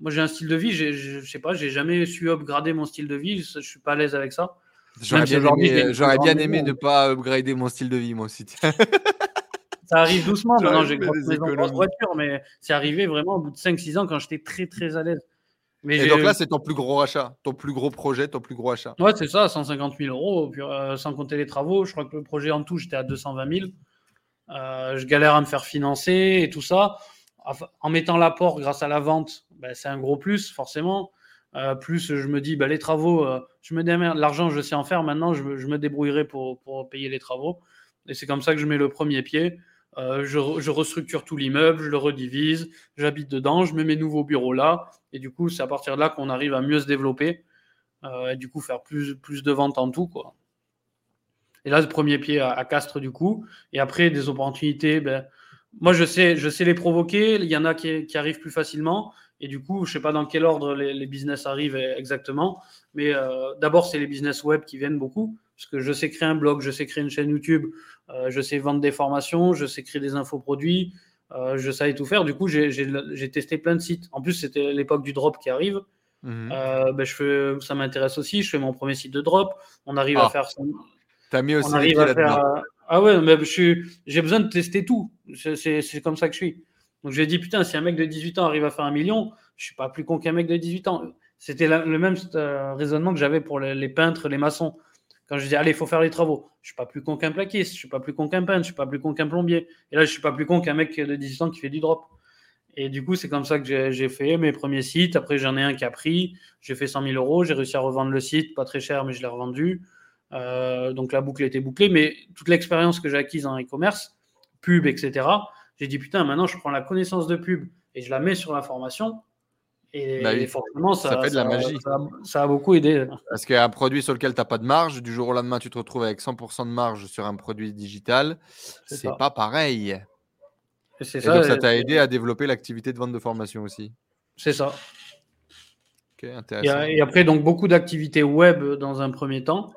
moi, j'ai un style de vie, je sais pas, j'ai jamais su upgrader mon style de vie, je, suis pas à l'aise avec ça. J'aurais bien, aimé, j'aurais bien aimé ne pas upgrader mon style de vie, moi aussi. ça arrive doucement. Maintenant, j'ai une voiture, mais c'est arrivé vraiment au bout de 5-6 ans quand j'étais très très à l'aise. Mais Et donc là, c'est ton plus gros achat, ton plus gros projet, ton plus gros achat. Ouais, c'est ça, 150 000 euros, euh, sans compter les travaux. Je crois que le projet en tout, j'étais à 220 000. Euh, je galère à me faire financer et tout ça. En mettant l'apport grâce à la vente, ben, c'est un gros plus, forcément. Euh, plus je me dis, ben, les travaux, euh, je me démerde, l'argent, je sais en faire, maintenant, je, me débrouillerai pour, payer les travaux. Et c'est comme ça que je mets le premier pied. Euh, je, restructure tout l'immeuble, je le redivise, j'habite dedans, je mets mes nouveaux bureaux là. Et du coup, c'est à partir de là qu'on arrive à mieux se développer. et du coup, faire plus, de ventes en tout. Quoi. Et là, le premier pied à, Castres, du coup. Et après, des opportunités, ben, moi, je sais, les provoquer. Il y en a qui arrivent plus facilement. Et du coup, je ne sais pas dans quel ordre les, business arrivent exactement, mais euh, d'abord, c'est les business web qui viennent beaucoup, parce que je sais créer un blog, je sais créer une chaîne YouTube, euh, je sais vendre des formations, je sais créer des infoproduits, euh, je sais tout faire. Du coup, j'ai testé plein de sites. En plus, c'était l'époque du drop qui arrive. Mhm. ben, je fais, ça m'intéresse aussi. Je fais mon premier site de drop. On arrive à ah. faire. T'as mis aussi là Ah ouais, mais j'ai besoin de tester tout. C'est comme ça que je suis. Donc je lui ai dit, putain, si un mec de 18 ans arrive à faire un million, je suis pas plus con qu'un mec de 18 ans. C'était le même euh, raisonnement que j'avais pour les, peintres, les maçons. Quand je dis, allez, il faut faire les travaux, je suis pas plus con qu'un plaquiste, je suis pas plus con qu'un peintre, je suis pas plus con qu'un plombier. Et là, je suis pas plus con qu'un mec de 18 ans qui fait du drop. Et du coup, c'est comme ça que j'ai fait mes premiers sites. Après, j'en ai un qui a pris. J'ai fait 100 000 euros. J'ai réussi à revendre le site, pas très cher, mais je l'ai revendu. Euh, donc la boucle était bouclée. Mais toute l'expérience que j'ai acquise en e-commerce, pub, etc., j'ai dit, putain, maintenant, je prends la connaissance de pub et je la mets sur l'information. Et, bah forcément, ça, fait de la magie. Ça, a beaucoup aidé. Parce qu'un produit sur lequel tu n'as pas de marge, du jour au lendemain, tu te retrouves avec 100% de marge sur un produit digital. C'est pas pareil. Et, ça, donc, ça t'a aidé à développer l'activité de vente de formation aussi. C'est ça. et, après, donc, beaucoup d'activités web dans un premier temps.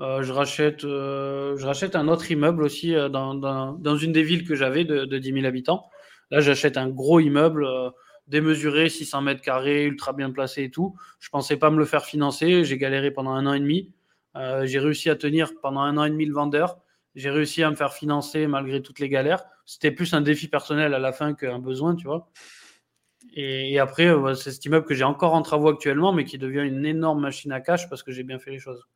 Euh, je, rachète, euh, je rachète un autre immeuble aussi euh, dans, une des villes que j'avais de, de, 10 000 habitants. Là, j'achète un gros immeuble démesuré, 600 mètres carrés, ultra bien placé et tout. Je pensais pas me le faire financer. J'ai galéré pendant un an et demi. j'ai réussi à tenir pendant un an et demi le vendeur. J'ai réussi à me faire financer malgré toutes les galères. C'était plus un défi personnel à la fin qu'un besoin, tu vois. Et, après, euh, c'est cet immeuble que j'ai encore en travaux actuellement, mais qui devient une énorme machine à cash parce que j'ai bien fait les choses.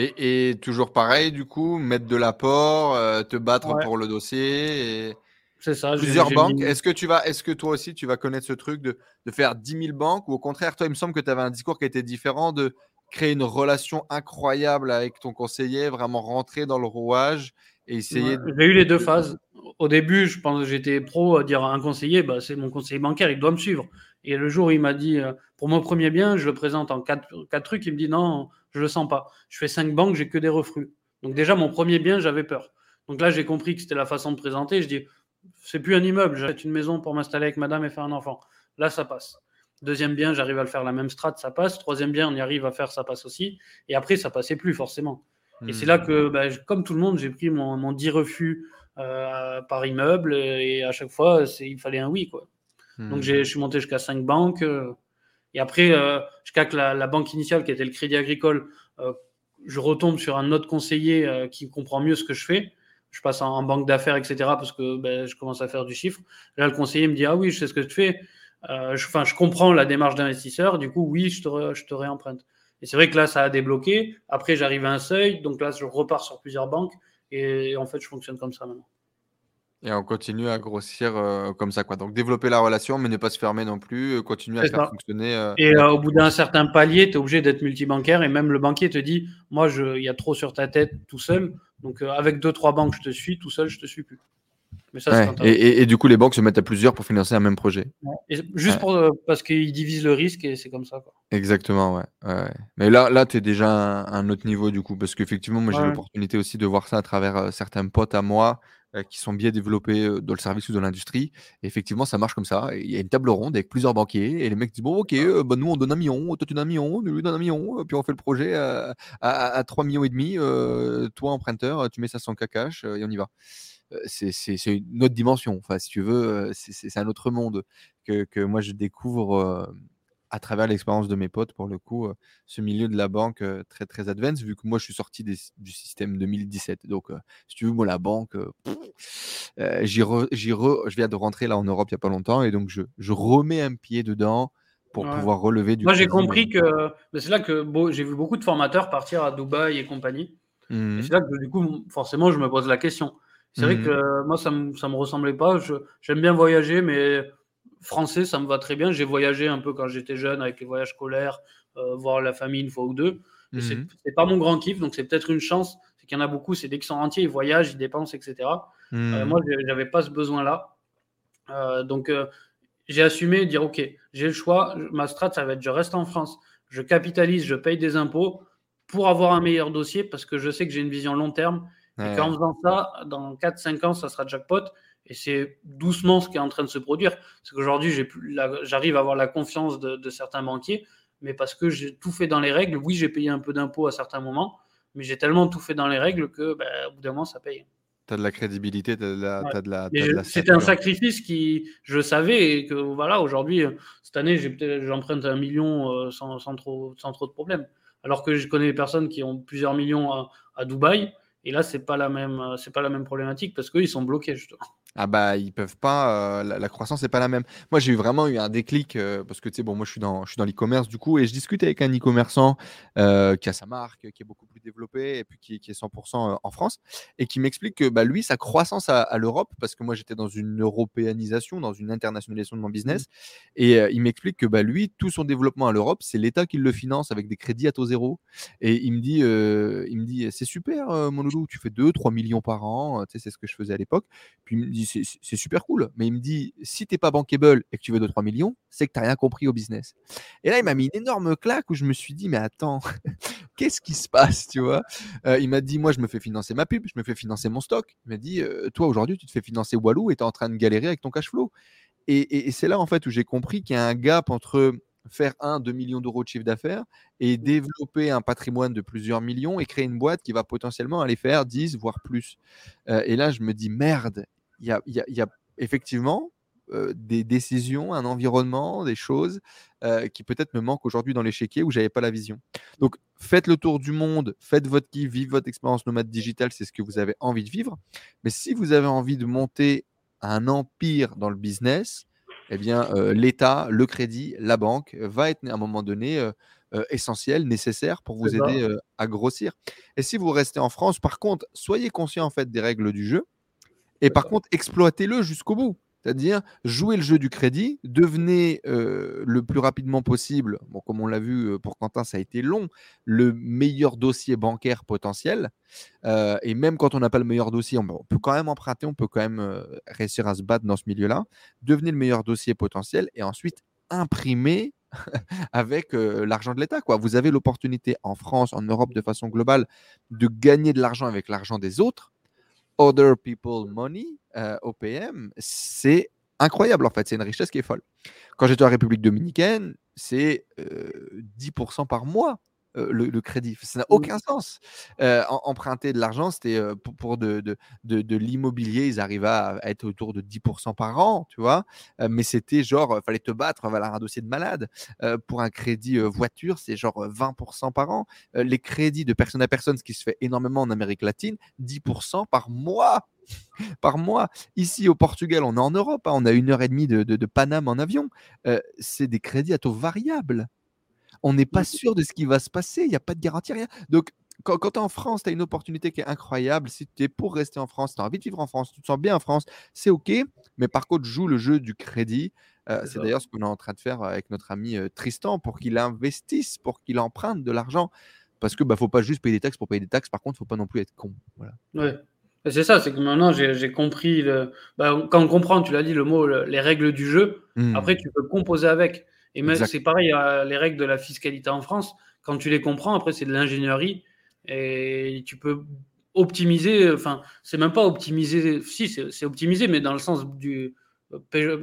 Et, toujours pareil, du coup, mettre de l'apport, euh, te battre pour le dossier. C'est ça. Plusieurs banques. Est-ce que tu vas, est-ce que toi aussi, tu vas connaître ce truc de, de faire 10 000 banques ou au contraire, toi, il me semble que tu avais un discours qui était différent de créer une relation incroyable avec ton conseiller, vraiment rentrer dans le rouage et essayer. J'ai eu les deux phases. Au début, je pense j'étais pro à dire à un conseiller, bah, c'est mon conseiller bancaire, il doit me suivre. Et le jour où il m'a dit, euh, pour mon premier bien, je le présente en quatre, quatre trucs, il me dit non, je le sens pas. Je fais cinq banques, j'ai que des reflux. Donc déjà, mon premier bien, j'avais peur. Donc là, j'ai compris que c'était la façon de présenter. Je dis, c'est plus un immeuble, j'achète une maison pour m'installer avec madame et faire un enfant. Là, ça passe. Deuxième bien, j'arrive à le faire la même strat, ça passe. Troisième bien, on y arrive à faire, ça passe aussi. Et après, ça passait plus forcément. Et c'est hmm. là que, bah, comme tout le monde, j'ai pris mon, mon 10 refus euh, par immeuble et à chaque fois, il fallait un oui. Quoi. Donc, hmm. je suis monté jusqu'à 5 banques. Euh, et après, euh, jusqu'à que la, banque initiale, qui était le Crédit Agricole, je retombe sur un autre conseiller qui comprend mieux ce que je fais. Je passe en, banque d'affaires, etc. parce que ben, je commence à faire du chiffre. Là, le conseiller me dit Ah oui, je sais ce que tu fais. Euh, je, je comprends la démarche d'investisseur, du coup, oui, je te réemprunte. Et c'est vrai que là, ça a débloqué. Après, j'arrive à un seuil, donc là, je repars sur plusieurs banques, et, en fait, je fonctionne comme ça maintenant. Et on continue à grossir euh, comme ça, quoi. Donc développer la relation, mais ne pas se fermer non plus, euh, continuer à faire fonctionner. et au bout d'un certain palier, tu es obligé d'être multibancaire, et même le banquier te dit, moi, il y a trop sur ta tête tout seul, donc avec deux, trois banques, je te suis, tout seul, je te suis plus. Et, du coup, les banques se mettent à plusieurs pour financer un même projet. juste pour, euh, parce qu'ils divisent le risque et c'est comme ça. Exactement, ouais. Mais là, là tu es déjà à un, autre niveau du coup, parce qu'effectivement, moi j'ai l'opportunité aussi de voir ça à travers euh, certains potes à moi euh, qui sont bien développés dans le service ou dans l'industrie. effectivement, ça marche comme ça. Il y a une table ronde avec plusieurs banquiers et les mecs disent Bon, ok, bah, nous on donne un million, toi tu donnes un million, nous on donne un million, puis on fait le projet à, à, 3 millions et demi. toi, emprunteur, tu mets ça sans cash et on y va c'est une autre dimension. Enfin, si tu veux, c'est un autre monde que, que, moi je découvre à travers l'expérience de mes potes, pour le coup, ce milieu de la banque très très advanced, vu que moi je suis sorti du système 2017. Donc, si tu veux, moi la banque, j'y je viens de rentrer là en Europe il n'y a pas longtemps, et donc je, je remets un pied dedans pour pouvoir relever du. Moi j'ai compris que c'est là que j'ai vu beaucoup de formateurs partir à Dubaï et compagnie. Mmh c'est là que du coup, forcément, je me pose la question. C'est vrai que mmh. moi, ça ne me, ressemblait pas. J'aime bien voyager, mais français, ça me va très bien. J'ai voyagé un peu quand j'étais jeune avec les voyages scolaires, euh, voir la famille une fois ou deux. Mmh. Ce n'est pas mon grand kiff, donc c'est peut-être une chance. C'est qu'il y en a beaucoup, c'est dès qu'ils sont entiers, ils voyagent, ils dépensent, etc. Euh, mmh. moi, je n'avais pas ce besoin-là. Euh, donc, j'ai assumé dire Ok, j'ai le choix. Ma strat, ça va être je reste en France, je capitalise, je paye des impôts pour avoir un meilleur dossier parce que je sais que j'ai une vision long terme et qu'en faisant ça, dans 4-5 ans, ça sera jackpot. Et c'est doucement ce qui est en train de se produire. C'est qu'aujourd'hui, j'arrive à avoir la confiance de, certains banquiers, mais parce que j'ai tout fait dans les règles. Oui, j'ai payé un peu d'impôts à certains moments, mais j'ai tellement tout fait dans les règles que, ben, au bout d'un moment, ça paye. Tu as de la crédibilité, tu as, de la. C'était un sacrifice qui, je savais, et que voilà, aujourd'hui, cette année, j'emprunte un million euh, sans, sans, trop, sans trop de problèmes. Alors que je connais des personnes qui ont plusieurs millions à, à Dubaï et là, c'est pas la même, c'est pas la même problématique parce qu'ils sont bloqués justement. Ah bah ils peuvent pas, euh, la, croissance n'est pas la même. Moi j'ai eu vraiment eu un déclic euh, parce que tu sais bon moi je suis dans je suis dans l'e-commerce du coup et je discute avec un e-commerçant qui a sa marque, qui est beaucoup plus développé et puis qui, qui est 100% en France et qui m'explique que bah, lui sa croissance à, l'Europe parce que moi j'étais dans une européanisation, dans une internationalisation de mon business mmh. et il m'explique que bah, lui tout son développement à l'Europe c'est l'État qui le finance avec des crédits à taux zéro et il me dit il me dit c'est super mon loulou tu fais 2 3 millions par an, tu sais c'est ce que je faisais à l'époque puis il me dit c'est super cool. Mais il me dit, si tu n'es pas bankable et que tu veux 2-3 millions, c'est que tu n'as rien compris au business. Et là, il m'a mis une énorme claque où je me suis dit, mais attends, qu'est-ce qui se passe, tu vois? Euh, Il m'a dit, moi, je me fais financer ma pub, je me fais financer mon stock. Il m'a dit, euh, toi, aujourd'hui, tu te fais financer Walou et tu es en train de galérer avec ton cash flow. Et, c'est là, en fait, où j'ai compris qu'il y a un gap entre faire 1, 2 millions d'euros de chiffre d'affaires et développer un patrimoine de plusieurs millions et créer une boîte qui va potentiellement aller faire 10, voire plus. Euh, et là, je me dis, merde, il y a, effectivement des décisions, un environnement, des choses qui peut-être me manquent aujourd'hui dans l'échiquier où j'avais pas la vision. Donc faites le tour du monde, faites votre kiff, vivez votre expérience nomade digitale, c'est ce que vous avez envie de vivre. Mais si vous avez envie de monter un empire dans le business, eh bien, l'État, le crédit, la banque va être à un moment donné essentiel, nécessaire pour vous aider à grossir. Et si vous restez en France, par contre, soyez conscient en fait des règles du jeu et par contre, exploitez-le jusqu'au bout. C'est-à-dire jouer le jeu du crédit, devenez le plus rapidement possible, bon, comme on l'a vu pour Quentin, ça a été long, le meilleur dossier bancaire potentiel. et même quand on n'a pas le meilleur dossier, on, peut quand même emprunter, on peut quand même réussir à se battre dans ce milieu-là. Devenez le meilleur dossier potentiel et ensuite imprimer avec l'argent de l'État. Vous avez l'opportunité en France, en Europe de façon globale, de gagner de l'argent avec l'argent des autres. Other People Money, euh, OPM, c'est incroyable en fait, c'est une richesse qui est folle. Quand j'étais en République dominicaine, c'est 10% par mois euh, le, crédit. Ça n'a aucun sens. Euh, emprunter de l'argent, c'était euh, pour, de, de, l'immobilier, ils arrivaient à, être autour de 10% par an, tu vois? mais c'était genre, fallait te battre, voilà un dossier de malade. pour un crédit voiture, c'est genre 20% par an. les crédits de personne à personne, ce qui se fait énormément en Amérique latine, 10% par mois par mois. Ici au Portugal, on est en Europe, hein, on a une heure et demie de, de, Paname en avion. c'est des crédits à taux variables on n'est pas sûr de ce qui va se passer, il n'y a pas de garantie, rien. Donc, quand, tu es en France, tu as une opportunité qui est incroyable. Si tu es pour rester en France, tu as envie de vivre en France, tu te sens bien en France, c'est OK. Mais par contre, joue le jeu du crédit. Euh, c'est d'ailleurs ce qu'on est en train de faire avec notre ami euh, Tristan pour qu'il investisse, pour qu'il emprunte de l'argent. Parce que ne bah, faut pas juste payer des taxes pour payer des taxes. Par contre, il faut pas non plus être con. Voilà. Ouais. C'est ça, c'est que maintenant j'ai compris. Le... Bah, quand on comprend, tu l'as dit, le mot, les règles du jeu, mmh. après tu peux composer avec. Et même, c'est pareil, les règles de la fiscalité en France, quand tu les comprends, après, c'est de l'ingénierie et tu peux optimiser, enfin, c'est même pas optimiser, si, c'est optimiser, mais dans le sens du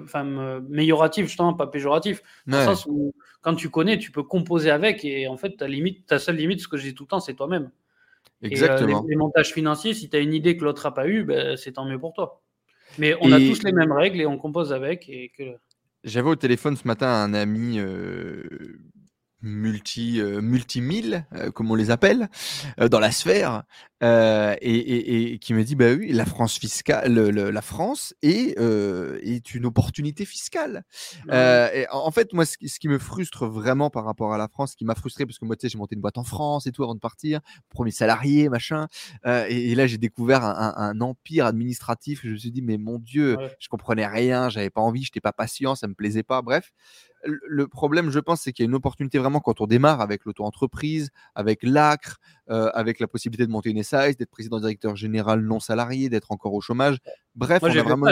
enfin, amélioratif, justement, pas péjoratif. Dans le sens où, quand tu connais, tu peux composer avec et en fait, ta, limite, ta seule limite, ce que je dis tout le temps, c'est toi-même. Euh, Exactement. les, montages financiers, si tu as une idée que l'autre n'a pas eu, ben, c'est tant mieux pour toi. Mais on a tous les mêmes règles et on compose avec. Et que... J'avais au téléphone ce matin un ami multi euh, multimille, euh, comme on les appelle, euh, dans la sphère, et, qui me dit bah oui, la France fiscale, la France est, est une opportunité fiscale. et en fait, moi, ce qui, me frustre vraiment par rapport à la France, ce qui m'a frustré parce que moi, tu sais, j'ai monté une boîte en France et tout avant de partir, premier salarié, machin, et, là, j'ai découvert un, empire administratif. Je me suis dit mais mon Dieu, je comprenais rien, j'avais pas envie, j'étais pas patient, ça me plaisait pas, bref le problème, je pense, c'est qu'il y a une opportunité vraiment quand on démarre avec l'auto-entreprise, avec l'ACRE, euh, avec la possibilité de monter une SAS, d'être président directeur général non salarié, d'être encore au chômage. Bref, Moi, j'ai vraiment...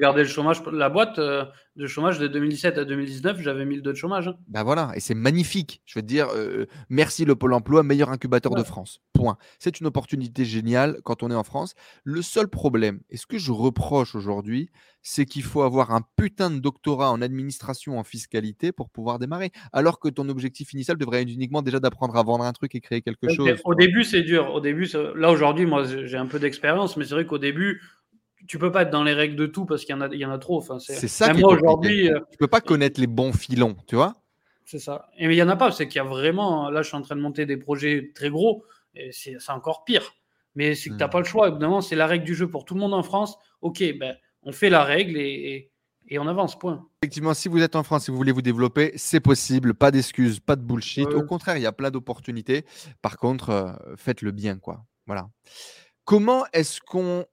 gardé le chômage, la boîte euh, de chômage de 2017 à 2019, j'avais 1002 de chômage. Hein. Ben voilà, et c'est magnifique. Je veux dire, euh, merci le Pôle emploi, meilleur incubateur de France. Point. C'est une opportunité géniale quand on est en France. Le seul problème, et ce que je reproche aujourd'hui, c'est qu'il faut avoir un putain de doctorat en administration, en fiscalité pour pouvoir démarrer. Alors que ton objectif initial devrait être uniquement déjà d'apprendre à vendre un truc et créer quelque chose. Au début, c'est dur. Au début, là aujourd'hui, moi, j'ai un peu d'expérience, mais c'est vrai qu'au début, tu peux pas être dans les règles de tout parce qu'il y en a, il y en a trop. Enfin, c'est ça. Même moi aujourd'hui, euh, tu peux pas connaître les bons filons, tu vois. C'est ça. Et mais il y en a pas. C'est qu'il y a vraiment. Là, je suis en train de monter des projets très gros et c'est encore pire. Mais c'est que tu n'as hmm. pas le choix. Évidemment, c'est la règle du jeu pour tout le monde en France. Ok, ben on fait la règle et, et, on avance. Point. Effectivement, si vous êtes en France et vous voulez vous développer, c'est possible. Pas d'excuses, pas de bullshit. Au contraire, il y a plein d'opportunités. Par contre, euh, faites le bien, quoi. Voilà. Comment est-ce qu'on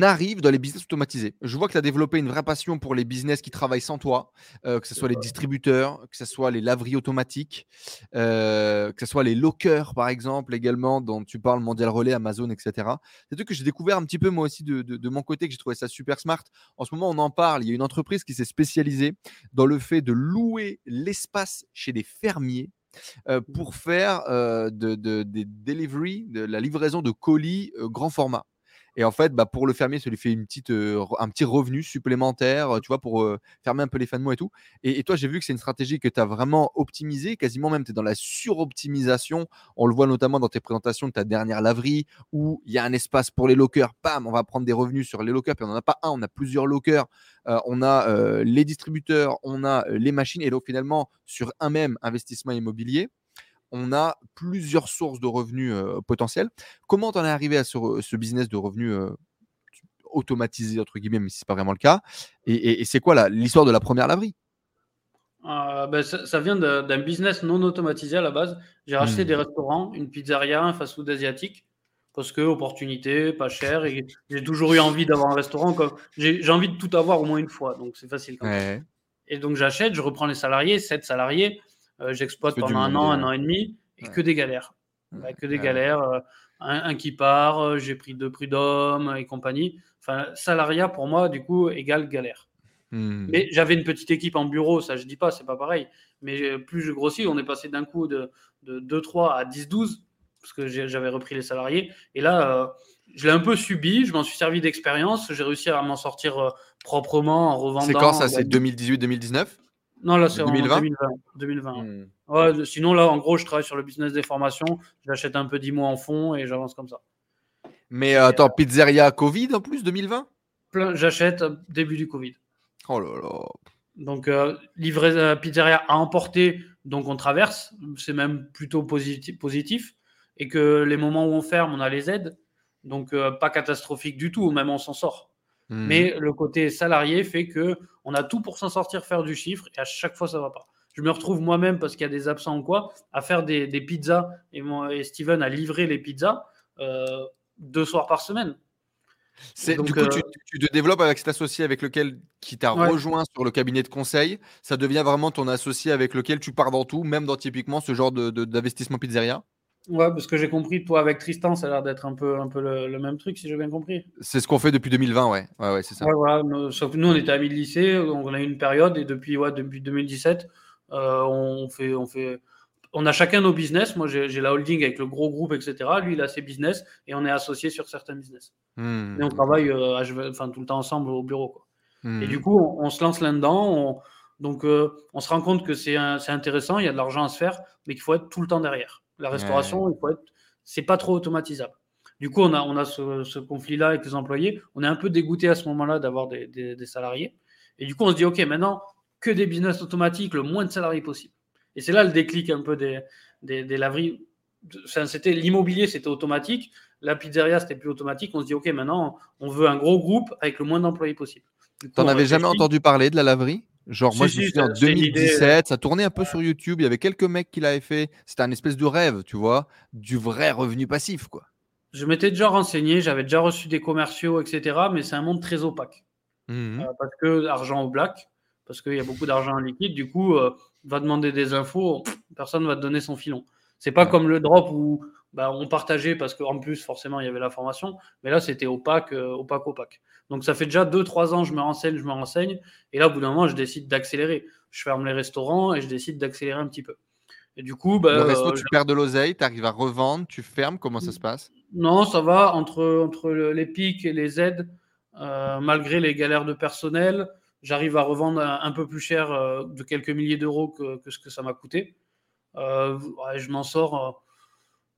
arrive dans les business automatisés. Je vois que tu as développé une vraie passion pour les business qui travaillent sans toi, euh, que ce soit les distributeurs, que ce soit les laveries automatiques, euh, que ce soit les lockers, par exemple, également, dont tu parles, Mondial Relais, Amazon, etc. C'est tout que j'ai découvert un petit peu moi aussi de, de, mon côté, que j'ai trouvé ça super smart. En ce moment, on en parle. Il y a une entreprise qui s'est spécialisée dans le fait de louer l'espace chez des fermiers euh, pour faire de, des delivery, de la livraison de colis grand format. Et en fait, bah, pour le fermier, ça lui fait une petite, un petit revenu supplémentaire, tu vois, pour fermer un peu les fins de mois et tout. Et, toi, j'ai vu que c'est une stratégie que tu as vraiment optimisée, quasiment même, tu es dans la suroptimisation. On le voit notamment dans tes présentations de ta dernière laverie, où il y a un espace pour les lockers. Pam, on va prendre des revenus sur les lockers. Puis on n'en a pas un, on a plusieurs lockers. on a les distributeurs, on a les machines. Et donc, finalement, sur un même investissement immobilier, on a plusieurs sources de revenus potentiels. Comment tu en es arrivé à ce, business de revenus automatisé, entre guillemets, mais ce n'est pas vraiment le cas Et, c'est quoi l'histoire de la première laverie Euh, ben, ça, ça vient d'un business non automatisé à la base. J'ai racheté des restaurants, une pizzeria, un fast-food asiatique, parce que opportunité, pas cher, et j'ai toujours eu envie d'avoir un restaurant. J'ai envie de tout avoir au moins une fois, donc c'est facile. Ouais. Et donc j'achète, je reprends les salariés, 7 salariés, euh, j'exploite Que du pendant un an, un an et demi, et Ouais. que des galères. Bah, que des Ouais. galères. euh, un, un qui part, euh, j'ai pris deux prud'hommes et compagnie. Enfin, salariat pour moi, du coup, égale galère. Hmm. Mais j'avais une petite équipe en bureau, ça je dis pas, c'est pas pareil. Mais euh, plus je grossis, on est passé d'un coup de, de 2-3 à 10-12, parce que j'avais repris les salariés. Et là, euh, je l'ai un peu subi, je m'en suis servi d'expérience, j'ai réussi à m'en sortir euh, proprement en revendant. C'est quand ça? C'est gagnant. 2018-2019 Non, là, c'est en 2020? 2020. 2020. Hmm. Ouais, sinon, là, en gros, je travaille sur le business des formations, j'achète un peu 10 mois en fond et j'avance comme ça. Mais euh, attends, pizzeria Covid en plus 2020 Plein- J'achète euh, début du Covid. Oh là là. Donc, euh, livrer euh, pizzeria à emporter, donc on traverse, c'est même plutôt positif, positif. Et que les moments où on ferme, on a les aides. Donc, euh, pas catastrophique du tout, même on s'en sort. Hmm. Mais le côté salarié fait que on a tout pour s'en sortir, faire du chiffre, et à chaque fois, ça va pas. Je me retrouve moi-même, parce qu'il y a des absents ou quoi, à faire des, des pizzas, et, moi, et Steven a livré les pizzas euh, deux soirs par semaine. C'est- Donc, du coup, euh, tu, tu te développes avec cet associé avec lequel qui t'a Ouais. rejoint sur le cabinet de conseil. Ça devient vraiment ton associé avec lequel tu pars dans tout, même dans typiquement ce genre de- de- d'investissement pizzeria? Ouais, parce que j'ai compris, toi, avec Tristan, ça a l'air d'être un peu, un peu le, le même truc, si j'ai bien compris. C'est ce qu'on fait depuis 2020, ouais. Ouais, ouais, c'est ça. Ouais, voilà, nous, sauf que nous, on était amis de lycée, donc on a eu une période, et depuis, ouais, depuis 2017, euh, on, fait, on fait. On a chacun nos business. Moi, j'ai la holding avec le gros groupe, etc. Lui, il a ses business et on est associés sur certains business. Hmm. Et on travaille euh, H20 enfin, tout le temps ensemble au bureau. Quoi. Hmm. Et du coup, on, on se lance là-dedans. on- donc, euh, on se rend compte que c'est intéressant, il y a de l'argent à se faire, mais qu'il faut être tout le temps derrière. La restauration, il faut être. C'est pas trop automatisable. Du coup, on a, on a ce, ce conflit-là avec les employés. On est un peu dégoûté à ce moment-là d'avoir des, des- des salariés. Et du coup, on se dit, OK, maintenant, que des business automatiques, le moins de salariés possible. Et c'est là le déclic un peu des, des, des laveries. Enfin, c'était l'immobilier, c'était automatique. La pizzeria, c'était plus automatique. On se dit, OK, maintenant, on veut un gros groupe avec le moins d'employés possible. T'en avais jamais entendu parler de la laverie? Genre, Si, moi, je me si, en c'est une idée, 2017, ça tournait un peu sur YouTube. Il y avait quelques mecs qui l'avaient fait. C'était un espèce de rêve, tu vois, du vrai revenu passif, quoi. Je m'étais déjà renseigné, j'avais déjà reçu des commerciaux, etc. Mais c'est un monde très opaque. Mhm. Euh, parce que argent au black, parce qu'il y a beaucoup d'argent en liquide. Du coup, euh, va demander des infos, pff, personne va te donner son filon. C'est pas Ouais. comme le drop où bah, on partageait parce qu'en plus, forcément, il y avait la formation. Mais là, c'était opaque, euh, opaque, opaque. Donc, ça fait déjà 2-3 ans, je me renseigne, je me renseigne. Et là, au bout d'un moment, je décide d'accélérer. Je ferme les restaurants et je décide d'accélérer un petit peu. Et du coup, bah, Le resto, euh, tu perds de l'oseille, tu arrives à revendre, tu fermes. Comment ça se passe? Non, ça va entre, entre le- les pics et les aides. euh, malgré les galères de personnel, j'arrive à revendre un, un peu plus cher euh, de quelques milliers d'euros que, que ce que ça m'a coûté. Ouais, je m'en sors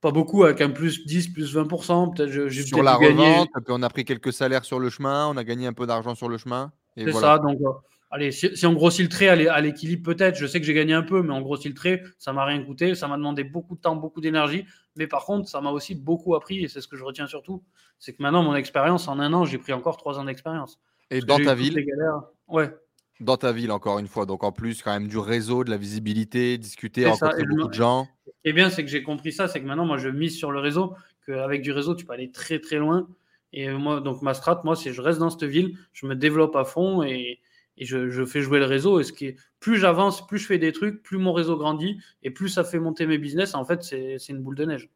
pas beaucoup avec un plus 10, plus 20%. Peut-être j'ai Sur la revente, puis on a pris quelques salaires sur le chemin, on a gagné un peu d'argent sur le chemin. C'est voilà. ça. Donc, euh, allez, si, si on grossit le trait à l'é- à l'équilibre, peut-être. Je sais que j'ai gagné un peu, mais on grossit le trait, ça m'a rien coûté. Ça m'a demandé beaucoup de temps, beaucoup d'énergie. Mais par contre, ça m'a aussi beaucoup appris, et c'est ce que je retiens surtout. C'est que maintenant, mon expérience, en un an, j'ai pris encore trois ans d'expérience. Et dans ta ville. Ouais, dans ta ville, encore une fois. Donc en plus, quand même du réseau, de la visibilité, discuter, ça, rencontrer beaucoup de gens. Et bien, c'est que j'ai compris ça, c'est que maintenant, moi, je mise sur le réseau, qu'avec du réseau, tu peux aller très très loin. Et moi, donc ma strat, moi, c'est je reste dans cette ville, je me développe à fond et, et je, je fais jouer le réseau. Et ce qui est, plus j'avance, plus je fais des trucs, plus mon réseau grandit et plus ça fait monter mes business. En fait, c'est une boule de neige.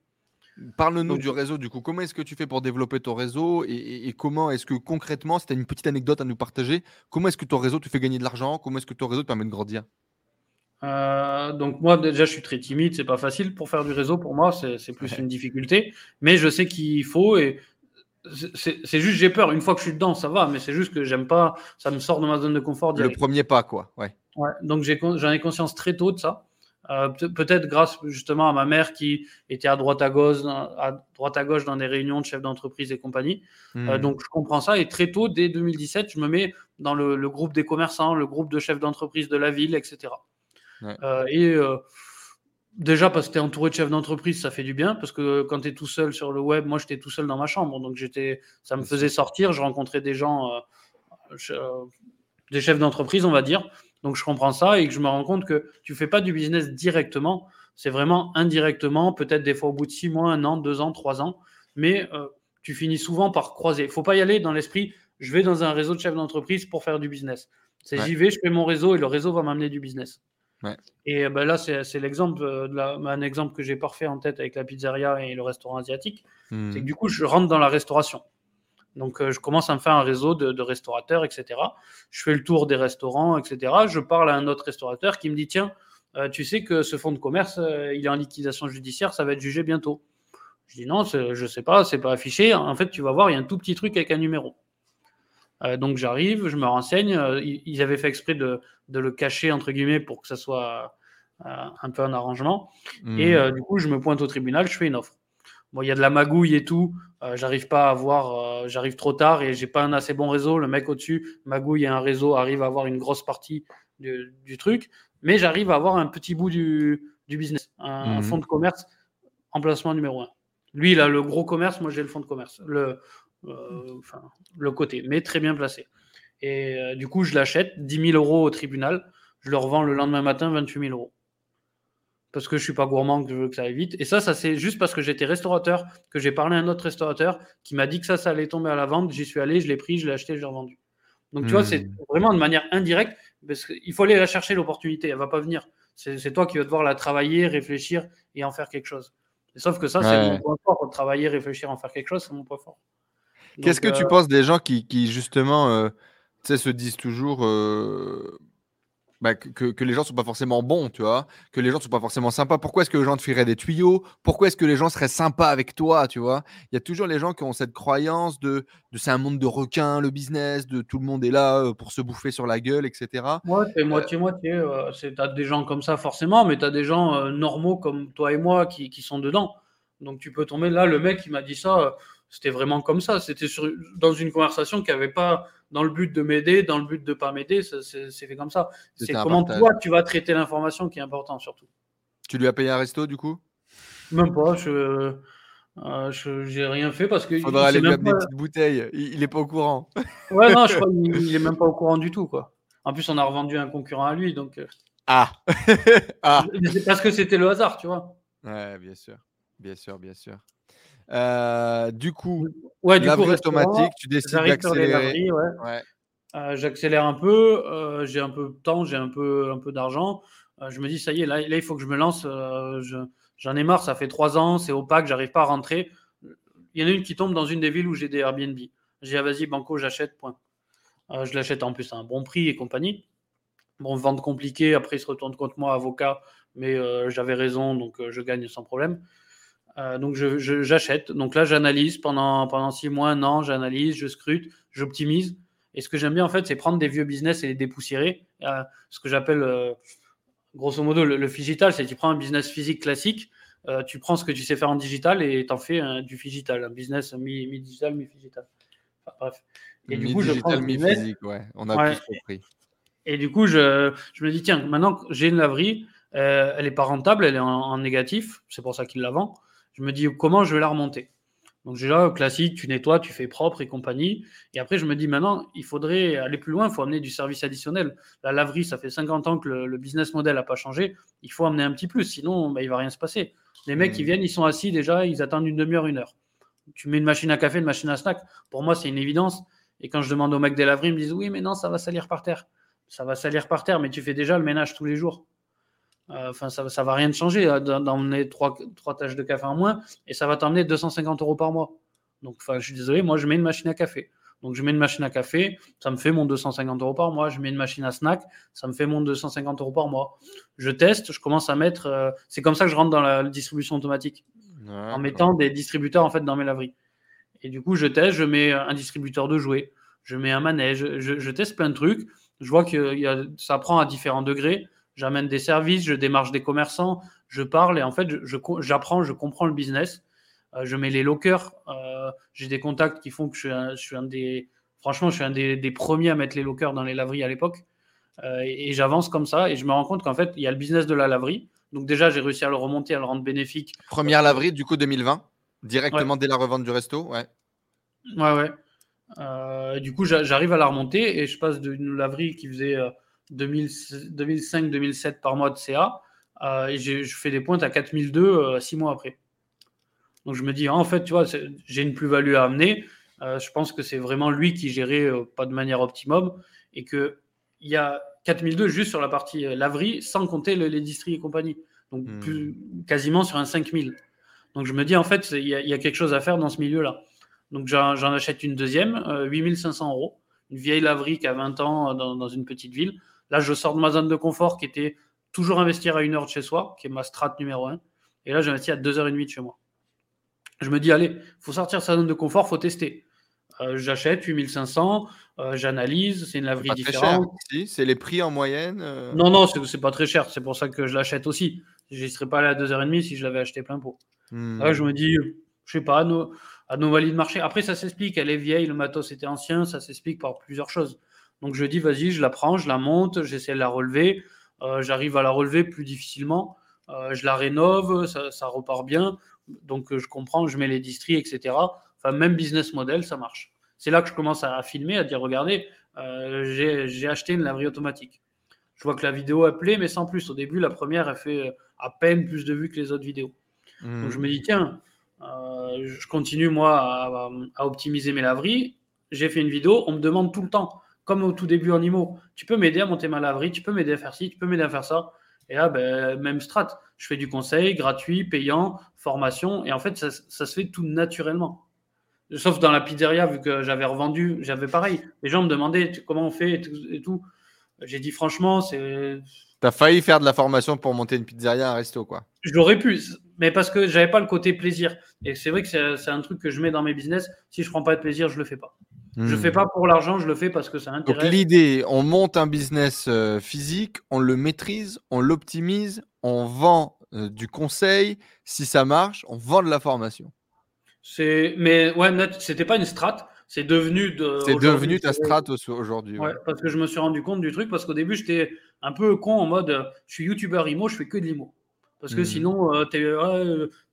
Parle-nous du réseau, du coup. Comment est-ce que tu fais pour développer ton réseau et, et- et comment est-ce que concrètement, si tu as une petite anecdote à nous partager, comment est-ce que ton réseau te fait gagner de l'argent? Comment est-ce que ton réseau te permet de grandir? Euh, donc moi déjà je suis très timide, c'est pas facile pour faire du réseau pour moi, c'est plus Ouais. une difficulté, mais je sais qu'il faut et c'est- juste j'ai peur. Une fois que je suis dedans, ça va, mais c'est juste que j'aime pas, ça me sort de ma zone de confort. Le premier pas, quoi. Ouais. Ouais, donc j'en ai conscience très tôt de ça. Euh, peut- Peut-être grâce justement à ma mère qui était à droite à gauche, dans- à droite à gauche dans des réunions de chefs d'entreprise et compagnie. Euh, Hmm. donc je comprends ça et très tôt, dès 2017, je me mets dans le, le groupe des commerçants, le groupe de chefs d'entreprise de la ville, etc. Ouais. Euh, et euh, déjà parce que tu es entouré de chefs d'entreprise, ça fait du bien parce que quand tu es tout seul sur le web, moi j'étais tout seul dans ma chambre, donc j'étais, ça me faisait sortir, je rencontrais des gens, des chefs d'entreprise, on va dire, Donc je comprends ça et que je me rends compte que tu fais pas du business directement, c'est vraiment indirectement, peut-être des fois au bout de six mois, un an, deux ans, trois ans, mais euh, tu finis souvent par croiser. Il faut pas y aller dans l'esprit, je vais dans un réseau de chefs d'entreprise pour faire du business. C'est j'y vais, je fais mon réseau et le réseau va m'amener du business. Et ben là, c'est l'exemple, un exemple que j'ai parfait en tête avec la pizzeria et le restaurant asiatique. Hmm. C'est que du coup, je rentre dans la restauration. Donc, euh, je commence à me faire un réseau de, restaurateurs, etc. Je fais le tour des restaurants, etc. Je parle à un autre restaurateur qui me dit Tiens, euh, tu sais que ce fonds de commerce, euh, il est en liquidation judiciaire, ça va être jugé bientôt. Je dis Non, je ne sais pas, c'est pas affiché. En fait, tu vas voir, il y a un tout petit truc avec un numéro. donc, j'arrive, je me renseigne. ils avaient fait exprès de, le cacher, entre guillemets, pour que ça soit un peu un arrangement. Et mmh. du coup, je me pointe au tribunal, je fais une offre. Bon, il y a de la magouille et tout. Euh, j'arrive pas à voir, euh, j'arrive trop tard et j'ai pas un assez bon réseau. Le mec au-dessus, magouille et un réseau, arrive à avoir une grosse partie du, truc. Mais j'arrive à avoir un petit bout du, business, un, mhm. fonds de commerce, emplacement numéro un. Lui, il a le gros commerce, moi j'ai le fonds de commerce, le, euh, le côté, mais très bien placé. Et du coup, je l'achète 10 000 euros au tribunal. Je le revends le lendemain matin 28 000 euros parce que je suis pas gourmand, que je veux que ça aille vite. Et ça, ça c'est juste parce que j'étais restaurateur, que j'ai parlé à un autre restaurateur qui m'a dit que ça, ça allait tomber à la vente. J'y suis allé, je l'ai pris, je l'ai acheté, je l'ai revendu. Donc tu vois, c'est hmm. vraiment de manière indirecte, parce qu'il faut aller la chercher l'opportunité, elle va pas venir. C'est toi qui vas devoir la travailler, réfléchir et en faire quelque chose. sauf que ça, c'est mon point fort. Travailler, réfléchir, en faire quelque chose, c'est mon point fort. Qu'est-ce que tu euh, penses des gens qui, justement euh, se disent toujours euh, bah, que, les gens sont pas forcément bons, tu vois, que les gens sont pas forcément sympas. Pourquoi est-ce que les gens te feraient des tuyaux? Pourquoi est-ce que les gens seraient sympas avec toi, tu vois? Il y a toujours les gens qui ont cette croyance de, de c'est un monde de requins, le business, de tout le monde est là euh, pour se bouffer sur la gueule, etc. Ouais, c'est moitié-moitié. Euh, tu as des gens comme ça forcément, mais tu as des gens euh, normaux comme toi et moi qui, qui, sont dedans. Donc tu peux tomber là, le mec qui m'a dit ça, c'était vraiment comme ça. C'était dans une conversation qui n'avait pas dans le but de m'aider, dans le but de ne pas m'aider, c'est fait comme ça. C'est comment toi tu vas traiter l'information qui est important surtout. Tu lui as payé un resto du coup? Même pas, je n'ai euh, rien fait parce que. Faudra aller lui amener des petites bouteilles. Il, n'est pas au courant. ouais, non, je crois qu'il est même pas au courant du tout quoi. En plus, on a revendu un concurrent à lui, donc. Euh, ah. ah. Parce que c'était le hasard, tu vois. Ouais, bien sûr, bien sûr, bien sûr. Euh, du coup, ouais, du coup, automatique, tu décides d'accélérer. Ouais. Euh, j'accélère un peu, euh, j'ai un peu de temps, j'ai un peu, un peu d'argent. je me dis, ça y est, là, là, il faut que je me lance. J'en ai marre, ça fait trois ans, c'est opaque, j'arrive pas à rentrer. Il y en a une qui tombe dans une des villes où j'ai des Airbnb. J'ai ah, vas-y, Banco, j'achète, point. je l'achète en plus à un bon prix et compagnie. Bon, vente compliquée, après il se retourne contre moi, avocat, mais j'avais raison, donc je gagne sans problème. Euh, donc j'achète. donc là, j'analyse pendant, pendant six mois, un an, j'analyse, je scrute, j'optimise. Et ce que j'aime bien, en fait, c'est prendre des vieux business et les dépoussiérer. Euh, ce que j'appelle, euh, grosso modo, le, le digital, c'est que tu prends un business physique classique, tu prends ce que tu sais faire en digital et tu en fais du digital, un business mi-digital, mi-digital. bref. Et du coup, je prends le physique ouais. On a plus compris. Et du coup, je, je, me dis, tiens, maintenant que j'ai une laverie, elle n'est pas rentable, elle est en, en négatif, c'est pour ça qu'il la vend je me dis comment je vais la remonter? Donc déjà, classique, tu nettoies, tu fais propre et compagnie. Et après, je me dis maintenant, il faudrait aller plus loin, il faut amener du service additionnel. La laverie, ça fait 50 ans que le, business model n'a pas changé. Il faut amener un petit plus, sinon bah, il va rien se passer. Les mecs, qui mmh. viennent, ils sont assis déjà, ils attendent une demi-heure, une heure. Tu mets une machine à café, une machine à snack. Pour moi, c'est une évidence. Et quand je demande aux mecs des laveries, ils me disent oui, mais non, ça va salir par terre. Ça va salir par terre, mais tu fais déjà le ménage tous les jours. Euh, enfin, ça, ça va rien changer euh, d'emmener trois, trois tâches de café en moins et ça va t'emmener 250 euros par mois. Donc, enfin, je suis désolé, moi, je mets une machine à café. Donc, je mets une machine à café, ça me fait mon 250 euros par mois. Je mets une machine à snack, ça me fait mon 250 euros par mois. Je teste, je commence à mettre. Euh, c'est comme ça que je rentre dans la distribution automatique, en mettant des distributeurs en fait dans mes laveries. Et du coup, je teste, je mets un distributeur de jouets, je mets un manège, je, je teste plein de trucs. Je vois que y a, ça prend à différents degrés j'amène des services, je démarche des commerçants, je parle et en fait, j'apprends, je, comprends le business. Euh, je mets les lockers. Euh, j'ai des contacts qui font que je suis un, des. Franchement, je suis un des, premiers à mettre les lockers dans les laveries à l'époque. Euh, et, j'avance comme ça et je me rends compte qu'en fait, il y a le business de la laverie. Donc, déjà, j'ai réussi à le remonter, à le rendre bénéfique. Première laverie, du coup, 2020 Directement dès la revente du resto Ouais. Ouais, ouais. du coup, j'arrive à la remonter et je passe d'une laverie qui faisait 2005-2007 par mois de CA. et je fais des pointes à 4002 six mois après. Donc je me dis, en fait, tu vois, j'ai une plus-value à amener. je pense que c'est vraiment lui qui gérait pas de manière optimum et qu'il y a 4002 juste sur la partie laverie sans compter les distries et compagnie. Donc hmm. quasiment sur un 5000. Donc je me dis, en fait, il y, a quelque chose à faire dans ce milieu-là. Donc j'en achète une deuxième, 8500 euros une vieille laverie qui a 20 ans dans, une petite ville. Là, je sors de ma zone de confort qui était toujours investir à une heure de chez soi, qui est ma strat numéro un. Et là, j'investis à 2h30 de chez moi. Je me dis, allez, il faut sortir de sa zone de confort, il faut tester. Euh, j'achète 8500, euh, j'analyse, c'est une laverie différente. Si, c'est les prix en moyenne euh. Non, non, c'est pas très cher, c'est pour ça que je l'achète aussi. Je ne serais pas allé à 2h30 si je l'avais acheté plein pot. Hmm. Là, je me dis, je sais pas, nos, anomalie de marché. Après, ça s'explique, elle est vieille, le matos était ancien, ça s'explique par plusieurs choses. Donc je dis, vas-y, je la prends, je la monte, j'essaie de la relever, euh, j'arrive à la relever plus difficilement, euh, je la rénove, ça, repart bien, donc je comprends, je mets les distries, etc. Enfin, même business model, ça marche. C'est là que je commence à filmer, à dire, regardez, euh, j'ai acheté une laverie automatique. Je vois que la vidéo a plaît, mais sans plus. Au début, la première, elle fait à peine plus de vues que les autres vidéos. Donc mmh. je me dis, tiens, euh, je continue, moi, à, optimiser mes laveries. J'ai fait une vidéo, on me demande tout le temps, comme au tout début en IMO, tu peux m'aider à monter ma laverie, tu peux m'aider à faire ci, tu peux m'aider à faire ça. Et là, ben, même strat, je fais du conseil gratuit, payant, formation, et en fait, ça, se fait tout naturellement. Sauf dans la pizzeria, vu que j'avais revendu, j'avais pareil. Les gens me demandaient comment on fait et tout. J'ai dit franchement, c'est. T'as failli faire de la formation pour monter une pizzeria, un resto, quoi. J'aurais pu mais parce que j'avais pas le côté plaisir. Et c'est vrai que c'est un truc que je mets dans mes business. Si je prends pas de plaisir, je le fais pas. Je Je hmm. fais pas pour l'argent, je le fais parce que ça intéresse. Donc l'idée, on monte un business euh, physique, on le maîtrise, on l'optimise, on vend euh, du conseil. Si ça marche, on vend de la formation. C'est, mais ouais, c'était pas une strat. C'est devenu de. C'est devenu ta strat aujourd'hui. Ouais. parce que je me suis rendu compte du truc parce qu'au début j'étais un peu con en mode, je suis youtubeur IMO, je fais que de l'IMO parce que hmm. sinon, euh, tu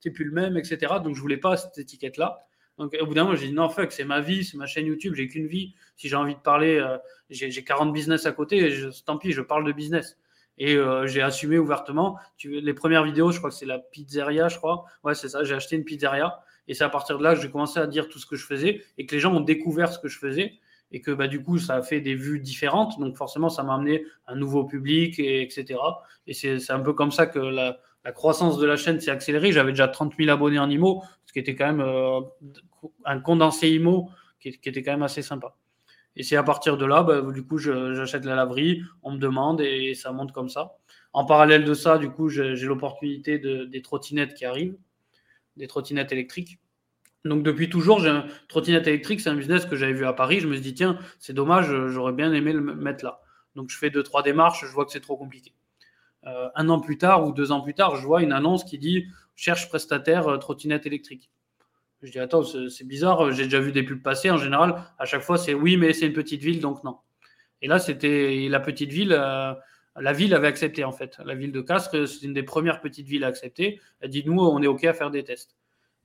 n'es plus le même, etc. Donc, je voulais pas cette étiquette-là. Donc, au bout d'un moment, j'ai dit non, fuck, c'est ma vie, c'est ma chaîne YouTube, j'ai qu'une vie. Si j'ai envie de parler, euh, j'ai 40 business à côté, tant pis, je parle de business. Et euh, j'ai assumé ouvertement. Tu, les premières vidéos, je crois que c'est la pizzeria, je crois. Ouais, c'est ça, j'ai acheté une pizzeria. Et c'est à partir de là que j'ai commencé à dire tout ce que je faisais et que les gens ont découvert ce que je faisais et que bah, du coup, ça a fait des vues différentes. Donc, forcément, ça m'a amené un nouveau public, et, etc. Et c'est un peu comme ça que la, la croissance de la chaîne s'est accélérée. J'avais déjà 30 000 abonnés en IMO, ce qui était quand même euh, un condensé IMO qui, était quand même assez sympa. Et c'est à partir de là, bah, du coup, j'achète la laverie, on me demande et ça monte comme ça. En parallèle de ça, du coup, j'ai l'opportunité de, des trottinettes qui arrivent, des trottinettes électriques. Donc depuis toujours, j'ai un trottinette électrique, c'est un business que j'avais vu à Paris. Je me suis dit, tiens, c'est dommage, j'aurais bien aimé le mettre là. Donc je fais deux, trois démarches, je vois que c'est trop compliqué. Euh, un an plus tard ou deux ans plus tard, je vois une annonce qui dit cherche prestataire euh, trottinette électrique. Je dis attends, c'est bizarre, j'ai déjà vu des pubs passer. En général, à chaque fois, c'est oui, mais c'est une petite ville, donc non. Et là, c'était la petite ville. Euh, la ville avait accepté en fait. La ville de Castres, c'est une des premières petites villes à accepter. Elle dit nous, on est ok à faire des tests.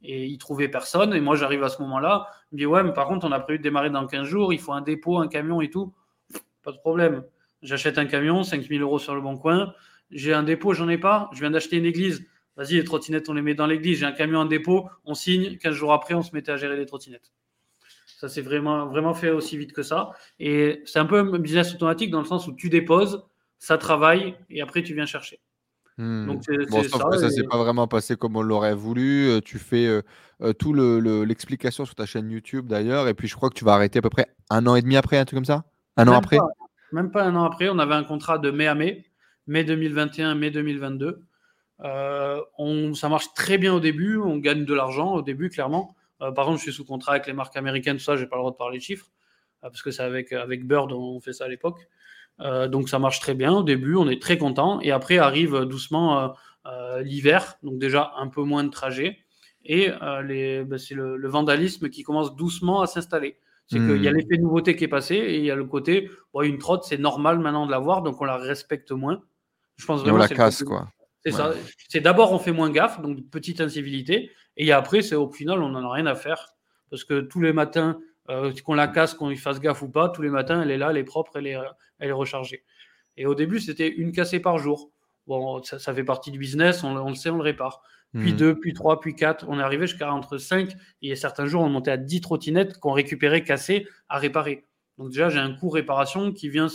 Et ils trouvaient personne. Et moi, j'arrive à ce moment-là. Je me dis ouais, mais par contre, on a prévu de démarrer dans 15 jours. Il faut un dépôt, un camion et tout. Pas de problème. J'achète un camion, 5000 euros sur le bon coin j'ai un dépôt, j'en ai pas, je viens d'acheter une église. Vas-y, les trottinettes, on les met dans l'église. J'ai un camion en dépôt, on signe. 15 jours après, on se mettait à gérer les trottinettes. Ça s'est vraiment, vraiment fait aussi vite que ça. Et c'est un peu un business automatique dans le sens où tu déposes, ça travaille et après tu viens chercher. Hmm. Donc bon, ça, ne s'est pas vraiment passé comme on l'aurait voulu. Euh, tu fais euh, euh, tout l'explication sur ta chaîne YouTube d'ailleurs, et puis je crois que tu vas arrêter à peu près un an et demi après, un truc comme ça? Un an après? même pas un an après, on avait un contrat de mai à mai mai 2021, mai 2022. Euh, on, ça marche très bien au début, on gagne de l'argent au début, clairement. Euh, par contre, je suis sous contrat avec les marques américaines, tout ça, j'ai pas le droit de parler de chiffres, euh, parce que c'est avec, avec Bird, on fait ça à l'époque. donc ça marche très bien au début, on est très content. Et après arrive doucement l'hiver, donc déjà un peu moins de trajets. Et ben, c'est le, vandalisme qui commence doucement à s'installer. C'est qu'il y a hmm. l'effet nouveauté qui est passé et il y a le côté, une trotte, c'est normal maintenant de l'avoir, donc on la respecte moins. Je pense vraiment. on la casse, quoi. C'est ça. C'est d'abord, on fait moins gaffe, donc petite incivilité. Et après, c'est au final, on n'en a rien à faire. Parce que tous les matins, euh, qu'on la casse, qu'on y fasse gaffe ou pas, tous les matins, elle est là, elle est propre, elle est, elle est rechargée. Et au début, c'était une cassée par jour. Bon, ça, fait partie du business, on, le sait, on le répare. Puis 2, hmm. puis 3, puis 4. On est arrivé jusqu'à entre 5 et certains jours, on montait à 10 trottinettes qu'on récupérait cassées à réparer. Donc déjà, j'ai un coût réparation qui vient,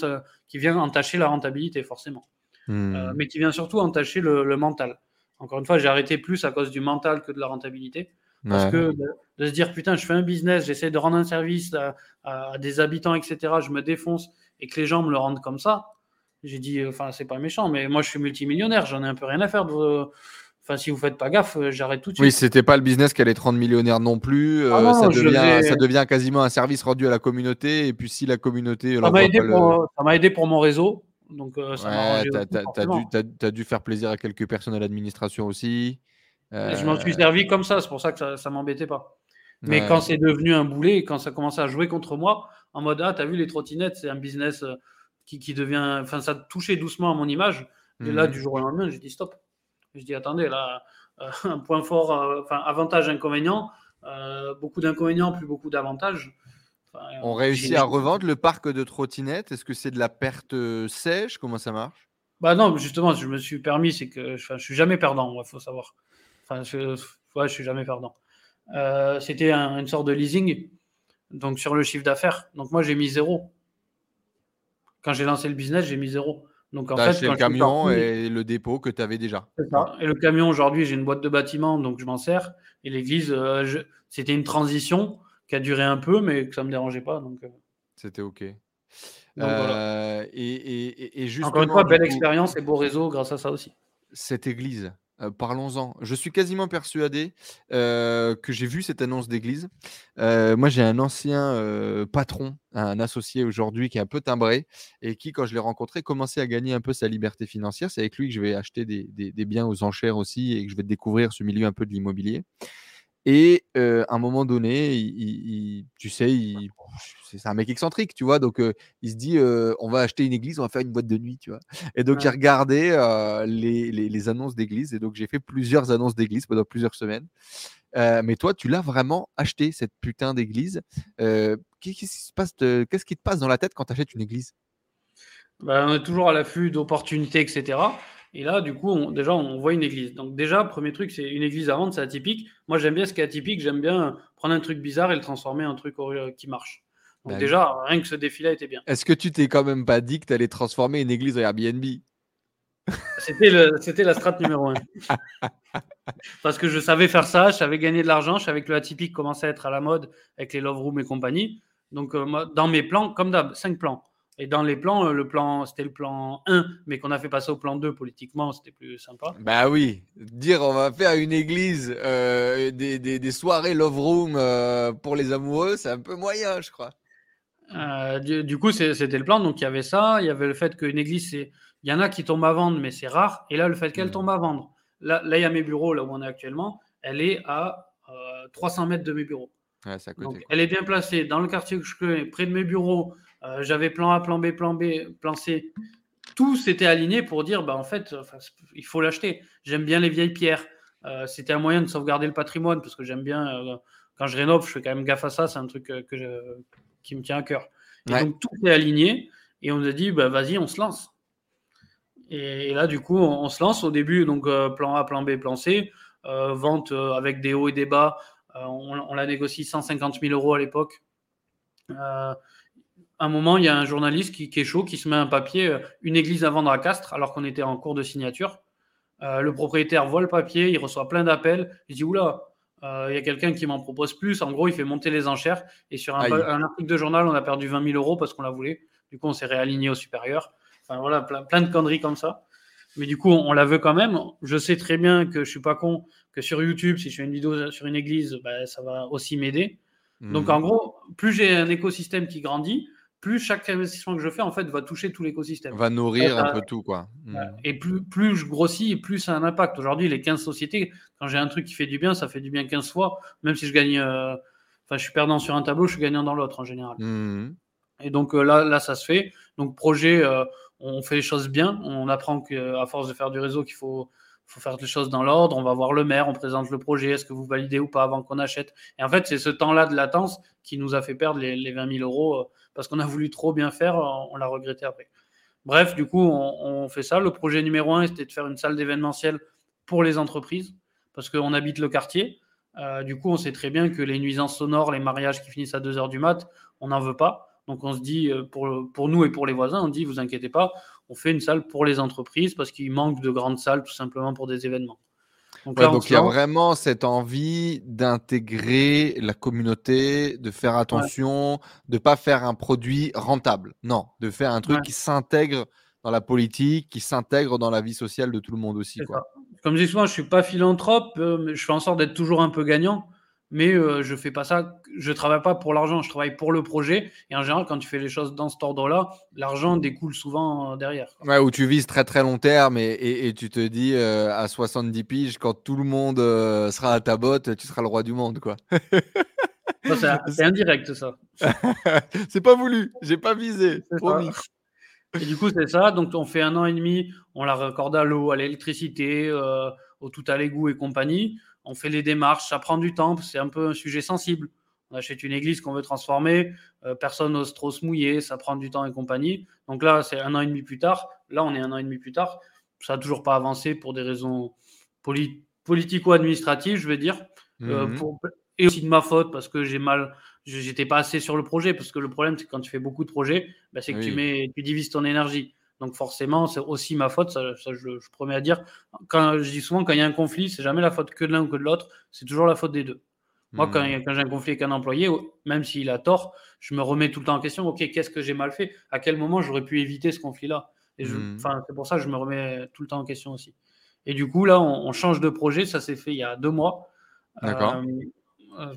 qui vient entacher la rentabilité, forcément. Hmm. Euh, mais qui vient surtout entacher le, mental. Encore une fois, j'ai arrêté plus à cause du mental que de la rentabilité. Parce que de, se dire, putain, je fais un business, j'essaie de rendre un service à, des habitants, etc., je me défonce, et que les gens me le rendent comme ça, j'ai dit, enfin, c'est pas méchant, mais moi, je suis multimillionnaire, j'en ai un peu rien à faire de... Enfin, si vous faites pas gaffe, euh, j'arrête tout de suite. Oui, c'était pas le business qu'elle est 30 millionnaires non plus. Euh, ah ça, devient, ça, devient, quasiment un service rendu à la communauté. Et puis, si la communauté. Ça m'a aidé, aidé, pour mon réseau. Donc, euh, ça ouais, t'as, dû, faire plaisir à quelques personnes à l'administration aussi. Je m'en suis servi comme ça. C'est pour ça que ça, ça m'embêtait pas. Mais quand c'est devenu un boulet, quand ça commençait à jouer contre moi, en mode Ah, t'as vu les trottinettes, c'est un business qui, qui devient. Enfin, ça touchait doucement à mon image. Et là, mmh. du jour au lendemain, j'ai dit stop. Je dis attendez, là, euh, un point fort, euh, enfin, avantage, inconvénient, euh, beaucoup d'inconvénients, plus beaucoup d'avantages. On réussit à revendre le parc de trottinettes? Est-ce que c'est de la perte sèche? Comment ça marche? Bah non, justement, je me suis permis, c'est que je, suis jamais perdant, il faut savoir. Enfin, je, ouais, je suis jamais perdant. C'était une sorte de leasing, donc sur le chiffre d'affaires. Donc moi, j'ai mis zéro. Quand j'ai lancé le business, j'ai mis zéro. Donc en fait, le camion et le dépôt que tu avais déjà. Ça. Et le camion, aujourd'hui, j'ai une boîte de bâtiment, donc je m'en sers. Et l'église, euh, c'était une transition qui a duré un peu, mais que ça ne me dérangeait pas. Donc, euh. C'était OK. Euh, et, et, Encore une fois, belle expérience et beau réseau grâce à ça aussi. Cette église, parlons-en. Je suis quasiment persuadé que j'ai vu cette annonce d'église. moi, j'ai un ancien patron, un associé aujourd'hui qui est un peu timbré et qui, quand je l'ai rencontré, commençait à gagner un peu sa liberté financière. C'est avec lui que je vais acheter des, des, biens aux enchères aussi et que je vais découvrir ce milieu un peu de l'immobilier. Et à un moment donné, il, tu sais, c'est un mec excentrique, tu vois. Donc, il se dit, on va acheter une église, on va faire une boîte de nuit, tu vois. Et donc, il regardait les, les, annonces d'église. Et donc, j'ai fait plusieurs annonces d'église pendant plusieurs semaines. mais toi, tu l'as vraiment acheté, cette putain d'église? Qu'est-ce qui te passe dans la tête quand tu achètes une église? Ben, On est toujours à l'affût d'opportunités, etc. Et là, du coup, on, déjà, on voit une église. Donc, déjà, premier truc, c'est une église à vendre, c'est atypique. Moi, j'aime bien ce qui est atypique. J'aime bien prendre un truc bizarre et le transformer en un truc qui marche. Donc, bah déjà, rien que ce défi-là était bien. Est-ce que tu t'es quand même pas dit que tu allais transformer une église en Airbnb? C'était la strat numéro un. Parce que je savais faire ça, je savais gagner de l'argent, je savais que le atypique commençait à être à la mode avec les Love Room et compagnie. Donc, euh, dans mes plans, comme d'hab, cinq plans. Et dans les plans, euh, le plan, c'était le plan 1, mais qu'on a fait passer au plan 2 politiquement, c'était plus sympa. Bah oui, dire on va faire une église, euh, des, des, soirées love room euh, pour les amoureux, c'est un peu moyen, je crois. du, coup, c'était le plan. Donc il y avait ça, il y avait le fait qu'une église, il y en a qui tombent à vendre, mais c'est rare. Et là, le fait qu'elle mmh. tombe à vendre. Là, là, il y a mes bureaux, là où on est actuellement, elle est à 300 mètres de mes bureaux. Ouais, à côté, Donc, elle est bien placée dans le quartier que je connais, près de mes bureaux. Euh, j'avais plan A, plan B, plan B, plan C. Tout s'était aligné pour dire, bah, en fait, il faut l'acheter. J'aime bien les vieilles pierres. Euh, c'était un moyen de sauvegarder le patrimoine parce que j'aime bien, euh, quand je rénove, je fais quand même gaffe à ça. C'est un truc que qui me tient à cœur. Et donc, tout est aligné et on nous a dit, bah, vas-y, on se lance. Et, là, du coup, on, se lance au début, donc plan A, plan B, plan C, vente avec des hauts et des bas. on, on l'a négocié 150 000 euros à l'époque un moment, il y a un journaliste qui, est chaud, qui se met un papier, euh, une église à vendre à Castres, alors qu'on était en cours de signature. Euh, le propriétaire voit le papier, il reçoit plein d'appels. Il dit Oula, euh, il y a quelqu'un qui m'en propose plus. En gros, il fait monter les enchères. Et sur un, article de journal, on a perdu 20 000 euros parce qu'on la voulait. Du coup, on s'est réaligné au supérieur. Enfin, voilà, plein, de conneries comme ça. Mais du coup, on, la veut quand même. Je sais très bien que je suis pas con, que sur YouTube, si je fais une vidéo sur une église, ben, ça va aussi m'aider. Donc, mmh. en gros, plus j'ai un écosystème qui grandit, plus chaque investissement que je fais, en fait, va toucher tout l'écosystème. Va nourrir un peu tout, quoi. Hmm. Et plus, plus je grossis, plus ça a un impact. Aujourd'hui, les 15 sociétés, quand j'ai un truc qui fait du bien, ça fait du bien 15 fois, même si je gagne. Euh, enfin, je suis perdant sur un tableau, je suis gagnant dans l'autre en général. Hmm. Et donc euh, là, là, ça se fait. Donc, projet, euh, on fait les choses bien. On apprend qu'à force de faire du réseau, qu'il faut, faut faire les choses dans l'ordre. On va voir le maire, on présente le projet. Est-ce que vous validez ou pas avant qu'on achète? Et en fait, c'est ce temps-là de latence qui nous a fait perdre les, les 20 000 euros parce qu'on a voulu trop bien faire, on l'a regretté après. Bref, du coup, on, fait ça. Le projet numéro un, c'était de faire une salle d'événementiel pour les entreprises, parce qu'on habite le quartier. Euh, du coup, on sait très bien que les nuisances sonores, les mariages qui finissent à 2h du mat, on n'en veut pas. Donc on se dit, euh, pour, nous et pour les voisins, on dit, vous inquiétez pas, on fait une salle pour les entreprises parce qu'il manque de grandes salles tout simplement pour des événements. Donc, il y a vraiment cette envie d'intégrer la communauté, de faire attention, de de pas faire un produit rentable. Non, de faire un truc qui s'intègre dans la politique, qui s'intègre dans la vie sociale de tout le monde aussi. Comme je dis souvent, je suis pas philanthrope, euh, mais je fais en sorte d'être toujours un peu gagnant mais euh, je fais pas ça, je travaille pas pour l'argent, je travaille pour le projet. Et en général, quand tu fais les choses dans cet ordre-là, l'argent découle souvent euh, derrière. Ouais, où tu vises très très long terme et, tu te dis euh, à 70 piges, quand tout le monde sera à ta botte, tu seras le roi du monde, quoi. c'est indirect, ça. c'est pas voulu, j'ai pas visé, Et du coup, c'est ça. Donc, on fait un an et demi, on la raccorde à l'eau, à l'électricité, au tout à l'égout et compagnie on fait les démarches, ça prend du temps, c'est un peu un sujet sensible. On achète une église qu'on veut transformer, euh, personne n'ose trop se mouiller, ça prend du temps et compagnie. Donc là, c'est un an et demi plus tard. Là, on est un an et demi plus tard. Ça n'a toujours pas avancé pour des raisons politico-administratives, je veux dire. Euh, mhm. et aussi de ma faute parce que j'ai mal, j'étais pas assez sur le projet. Parce que le problème, c'est quand tu fais beaucoup de projets, bah, c'est que tu, mets, tu divises ton énergie. Donc forcément, c'est aussi ma faute, ça, je, promets à dire. Quand, je dis souvent, quand il y a un conflit, c'est jamais la faute que de l'un ou que de l'autre, c'est toujours la faute des deux. Moi, quand, hmm. quand j'ai un conflit avec un employé, même s'il a tort, je me remets tout le temps en question, ok, qu'est-ce que j'ai mal fait? À quel moment j'aurais pu éviter ce conflit-là? Et hmm. c'est pour ça que je me remets tout le temps en question aussi. Et du coup, là, on, change de projet, ça s'est fait il y a deux mois. D'accord. Euh,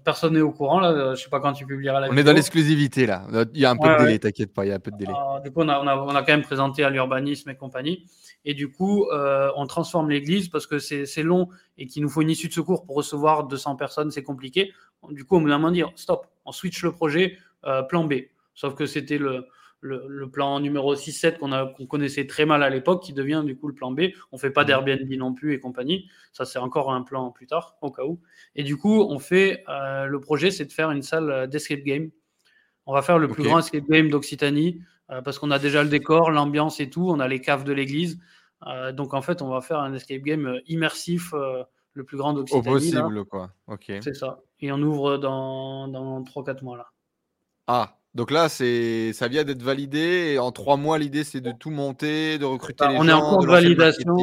personne n'est au courant. Là. Euh, je sais pas quand tu publieras la On est dans l'exclusivité là. Il y a un peu de délai, t'inquiète pas, il y a un peu de délai. Du coup, on a, on, a, quand même présenté à l'urbanisme et compagnie. Et du coup, euh, on transforme l'église parce que c'est long et qu'il nous faut une issue de secours pour recevoir 200 personnes, c'est compliqué. Du coup, on me demande de dire stop, on switch le projet, plan B. Sauf que c'était le, le, plan numéro 6-7 qu'on connaissait très mal à l'époque, qui devient du coup le plan B. On fait pas mhm. d'Airbnb non plus et compagnie. Ça, c'est encore un plan plus tard, au cas où. Et du coup, on fait euh, le projet, c'est de faire une salle d'escape game. On va faire le plus grand escape game d'Occitanie euh, parce qu'on a déjà le décor, l'ambiance et tout. On a les caves de l'église. Euh, donc en fait, on va faire un escape game immersif, le plus grand d'Occitanie. Au possible, quoi. Ok. C'est ça. Et on ouvre dans, dans 3-4 mois là. Ah, donc là, c'est ça vient d'être validé. Et en trois mois, l'idée, c'est de tout monter, de recruter bah, les on gens. On est en cours de validation.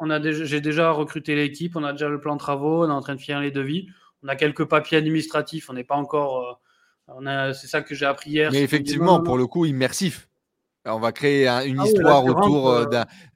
On a déjà, j'ai déjà recruté l'équipe. On a déjà le plan de travaux. On est en train de finir les devis. On a quelques papiers administratifs. On n'est pas encore. Euh, on a, c'est ça que j'ai appris hier. Mais effectivement, pour le coup, immersif. On va créer une ah histoire autour euh,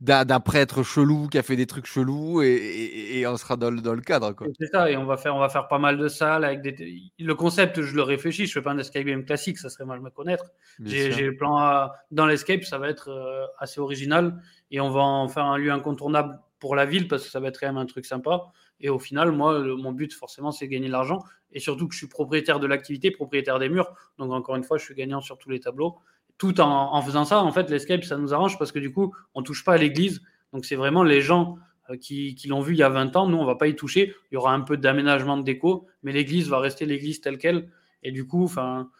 d'un prêtre chelou qui a fait des trucs chelous et, on sera dans, le cadre. C'est ça, et on va, faire, on va faire pas mal de salles. Avec des... Le concept, je le réfléchis, je ne fais pas un escape game classique, ça serait mal me connaître. J'ai le plan dans l'escape, ça va être euh, assez original et on va en faire un lieu incontournable pour la ville parce que ça va être quand même un truc sympa. Et au final, moi, mon but, forcément, c'est gagner de l'argent. Et surtout que je suis propriétaire de l'activité, propriétaire des murs. Donc, encore une fois, je suis gagnant sur tous les tableaux tout en, faisant ça, en fait, l'escape, ça nous arrange parce que du coup, on touche pas à l'église. Donc, c'est vraiment les gens euh, qui, l'ont vu il y a 20 ans. Nous, on va pas y toucher. Il y aura un peu d'aménagement de déco, mais l'église va rester l'église telle qu'elle. Et du coup, enfin,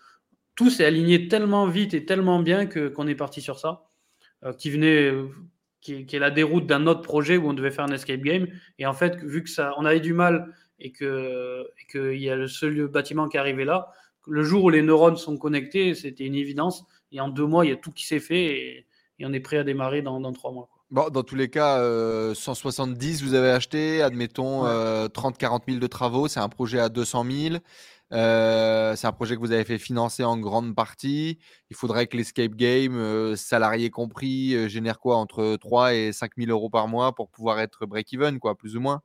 tout s'est aligné tellement vite et tellement bien que qu'on est parti sur ça, euh, qui venait, qui, est la déroute d'un autre projet où on devait faire un escape game. Et en fait, vu que ça, on avait du mal et que qu'il y a seul bâtiment qui est arrivé là, le jour où les neurones sont connectés, c'était une évidence. Et en deux mois, il y a tout qui s'est fait et, on est prêt à démarrer dans, trois mois. Bon, dans tous les cas, 170, euh, vous avez acheté, admettons, 30-40 000 euh, de travaux, c'est un projet à 200 000. Euh, c'est un projet que vous avez fait financer en grande partie. Il faudrait que l'escape game, salariés compris, génère quoi entre 3 et 5 000 euros par mois pour pouvoir être break-even, quoi, plus ou moins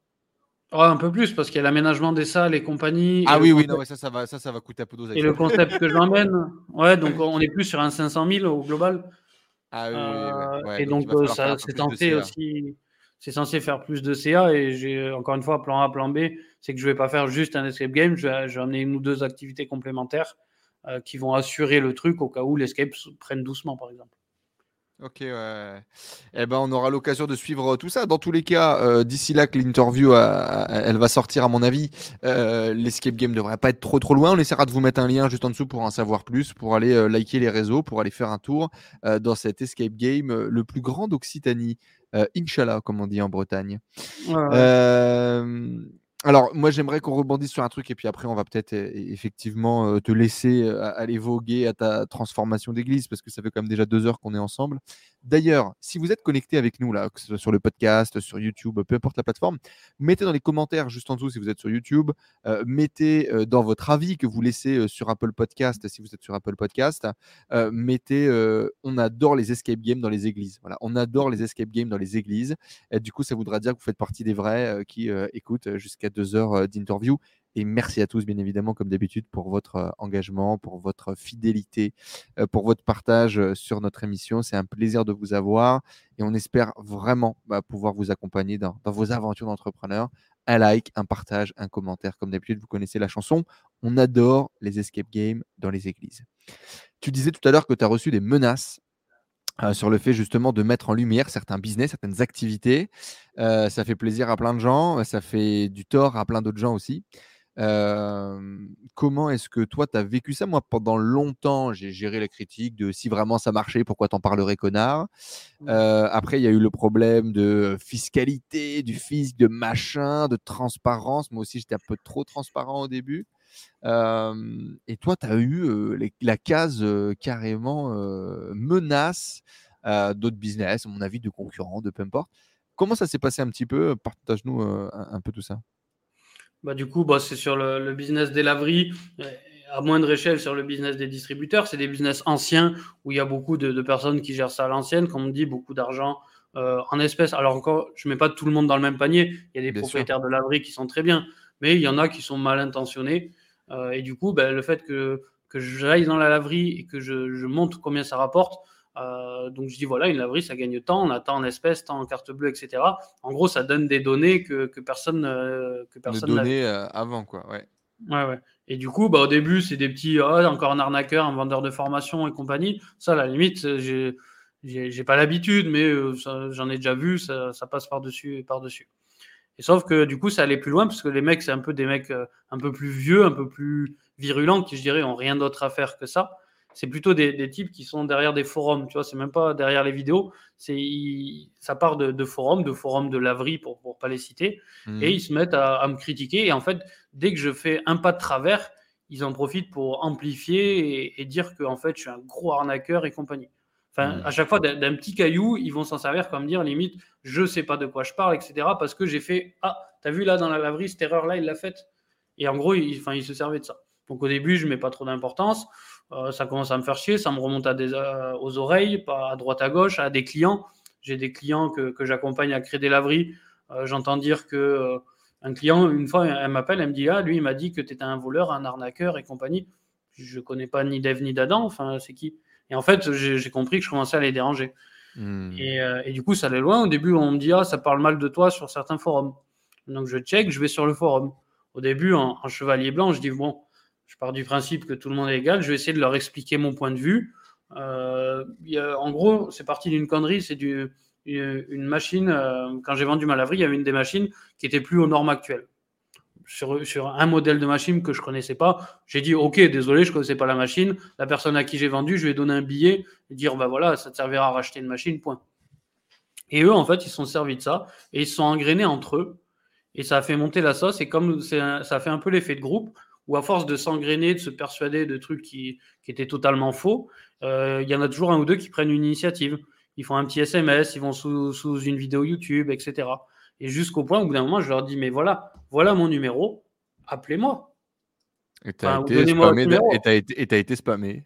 un peu plus, parce qu'il y a l'aménagement des salles et compagnie. Ah oui, oui, non, ça, ça, va, ça, ça va coûter un peu d'oseille. Et le concept que j'emmène, ouais, donc on est plus sur un 500 000 au global. Ah oui, euh, Et donc, ça, c'est censé aussi, c'est censé faire plus de CA. Et j'ai encore une fois, plan A, plan B, c'est que je vais pas faire juste un escape game, je vais, je amener une ou deux activités complémentaires euh, qui vont assurer le truc au cas où l'escape prenne doucement, par exemple. Ok, ouais. Eh ben, on aura l'occasion de suivre tout ça. Dans tous les cas, euh, d'ici là que l'interview, euh, elle va sortir, à mon avis, euh, l'escape game devrait pas être trop trop loin. On essaiera de vous mettre un lien juste en dessous pour en savoir plus, pour aller liker les réseaux, pour aller faire un tour dans cet escape game le plus grand d'Occitanie. Inch'Allah, comme on dit en Bretagne. Alors, moi, j'aimerais qu'on rebondisse sur un truc et puis après, on va peut-être effectivement te laisser aller voguer à ta transformation d'église parce que ça fait quand même déjà deux heures qu'on est ensemble. D'ailleurs, si vous êtes connecté avec nous, là, que ce soit sur le podcast, sur YouTube, peu importe la plateforme, mettez dans les commentaires juste en dessous si vous êtes sur YouTube, euh, mettez euh, dans votre avis que vous laissez euh, sur Apple Podcast, si vous êtes sur Apple Podcast, mettez on adore les escape games dans les églises. Voilà, on adore les escape games dans les églises. Et du coup, ça voudra dire que vous faites partie des vrais qui écoutent jusqu'à deux heures d'interview. Et merci à tous, bien évidemment, comme d'habitude, pour votre euh, engagement, pour votre fidélité, euh, pour votre partage euh, sur notre émission. C'est un plaisir de vous avoir et on espère vraiment bah, pouvoir vous accompagner dans, vos aventures d'entrepreneur. Un like, un partage, un commentaire, comme d'habitude, vous connaissez la chanson. On adore les escape games dans les églises. Tu disais tout à l'heure que tu as reçu des menaces sur le fait justement de mettre en lumière certains business, certaines activités. ça fait plaisir à plein de gens, ça fait du tort à plein d'autres gens aussi comment est-ce que toi, tu as vécu ça? Moi, pendant longtemps, j'ai géré la critique de si vraiment ça marchait, pourquoi t'en parlerais, connard? Mmh. Après, il y a eu le problème de fiscalité, du fisc, de machin, de transparence. Moi aussi, j'étais un peu trop transparent au début. Et toi, tu as eu la case carrément menace d'autres business, à mon avis, de concurrents, de peu importe. Comment ça s'est passé un petit peu Partage-nous un peu tout ça? Bah, du coup, bah, c'est sur le, business des laveries, à moindre échelle sur le business des distributeurs. C'est des business anciens où il y a beaucoup de, personnes qui gèrent ça à l'ancienne, comme on dit, beaucoup d'argent euh, en espèces. Alors encore, je ne mets pas tout le monde dans le même panier. Il y a des propriétaires de laveries qui sont très bien, mais il y en a qui sont mal intentionnés. Euh, et du coup, ben, le fait que, que j'aille dans la laverie et que je, je montre combien ça rapporte, euh, donc je dis voilà, une laverie, ça gagne tant, on a tant en espèces, tant en carte bleue, etc. En gros, ça donne des données que, que personne euh, que personne données euh, avant quoi, ouais. Ouais, ouais. Et du coup, bah, au début, c'est des petits, oh, encore un arnaqueur, un vendeur de formation et compagnie. Ça, à la limite, j'ai, j'ai, pas l'habitude, mais j'en ai déjà vu, ça, ça passe par-dessus et par-dessus. Et sauf que du coup, ça allait plus loin parce que les mecs, c'est un peu des mecs un peu plus vieux, un peu plus virulents, qui je dirais ont rien d'autre à faire que ça. C'est plutôt des, types qui sont derrière des forums, tu vois, c'est même pas derrière les vidéos, c'est ça part de, forums, de forums de laverie pour ne pas les citer, mmh. et ils se mettent à, me critiquer, et en fait, dès que je fais un pas de travers, ils en profitent pour amplifier et, dire que en fait, je suis un gros arnaqueur et compagnie. Enfin, mmh. à chaque fois, d'un petit caillou, ils vont s'en servir comme dire, limite, je sais pas de quoi je parle, etc., parce que j'ai fait, ah, t'as vu là dans la laverie, cette erreur-là, il l'a faite. Et en gros, il, enfin, il se servait de ça. Donc au début, je mets pas trop d'importance. Euh, ça commence à me faire chier, ça me remonte à des, euh, aux oreilles, pas à droite à gauche, à des clients. J'ai des clients que, que j'accompagne à créer des laveries. Euh, j'entends dire que un client, une fois, elle m'appelle, elle me dit Ah, lui, il m'a dit que tu étais un voleur, un arnaqueur et compagnie. Je connais pas ni d'Eve ni d'Adam, enfin, c'est qui? Et en fait, j'ai compris que je commençais à les déranger. Hmm. Et, et, du coup, ça allait loin. Au début, on me dit Ah, ça parle mal de toi sur certains forums. Donc, je check, je vais sur le forum. Au début, en, en chevalier blanc, je dis Bon, je pars du principe que tout le monde est égal. Je vais essayer de leur expliquer mon point de vue. Euh, en gros, c'est parti d'une connerie. C'est du, une, machine. Euh, quand j'ai vendu ma laverie, il y avait une des machines qui était plus aux normes actuelles. Sur, un modèle de machine que je connaissais pas, j'ai dit OK, désolé, je connaissais pas la machine. La personne à qui j'ai vendu, je lui ai donné un billet et dire bah voilà, ça te servira à racheter une machine. Point. Et eux, en fait, ils sont servis de ça et ils se sont engrainés entre eux. Et ça a fait monter la sauce. Et comme ça a fait un peu l'effet de groupe, ou à force de s'engrainer, de se persuader de trucs qui, étaient totalement faux, euh, il y en a toujours un ou deux qui prennent une initiative. Ils font un petit SMS, ils vont sous, une vidéo YouTube, etc. Et jusqu'au point où, au bout d'un moment, je leur dis, mais voilà, voilà mon numéro, appelez-moi. Et tu as, été, été spammé.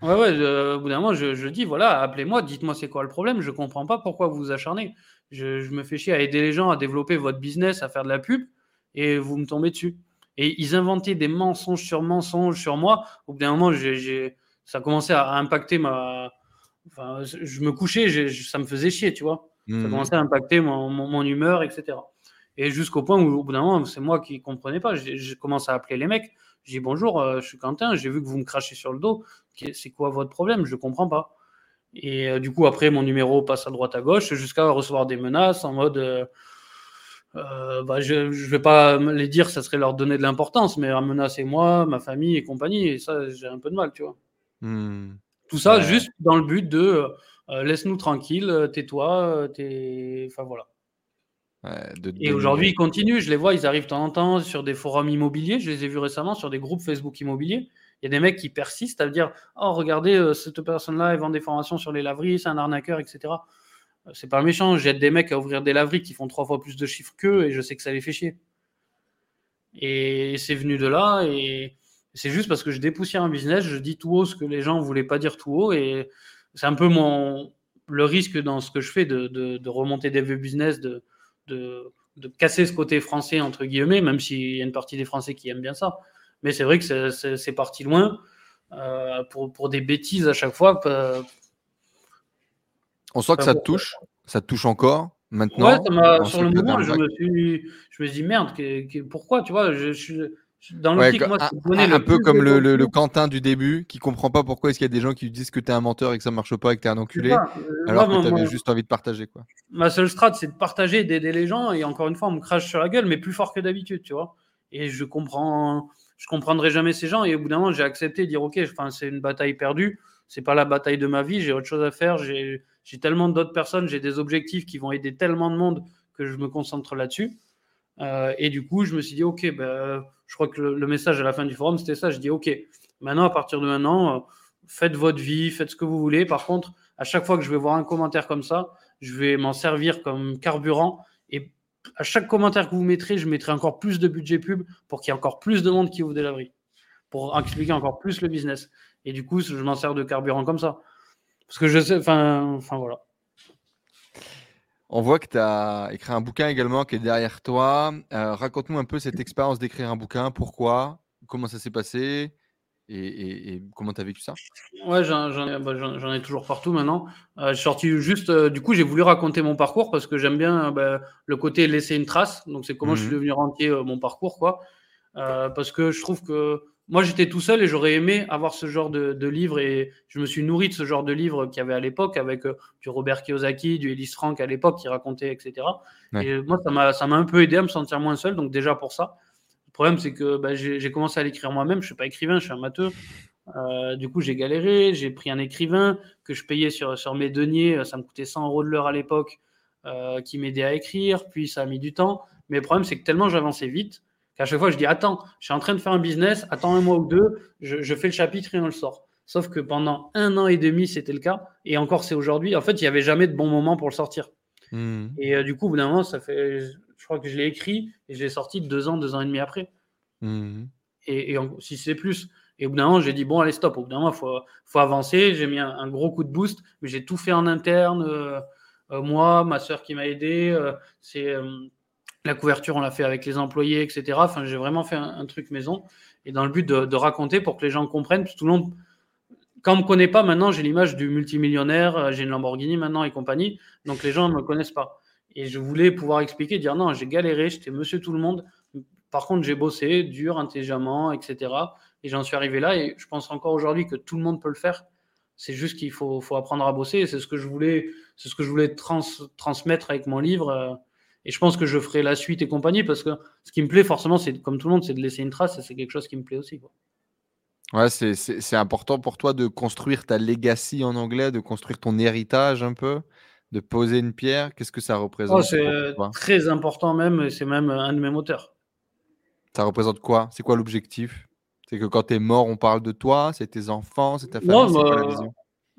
Ouais, ouais, au bout d'un moment, je, dis, voilà, appelez-moi, dites-moi c'est quoi le problème, je ne comprends pas pourquoi vous vous acharnez. Je, je, me fais chier à aider les gens à développer votre business, à faire de la pub, et vous me tombez dessus. Et ils inventaient des mensonges sur mensonges sur moi. Au bout d'un moment, ça commençait à impacter ma. Enfin, je me couchais, ça me faisait chier, tu vois. Ça mmh. commençait à impacter mon, humeur, etc. Et jusqu'au point où, au bout d'un moment, c'est moi qui ne comprenais pas. Je commence à appeler les mecs. Je dis bonjour, euh, je suis Quentin, j'ai vu que vous me crachez sur le dos. C'est quoi votre problème? Je ne comprends pas. Et du coup, après, mon numéro passe à droite à gauche jusqu'à recevoir des menaces en mode euh, bah, je ne vais pas les dire, ça serait leur donner de l'importance, mais à menacer moi, ma famille et compagnie, et ça, j'ai un peu de mal, tu vois. Hmm. Tout ça juste dans le but de euh, laisse-nous tranquille, tais-toi, t'es. Enfin voilà. et aujourd'hui, ils continuent, je les vois, ils arrivent de temps en temps sur des forums immobiliers, je les ai vus récemment sur des groupes Facebook immobiliers. Il y a des mecs qui persistent à dire Oh, regardez, euh, cette personne-là, elle vend des formations sur les laveries, c'est un arnaqueur, etc c'est pas méchant, j'aide des mecs à ouvrir des laveries qui font trois fois plus de chiffres qu'eux et je sais que ça les fait chier. Et c'est venu de là et c'est juste parce que je dépoussière un business, je dis tout haut ce que les gens voulaient pas dire tout haut et c'est un peu mon le risque dans ce que je fais de, remonter des vieux business, de, de, casser ce côté français entre guillemets, même s'il y a une partie des Français qui aiment bien ça. Mais c'est vrai que c'est parti loin euh, pour, pour, des bêtises à chaque fois on sent que ça te touche, ça te touche encore. Maintenant, ouais, sur le moment, je me, suis, je me suis dit merde, pourquoi tu vois, je, suis dans le moi, un, un peu comme le, le, Quentin du début qui comprend pas pourquoi est-ce qu'il y a des gens qui disent que tu es un menteur et que ça marche pas et que tu es un enculé, euh, alors que tu avais juste envie de partager. Quoi. Ma seule strat, c'est de partager, d'aider les gens et encore une fois, on me crache sur la gueule, mais plus fort que d'habitude, tu vois. Et je comprends, je comprendrai jamais ces gens et au bout d'un moment, j'ai accepté de dire ok, c'est une bataille perdue, c'est pas la bataille de ma vie, j'ai autre chose à faire, j'ai j'ai tellement d'autres personnes, j'ai des objectifs qui vont aider tellement de monde que je me concentre là-dessus. Euh, et du coup, je me suis dit, OK, ben, je crois que le, message à la fin du forum, c'était ça. Je dis, OK, maintenant, à partir de maintenant, euh, faites votre vie, faites ce que vous voulez. Par contre, à chaque fois que je vais voir un commentaire comme ça, je vais m'en servir comme carburant. Et à chaque commentaire que vous mettrez, je mettrai encore plus de budget pub pour qu'il y ait encore plus de monde qui ouvre des laveries, pour expliquer encore plus le business. Et du coup, je m'en sers de carburant comme ça. Parce que je sais, enfin, enfin voilà. On voit que tu as écrit un bouquin également qui est derrière toi. Euh, raconte-nous un peu cette expérience d'écrire un bouquin. Pourquoi? Comment ça s'est passé? Et, comment tu as vécu ça? Ouais, bah, j'en ai, toujours partout maintenant. Euh, je sorti juste, euh, du coup, j'ai voulu raconter mon parcours parce que j'aime bien bah, le côté laisser une trace. Donc, c'est comment je suis mmh devenu rentier mon parcours, quoi. parce que je trouve que moi, j'étais tout seul et j'aurais aimé avoir ce genre de, de, livre et je me suis nourri de ce genre de livre qu'il y avait à l'époque avec euh, du Robert Kiyosaki, du Ellis Frank à l'époque qui racontait, etc. Et moi, ça m'a un peu aidé à me sentir moins seul, donc déjà pour ça. Le problème, c'est que bah, j'ai commencé à l'écrire moi-même. Je ne suis pas écrivain, je suis amateur. Euh, du coup, j'ai galéré. J'ai pris un écrivain que je payais sur, sur mes deniers. Ça me coûtait 100 euros de l'heure à l'époque, euh, qui m'aidait à écrire. Puis ça a mis du temps. Mais le problème, c'est que tellement j'avançais vite à chaque fois, je dis Attends, je suis en train de faire un business, attends un mois ou deux, je, fais le chapitre et on le sort. Sauf que pendant un an et demi, c'était le cas. Et encore, c'est aujourd'hui. En fait, il n'y avait jamais de bon moment pour le sortir. Hmm. Et euh, du coup, au bout d'un moment, ça fait. Je crois que je l'ai écrit et je l'ai sorti deux ans, deux ans et demi après. Hmm. Et, si c'est plus. Et au bout d'un moment, j'ai dit Bon, allez, stop. Au bout d'un moment, il faut, faut, avancer. J'ai mis un, gros coup de boost, mais j'ai tout fait en interne. Euh, euh, moi, ma soeur qui m'a aidé. c'est la couverture, on l'a fait avec les employés, etc. Enfin, j'ai vraiment fait un, truc maison et dans le but de, raconter pour que les gens comprennent. Tout le monde, quand on me connaît pas, maintenant j'ai l'image du multimillionnaire, euh, j'ai une Lamborghini maintenant et compagnie, donc les gens ne me connaissent pas. Et je voulais pouvoir expliquer, dire non, j'ai galéré, j'étais monsieur tout le monde. Par contre, j'ai bossé dur, intelligemment, etc. Et j'en suis arrivé là et je pense encore aujourd'hui que tout le monde peut le faire. C'est juste qu'il faut, apprendre à bosser. C'est ce que je voulais, c'est ce que je voulais transmettre avec mon livre. Et je pense que je ferai la suite et compagnie parce que ce qui me plaît forcément, c'est comme tout le monde, c'est de laisser une trace et c'est quelque chose qui me plaît aussi. Quoi. Ouais, c'est important pour toi de construire ta legacy en anglais, de construire ton héritage un peu, de poser une pierre. Qu'est-ce que ça représente oh, C'est très important même, et c'est même un de mes moteurs. Ça représente quoi? C'est quoi l'objectif? C'est que quand tu es mort, on parle de toi, c'est tes enfants, c'est ta famille, la vision?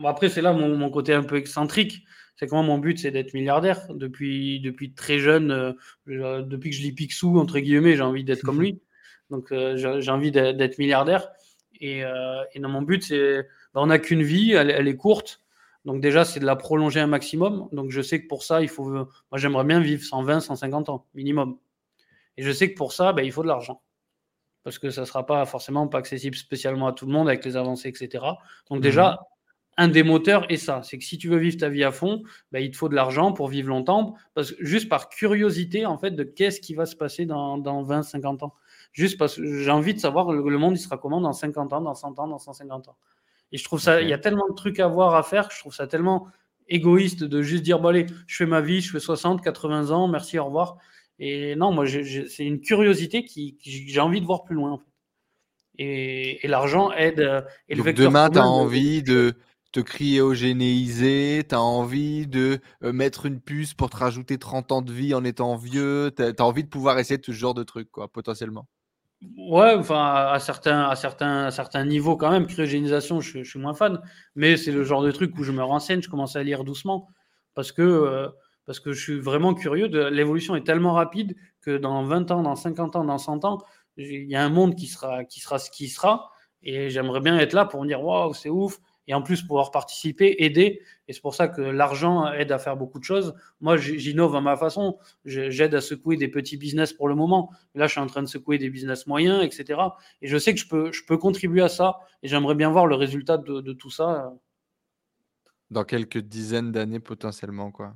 Après, c'est là mon, mon, côté un peu excentrique c'est que moi, mon but, c'est d'être milliardaire. Depuis, depuis très jeune, euh, depuis que je lis Picsou, entre guillemets, j'ai envie d'être comme lui. Donc, euh, j'ai envie d'être milliardaire. Et, euh, et, dans mon but, c'est. Bah, on n'a qu'une vie, elle, est courte. Donc, déjà, c'est de la prolonger un maximum. Donc, je sais que pour ça, il faut. Moi, j'aimerais bien vivre 120, 150 ans, minimum. Et je sais que pour ça, bah, il faut de l'argent. Parce que ça ne sera pas forcément pas accessible spécialement à tout le monde avec les avancées, etc. Donc, déjà, mmh un des moteurs est ça. C'est que si tu veux vivre ta vie à fond, bah, il te faut de l'argent pour vivre longtemps. Parce que, juste par curiosité, en fait, de qu'est-ce qui va se passer dans, dans 20, 50 ans. Juste parce que j'ai envie de savoir le, monde, il sera comment dans 50 ans, dans 100 ans, dans 150 ans. Et je trouve ça, il y a tellement de trucs à voir, à faire, que je trouve ça tellement égoïste de juste dire, bon allez, je fais ma vie, je fais 60, 80 ans, merci, au revoir. Et non, moi, c'est une curiosité qui, j'ai envie de voir plus loin. Et, l'argent aide. Euh, et Donc demain, tu as envie de te cryogénéiser, tu as envie de euh, mettre une puce pour te rajouter 30 ans de vie en étant vieux, tu as, envie de pouvoir essayer tout ce genre de trucs, quoi, potentiellement. Ouais, enfin, à certains, à certains, à certains niveaux quand même, cryogénisation, je, suis moins fan, mais c'est le genre de truc où je me renseigne, je commence à lire doucement, parce que, euh, parce que je suis vraiment curieux. L'évolution est tellement rapide que dans 20 ans, dans 50 ans, dans 100 ans, il y a un monde qui sera, qui sera ce qui sera, et j'aimerais bien être là pour me dire, waouh, c'est ouf, et en plus pouvoir participer, aider. Et c'est pour ça que l'argent aide à faire beaucoup de choses. Moi, j'innove à ma façon. J'aide à secouer des petits business pour le moment. Là, je suis en train de secouer des business moyens, etc. Et je sais que je peux, je peux contribuer à ça. Et j'aimerais bien voir le résultat de, tout ça. Dans quelques dizaines d'années potentiellement, quoi.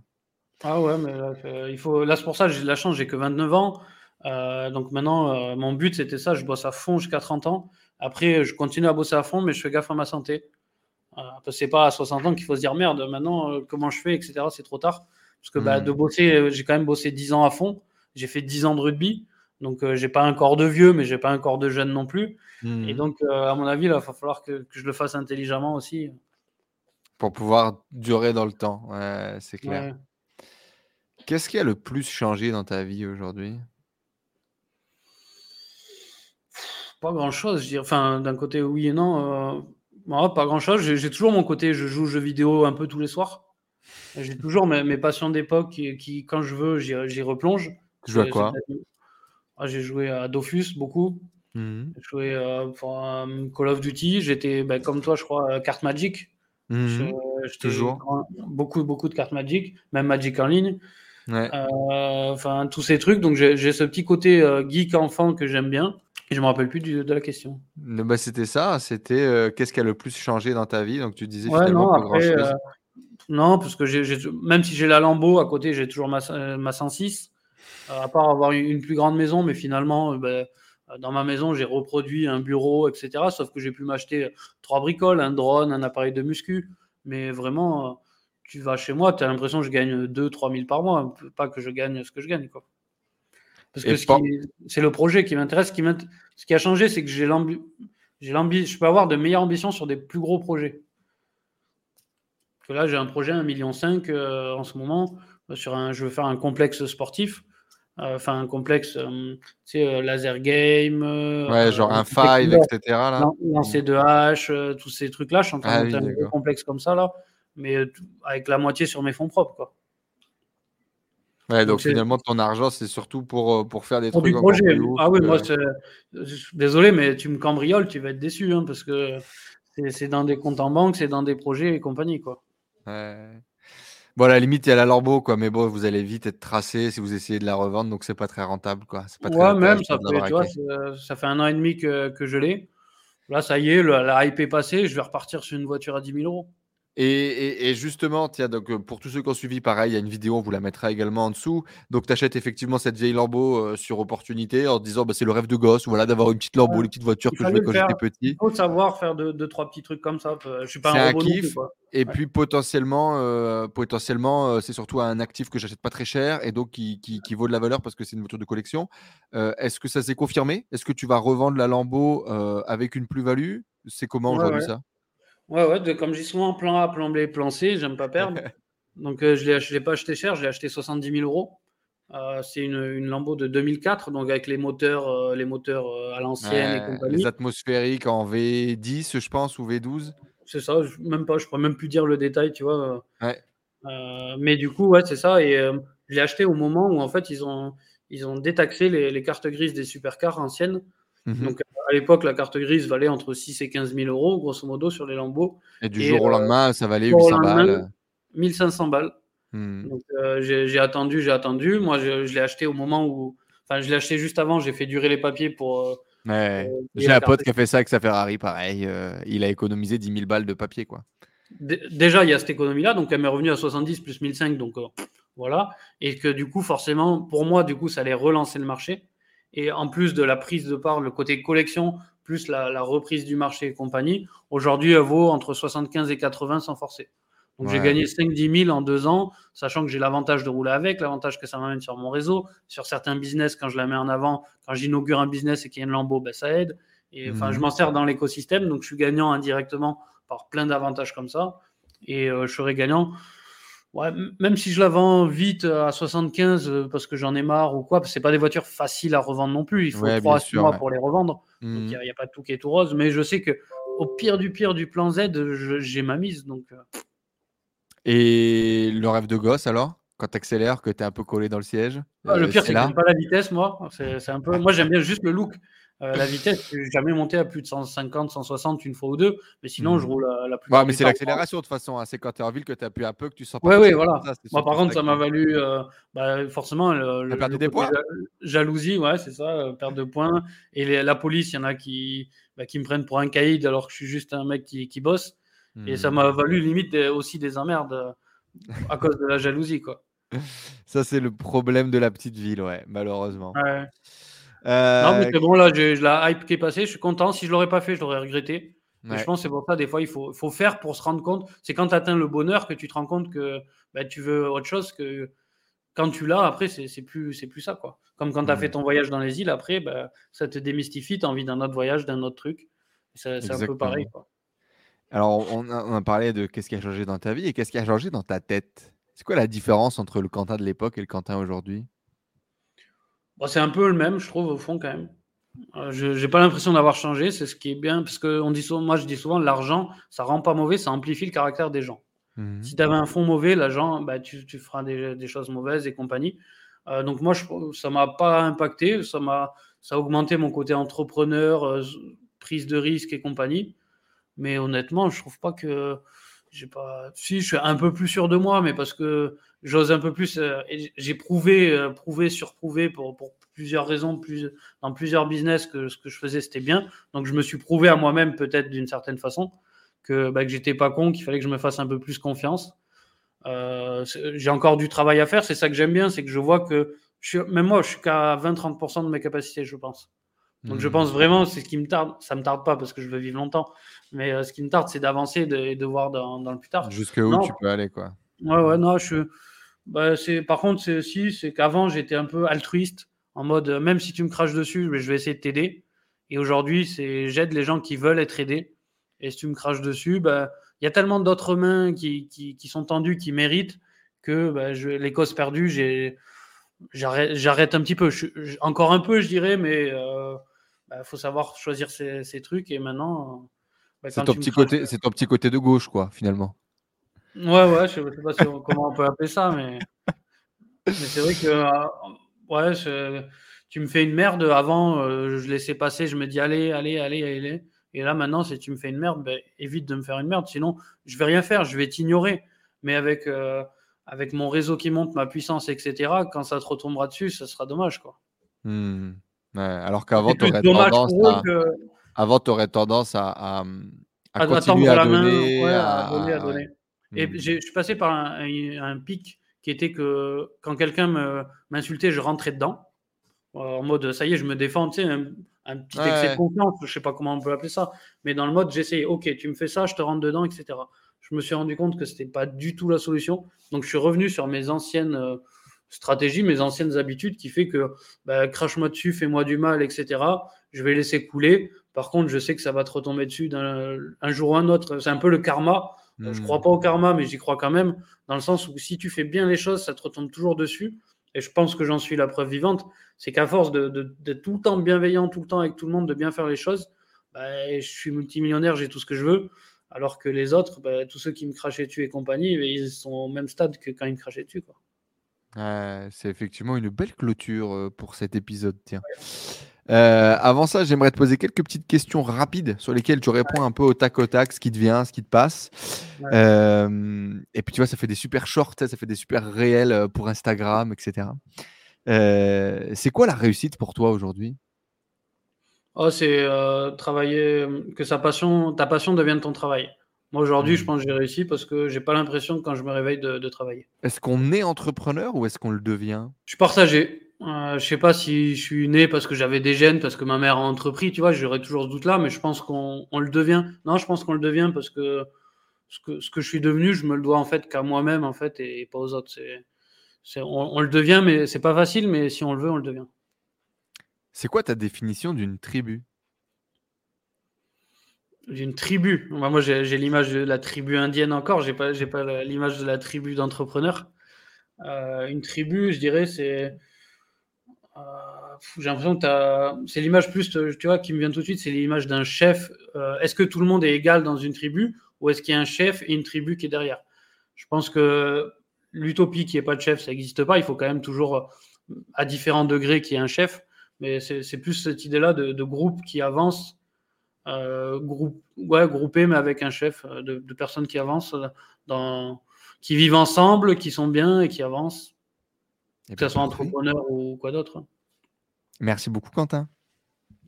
Ah ouais, mais là, il faut... là c'est pour ça que j'ai de la chance, j'ai que 29 ans. Euh, donc maintenant, euh, mon but, c'était ça. Je bosse à fond jusqu'à 30 ans. Après, je continue à bosser à fond, mais je fais gaffe à ma santé. Euh, c'est pas à 60 ans qu'il faut se dire merde, maintenant, euh, comment je fais, etc. C'est trop tard. Parce que bah, hmm. de bosser, euh, j'ai quand même bossé 10 ans à fond. J'ai fait 10 ans de rugby. Donc, j'ai pas un corps de vieux, mais j'ai pas un corps de jeune non plus. Hmm. Et donc, à mon avis, il va falloir que, je le fasse intelligemment aussi. Pour pouvoir durer dans le temps, c'est clair. Qu'est-ce qui a le plus changé dans ta vie aujourd'hui? Pas grand-chose. Enfin, d'un côté, oui et non pas grand chose. J'ai toujours mon côté, je joue aux jeux vidéo un peu tous les soirs. J'ai toujours mes, passions d'époque qui, quand je veux, j'y replonge. Tu joues à quoi ah, J'ai joué à Dofus beaucoup. Mhm. J'ai joué à Call of Duty. J'étais, ben, comme toi, je crois, carte Magic. Mmh. toujours. Beaucoup, beaucoup de cartes Magic, même Magic en ligne. Euh, enfin, tous ces trucs. Donc, j'ai ce petit côté euh, geek enfant que j'aime bien. Et je me rappelle plus de la question. Bah, c'était ça. C'était euh, qu'est-ce qui a le plus changé dans ta vie? Donc, tu disais finalement non, après, non, parce que même si j'ai la Lambeau à côté, j'ai toujours ma, ma 106. à part avoir une, plus grande maison, mais finalement, ben, dans ma maison, j'ai reproduit un bureau, etc. Sauf que j'ai pu m'acheter trois bricoles, un drone, un appareil de muscu. Mais vraiment, tu vas chez moi, tu as l'impression que je gagne 2-3 000 par mois, pas que je gagne ce que je gagne. Quoi. Parce que c'est le projet qui m'intéresse. Ce, qui ce qui a changé, c'est que j'ai je peux avoir de meilleures ambitions sur des plus gros projets. là, j'ai un projet 1,5 million euh, en ce moment. Sur un, je veux faire un complexe sportif. Euh, enfin, un complexe, euh, tu sais, laser game. ouais, genre un 5, etc. Là. Lancer de hache, tous ces trucs-là. Je suis en train de ah monter un complexe comme ça, là mais euh, avec la moitié sur mes fonds propres. Quoi. Ouais, donc, finalement, ton argent, c'est surtout pour, euh, pour faire des trucs. ah oui, moi, désolé, mais tu me cambrioles, tu vas être déçu, hein, parce que c'est dans des comptes en banque, c'est dans des projets et compagnie. Quoi. Bon, à la limite, il y a la Lorbeau, quoi, mais bon, vous allez vite être tracé si vous essayez de la revendre, donc c'est pas très rentable. Quoi. Pas ouais, même, ça fait, tu vois, ça fait un an et demi que, que je l'ai. Là, ça y est, la hype est passée, je vais repartir sur une voiture à 10 000 euros. Et, justement, tiens, donc pour tous ceux qui ont suivi, pareil, il y a une vidéo, on vous la mettra également en dessous. Donc, tu achètes effectivement cette vieille Lambo sur opportunité en disant bah, c'est le rêve de gosse, voilà, d'avoir une petite Lambo, une petite voiture que je vais quand j'étais petit. Il faut savoir faire deux, trois petits trucs comme ça. Je suis pas un, robot kiff. et puis potentiellement, potentiellement c'est surtout un actif que j'achète pas très cher et donc qui, qui, vaut de la valeur parce que c'est une voiture de collection. Est-ce que ça s'est confirmé? Est-ce que tu vas revendre la Lambo avec une plus-value? C'est comment aujourd'hui ça? Ouais, ouais, comme j'ai souvent plan A, plan B, plan C, j'aime pas perdre. donc euh, je ne l'ai pas acheté cher, je l'ai acheté 70 000 euros. Euh, c'est une, une, Lambo de 2004, donc avec les moteurs, euh, les moteurs à l'ancienne et compagnie. Les atmosphériques en V10, je pense, ou V12 C'est ça, même pas, je pourrais même plus dire le détail, tu vois. mais du coup, ouais, c'est ça. Et je l'ai acheté au moment où en fait ils ont, ils ont détaxé les, les cartes grises des supercars anciennes. Mmh donc à l'époque, la carte grise valait entre 6 et 15 000 euros, grosso modo, sur les lambeaux. Et du jour au lendemain, ça valait 800 balles. 1500 balles. Hmm. Donc euh, j'ai attendu, j'ai attendu. Moi, je, l'ai acheté au moment où. Enfin, je l'ai acheté juste avant, j'ai fait durer les papiers pour. Euh, j'ai un pote qui a fait ça avec sa Ferrari, pareil. Euh, il a économisé 10 000 balles de papier, quoi. déjà, il y a cette économie-là, donc elle m'est revenue à 70 plus 1005, donc voilà. Et que du coup, forcément, pour moi, du coup, ça allait relancer le marché. Et en plus de la prise de part, le côté collection, plus la, reprise du marché et compagnie, aujourd'hui, elle vaut entre 75 et 80 sans forcer. Donc j'ai gagné 5-10 000 en deux ans, sachant que j'ai l'avantage de rouler avec, l'avantage que ça m'amène sur mon réseau, sur certains business, quand je la mets en avant, quand j'inaugure un business et qu'il y a une lambeau, ben, ça aide. Et enfin, je mhm. m'en sers dans l'écosystème, donc je suis gagnant indirectement par plein d'avantages comme ça. Et euh, je serai gagnant. Ouais, même si je la vends vite à 75 euh, parce que j'en ai marre ou quoi, c'est pas des voitures faciles à revendre non plus. Il faut 3 mois pour les revendre. il n'y mhm. a, pas tout qui est tout rose. Mais je sais que au pire du pire du plan Z, j'ai ma mise. Donc, euh. Et le rêve de gosse alors? Quand tu accélères, que tu es un peu collé dans le siège? Ah, Le pire, c'est que j'aime pas la vitesse, moi. C'est un peu... Moi, j'aime bien juste le look. Euh, la vitesse, je jamais monté à plus de 150, 160 une fois ou deux, mais sinon, je hmm. roule la, plus. Ouais, mais c'est l'accélération de toute façon. Hein. C'est quand tu es en ville que tu appuies un peu, que tu sens pas. Oui, oui, voilà. Moi, par contre, ça m'a valu euh, bah, forcément le, perte des points. Jalousie, ouais, c'est ça, euh, perte de points. Et la police, il y en a qui, bah, qui me prennent pour un caïd alors que je suis juste un mec qui, qui bosse. Et ça hmm. m'a valu limite aussi des emmerdes à cause de la jalousie, quoi. Ça, c'est le problème de la petite ville, ouais, malheureusement. Ouais. Non, mais c'est bon, là, j'ai la hype qui est passée. Je suis content. Si je l'aurais pas fait, je l'aurais regretté. je pense que c'est pour ça, des fois, il faut, faut faire pour se rendre compte. C'est quand tu atteins le bonheur que tu te rends compte que bah, tu veux autre chose que quand tu l'as, après, c'est plus, plus ça. quoi. Comme quand tu as fait ton voyage dans les îles, après, bah, ça te démystifie. Tu as envie d'un autre voyage, d'un autre truc. C'est un peu pareil. Quoi. Alors, on a, on a, parlé de qu'est-ce qui a changé dans ta vie et qu'est-ce qui a changé dans ta tête. C'est quoi la différence entre le Quentin de l'époque et le Quentin aujourd'hui? C'est un peu le même, je trouve, au fond, quand même. Euh, je n'ai pas l'impression d'avoir changé, c'est ce qui est bien, parce que on dit souvent, moi je dis souvent, l'argent, ça rend pas mauvais, ça amplifie le caractère des gens. Mmh si tu avais un fond mauvais, l'argent, bah, tu, tu feras des, choses mauvaises et compagnie. Euh, donc moi, je, ça m'a pas impacté, ça m'a ça a augmenté mon côté entrepreneur, euh, prise de risque et compagnie. Mais honnêtement, je trouve pas que j'ai pas. Si, je suis un peu plus sûr de moi, mais parce que j'ose un peu plus. Euh, j'ai prouvé, euh, prouvé, surprouvé pour, pour plusieurs raisons, plus, dans plusieurs business que ce que je faisais c'était bien. Donc je me suis prouvé à moi-même peut-être d'une certaine façon que, bah, que j'étais pas con, qu'il fallait que je me fasse un peu plus confiance. Euh, j'ai encore du travail à faire. C'est ça que j'aime bien, c'est que je vois que je suis, même moi, je suis qu'à 20-30% de mes capacités, je pense. Donc je mmh. pense vraiment, c'est ce qui me tarde. Ça me tarde pas parce que je veux vivre longtemps, mais euh, ce qui me tarde, c'est d'avancer et de, voir dans, le plus tard. Jusque où tu peux aller, quoi. Ouais, ouais, non, je. Bah, par contre, c'est aussi, c'est qu'avant j'étais un peu altruiste, en mode même si tu me craches dessus, je vais essayer de t'aider. Et aujourd'hui, c'est j'aide les gens qui veulent être aidés. Et si tu me craches dessus, bah, il y a tellement d'autres mains qui, qui, sont tendues, qui méritent que bah, je, les causes perdues, j'arrête un petit peu. encore un peu, je dirais, mais euh, il bah, faut savoir choisir ses, trucs. Et maintenant, bah, c'est ton, petit côté, c'est ton petit côté de gauche, quoi, finalement. Ouais, ouais, je sais pas comment on peut appeler ça, mais, c'est vrai que euh, ouais, tu me fais une merde. Avant, euh, je laissais passer, je me dis allez, allez, allez, allez. Et là, maintenant, si tu me fais une merde, ben, évite de me faire une merde. Sinon, je vais rien faire, je vais t'ignorer. Mais avec, euh, avec mon réseau qui monte, ma puissance, etc., quand ça te retombera dessus, ça sera dommage. quoi. Mmh alors qu'avant, tu aurais, tendance à... Avant, aurais tendance à, à, continuer à, donner, à, donner, Et mmh. je suis passé par un, pic qui était que quand quelqu'un m'insultait, je rentrais dedans. En mode, ça y est, je me défends, tu sais, un, petit excès de confiance, je sais pas comment on peut appeler ça. Mais dans le mode, j'essayais, ok, tu me fais ça, je te rentre dedans, etc. Je me suis rendu compte que c'était pas du tout la solution. Donc, je suis revenu sur mes anciennes stratégie, mes anciennes habitudes qui fait que bah, crache-moi dessus, fais-moi du mal, etc. Je vais laisser couler. Par contre, je sais que ça va te retomber dessus un, jour ou un autre. C'est un peu le karma. Je ne crois hmm. pas au karma, mais j'y crois quand même, dans le sens où si tu fais bien les choses, ça te retombe toujours dessus. Et je pense que j'en suis la preuve vivante. C'est qu'à force d'être de, tout le temps bienveillant, tout le temps avec tout le monde, de bien faire les choses, bah, je suis multimillionnaire, j'ai tout ce que je veux. Alors que les autres, bah, tous ceux qui me crachaient dessus et compagnie, ils sont au même stade que quand ils me crachaient dessus. Quoi c'est effectivement une belle clôture pour cet épisode. Tiens. Avant ça, j'aimerais te poser quelques petites questions rapides sur lesquelles tu réponds un peu au tac au tac, ce qui te vient, ce qui te passe. et puis tu vois, ça fait des super shorts, ça fait des super réels pour Instagram, etc. c'est quoi la réussite pour toi aujourd'hui? Oh, C'est travailler, que sa passion, ta passion devienne ton travail. Moi, aujourd'hui, je mmh. pense que j'ai réussi parce que j'ai pas l'impression quand je me réveille de, travailler. Est-ce qu'on est entrepreneur ou est-ce qu'on le devient? Je suis partagé. Euh, je sais pas si je suis né parce que j'avais des gènes, parce que ma mère a entrepris, tu vois, j'aurais toujours ce doute-là, mais je pense qu'on le devient. Non, je pense qu'on le devient parce que ce, que ce que je suis devenu, je me le dois en fait qu'à moi-même en fait et, pas aux autres. C'est, on, le devient, mais c'est pas facile, mais si on le veut, on le devient. C'est quoi ta définition d'une tribu? D'une tribu. moi, j'ai, l'image de la tribu indienne encore. J'ai pas, j'ai pas l'image de la tribu d'entrepreneurs. Euh, une tribu, je dirais, c'est j'ai l'impression que c'est l'image plus, tu vois, qui me vient tout de suite, c'est l'image d'un chef. Euh, est-ce que tout le monde est égal dans une tribu ou est-ce qu'il y a un chef et une tribu qui est derrière? Je pense que l'utopie qui est pas de chef, ça n'existe pas. Il faut quand même toujours, à différents degrés, qu'il y ait un chef. Mais c'est plus cette idée-là de, groupe qui avance, euh, groupe, groupé, mais avec un chef, de, personnes qui avancent, qui vivent ensemble, qui sont bien et qui avancent. Eh que ce ben, soit entrepreneur ou quoi d'autre. Merci beaucoup, Quentin.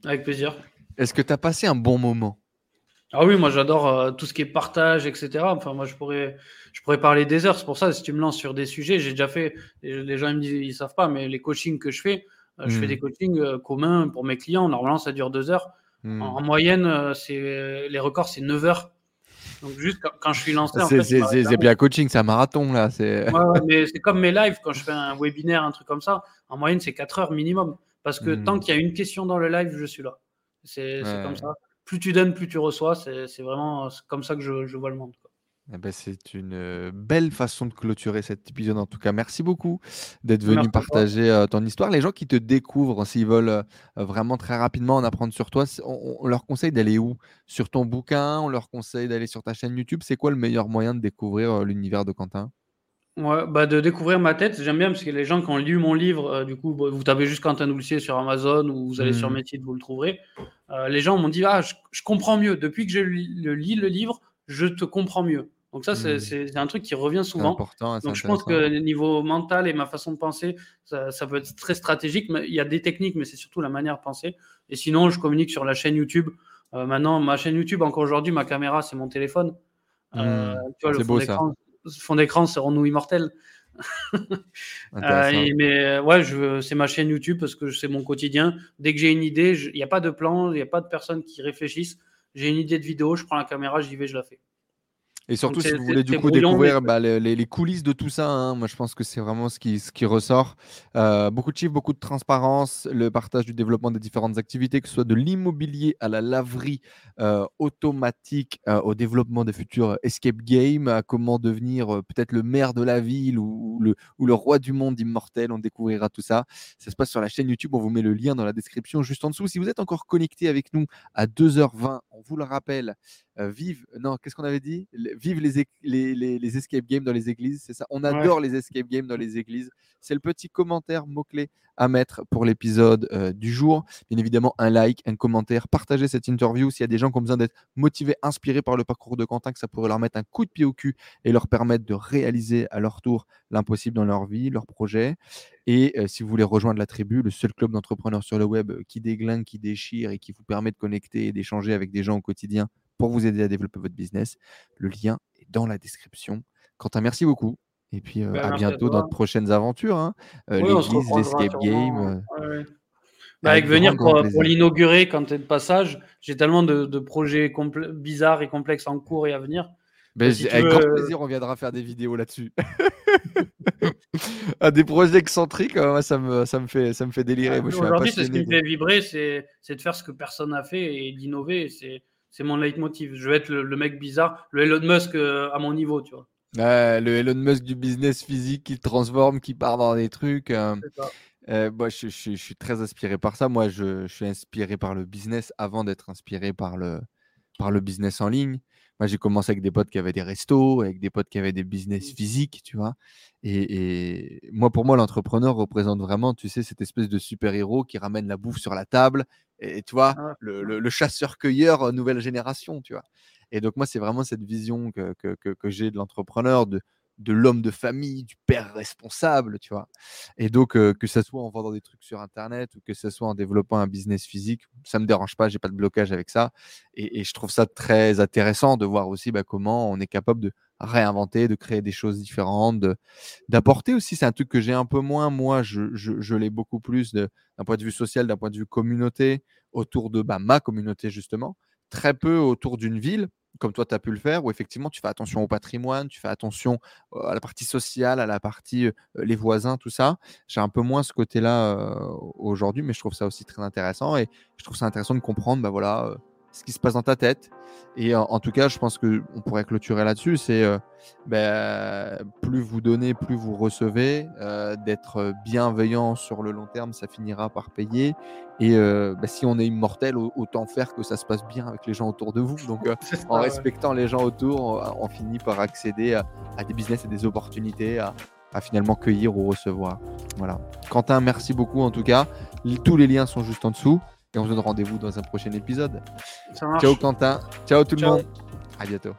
Avec plaisir. Est-ce que tu as passé un bon moment? Ah oui, moi j'adore euh, tout ce qui est partage, etc. Enfin, moi je pourrais, je pourrais parler des heures. C'est pour ça, si tu me lances sur des sujets, j'ai déjà fait, les gens ils me disent, ils savent pas, mais les coachings que je fais, euh, je fais hmm. des coachings euh, communs pour mes clients. Normalement, ça dure deux heures. Hmm. En, moyenne, c'est les records, c'est 9 heures. Donc juste quand, je suis lancé. C'est bien coaching, c'est un marathon là. C'est mais c'est comme mes lives, quand je fais un webinaire, un truc comme ça, en moyenne c'est 4 heures minimum. Parce que tant hmm. qu'il y a une question dans le live, je suis là. C'est comme ça. Plus tu donnes, plus tu reçois. C'est vraiment comme ça que je, je vois le monde. Eh ben, c'est une belle façon de clôturer cet épisode. En tout cas, merci beaucoup d'être venu partager euh, ton histoire. Les gens qui te découvrent, s'ils veulent euh, vraiment très rapidement en apprendre sur toi, on, leur conseille d'aller où? Sur ton bouquin On leur conseille d'aller sur ta chaîne YouTube C'est quoi le meilleur moyen de découvrir l'univers de Quentin? Ouais, bah de découvrir ma tête, j'aime bien parce que les gens qui ont lu mon livre, du coup, vous tapez juste Quentin Doulcier sur Amazon ou vous allez sur mes mmh. vous le trouverez. les gens m'ont dit Ah, je, comprends mieux. Depuis que je lis le livre, je te comprends mieux. Donc ça, mmh. c'est un truc qui revient souvent. Important, Donc je pense que niveau mental et ma façon de penser, ça, peut être très stratégique. Mais il y a des techniques, mais c'est surtout la manière de penser. Et sinon, je communique sur la chaîne YouTube. Euh, maintenant, ma chaîne YouTube, encore aujourd'hui, ma caméra, c'est mon téléphone. Euh, mmh. tu vois, le fond d'écran, fond d'écran, c'est nous immortel. euh, mais ouais, c'est ma chaîne YouTube parce que c'est mon quotidien. Dès que j'ai une idée, il n'y a pas de plan, il n'y a pas de personnes qui réfléchissent. J'ai une idée de vidéo, je prends la caméra, j'y vais, je la fais. Et surtout, si vous voulez du coup découvrir bah, les, coulisses de tout ça, hein, moi je pense que c'est vraiment ce qui, ce qui ressort. Euh, beaucoup de chiffres, beaucoup de transparence, le partage du développement des différentes activités, que ce soit de l'immobilier à la laverie euh, automatique, euh, au développement des futurs escape games, à comment devenir peut-être le maire de la ville ou, le, ou le roi du monde immortel. On découvrira tout ça. Ça se passe sur la chaîne YouTube. On vous met le lien dans la description juste en dessous. Si vous êtes encore connecté avec nous à 2h20, on vous le rappelle, vive, non, qu'est-ce qu'on avait dit? Vive les, les, les, escape games dans les églises, c'est ça? On adore les escape games dans les églises. C'est le petit commentaire mot-clé à mettre pour l'épisode du jour. Bien évidemment, un like, un commentaire, partagez cette interview s'il y a des gens qui ont besoin d'être motivés, inspirés par le parcours de Quentin, que ça pourrait leur mettre un coup de pied au cul et leur permettre de réaliser à leur tour l'impossible dans leur vie, leur projet. Et si vous voulez rejoindre la tribu, le seul club d'entrepreneurs sur le web qui déglingue, qui déchire et qui vous permet de connecter et d'échanger avec des gens au quotidien pour vous aider à développer votre business. Le lien est dans la description. Quentin, merci beaucoup. Et puis euh, bah, à bientôt dans de prochaines aventures. Hein. Euh, l'église, l'escape game. Euh, bah, avec, venir pour, l'inaugurer quand tu es de passage. J'ai tellement de, projets bizarres et complexes en cours et à venir. Ben, avec grand plaisir, on viendra faire des vidéos là-dessus. à des projets excentriques, moi, ça me, ça me, fait, ça me fait délirer. Aujourd'hui, c'est ce qui me fait vibrer, c'est de faire ce que personne n'a fait et d'innover. C'est c'est mon leitmotiv. Je veux être le, mec bizarre, le Elon Musk euh, à mon niveau, tu vois. le Elon Musk du business physique qui transforme, qui part dans des trucs. Euh, euh, moi, je, suis très inspiré par ça. Moi, je, suis inspiré par le business avant d'être inspiré par le, par le business en ligne. Moi, j'ai commencé avec des potes qui avaient des restos, avec des potes qui avaient des business mmh. physiques, tu vois? Et, moi, pour moi, l'entrepreneur représente vraiment, tu sais, cette espèce de super-héros qui ramène la bouffe sur la table. Et tu vois, ah, le, chasseur-cueilleur euh, nouvelle génération, tu vois? Et donc, moi, c'est vraiment cette vision que, que, que j'ai de l'entrepreneur, de, de l'homme de famille, du père responsable, tu vois. Et donc, que ce soit en vendant des trucs sur Internet ou que ce soit en développant un business physique, ça me dérange pas, j'ai pas de blocage avec ça. Et, je trouve ça très intéressant de voir aussi bah, comment on est capable de réinventer, de créer des choses différentes, d'apporter aussi. C'est un truc que j'ai un peu moins. Moi, je, je, l'ai beaucoup plus d'un point de vue social, d'un point de vue communauté, autour de bah, ma communauté, justement. Très peu autour d'une ville, comme toi, tu as pu le faire, où effectivement, tu fais attention au patrimoine, tu fais attention à la partie sociale, à la partie les voisins, tout ça. J'ai un peu moins ce côté-là aujourd'hui, mais je trouve ça aussi très intéressant. Et je trouve ça intéressant de comprendre, bah, voilà ce qui se passe dans ta tête. Et en, tout cas, je pense qu'on pourrait clôturer là-dessus. C'est euh, ben, plus vous donnez, plus vous recevez. Euh, d'être bienveillant sur le long terme, ça finira par payer. Et euh, ben, si on est immortel, autant faire que ça se passe bien avec les gens autour de vous. Donc, en respectant les gens autour, on, finit par accéder à, des business et des opportunités, à, à finalement cueillir ou recevoir. Voilà. Quentin, merci beaucoup en tout cas. Tous les liens sont juste en dessous. Et on se donne rendez-vous dans un prochain épisode. Ciao Quentin. Ciao tout le monde. À bientôt.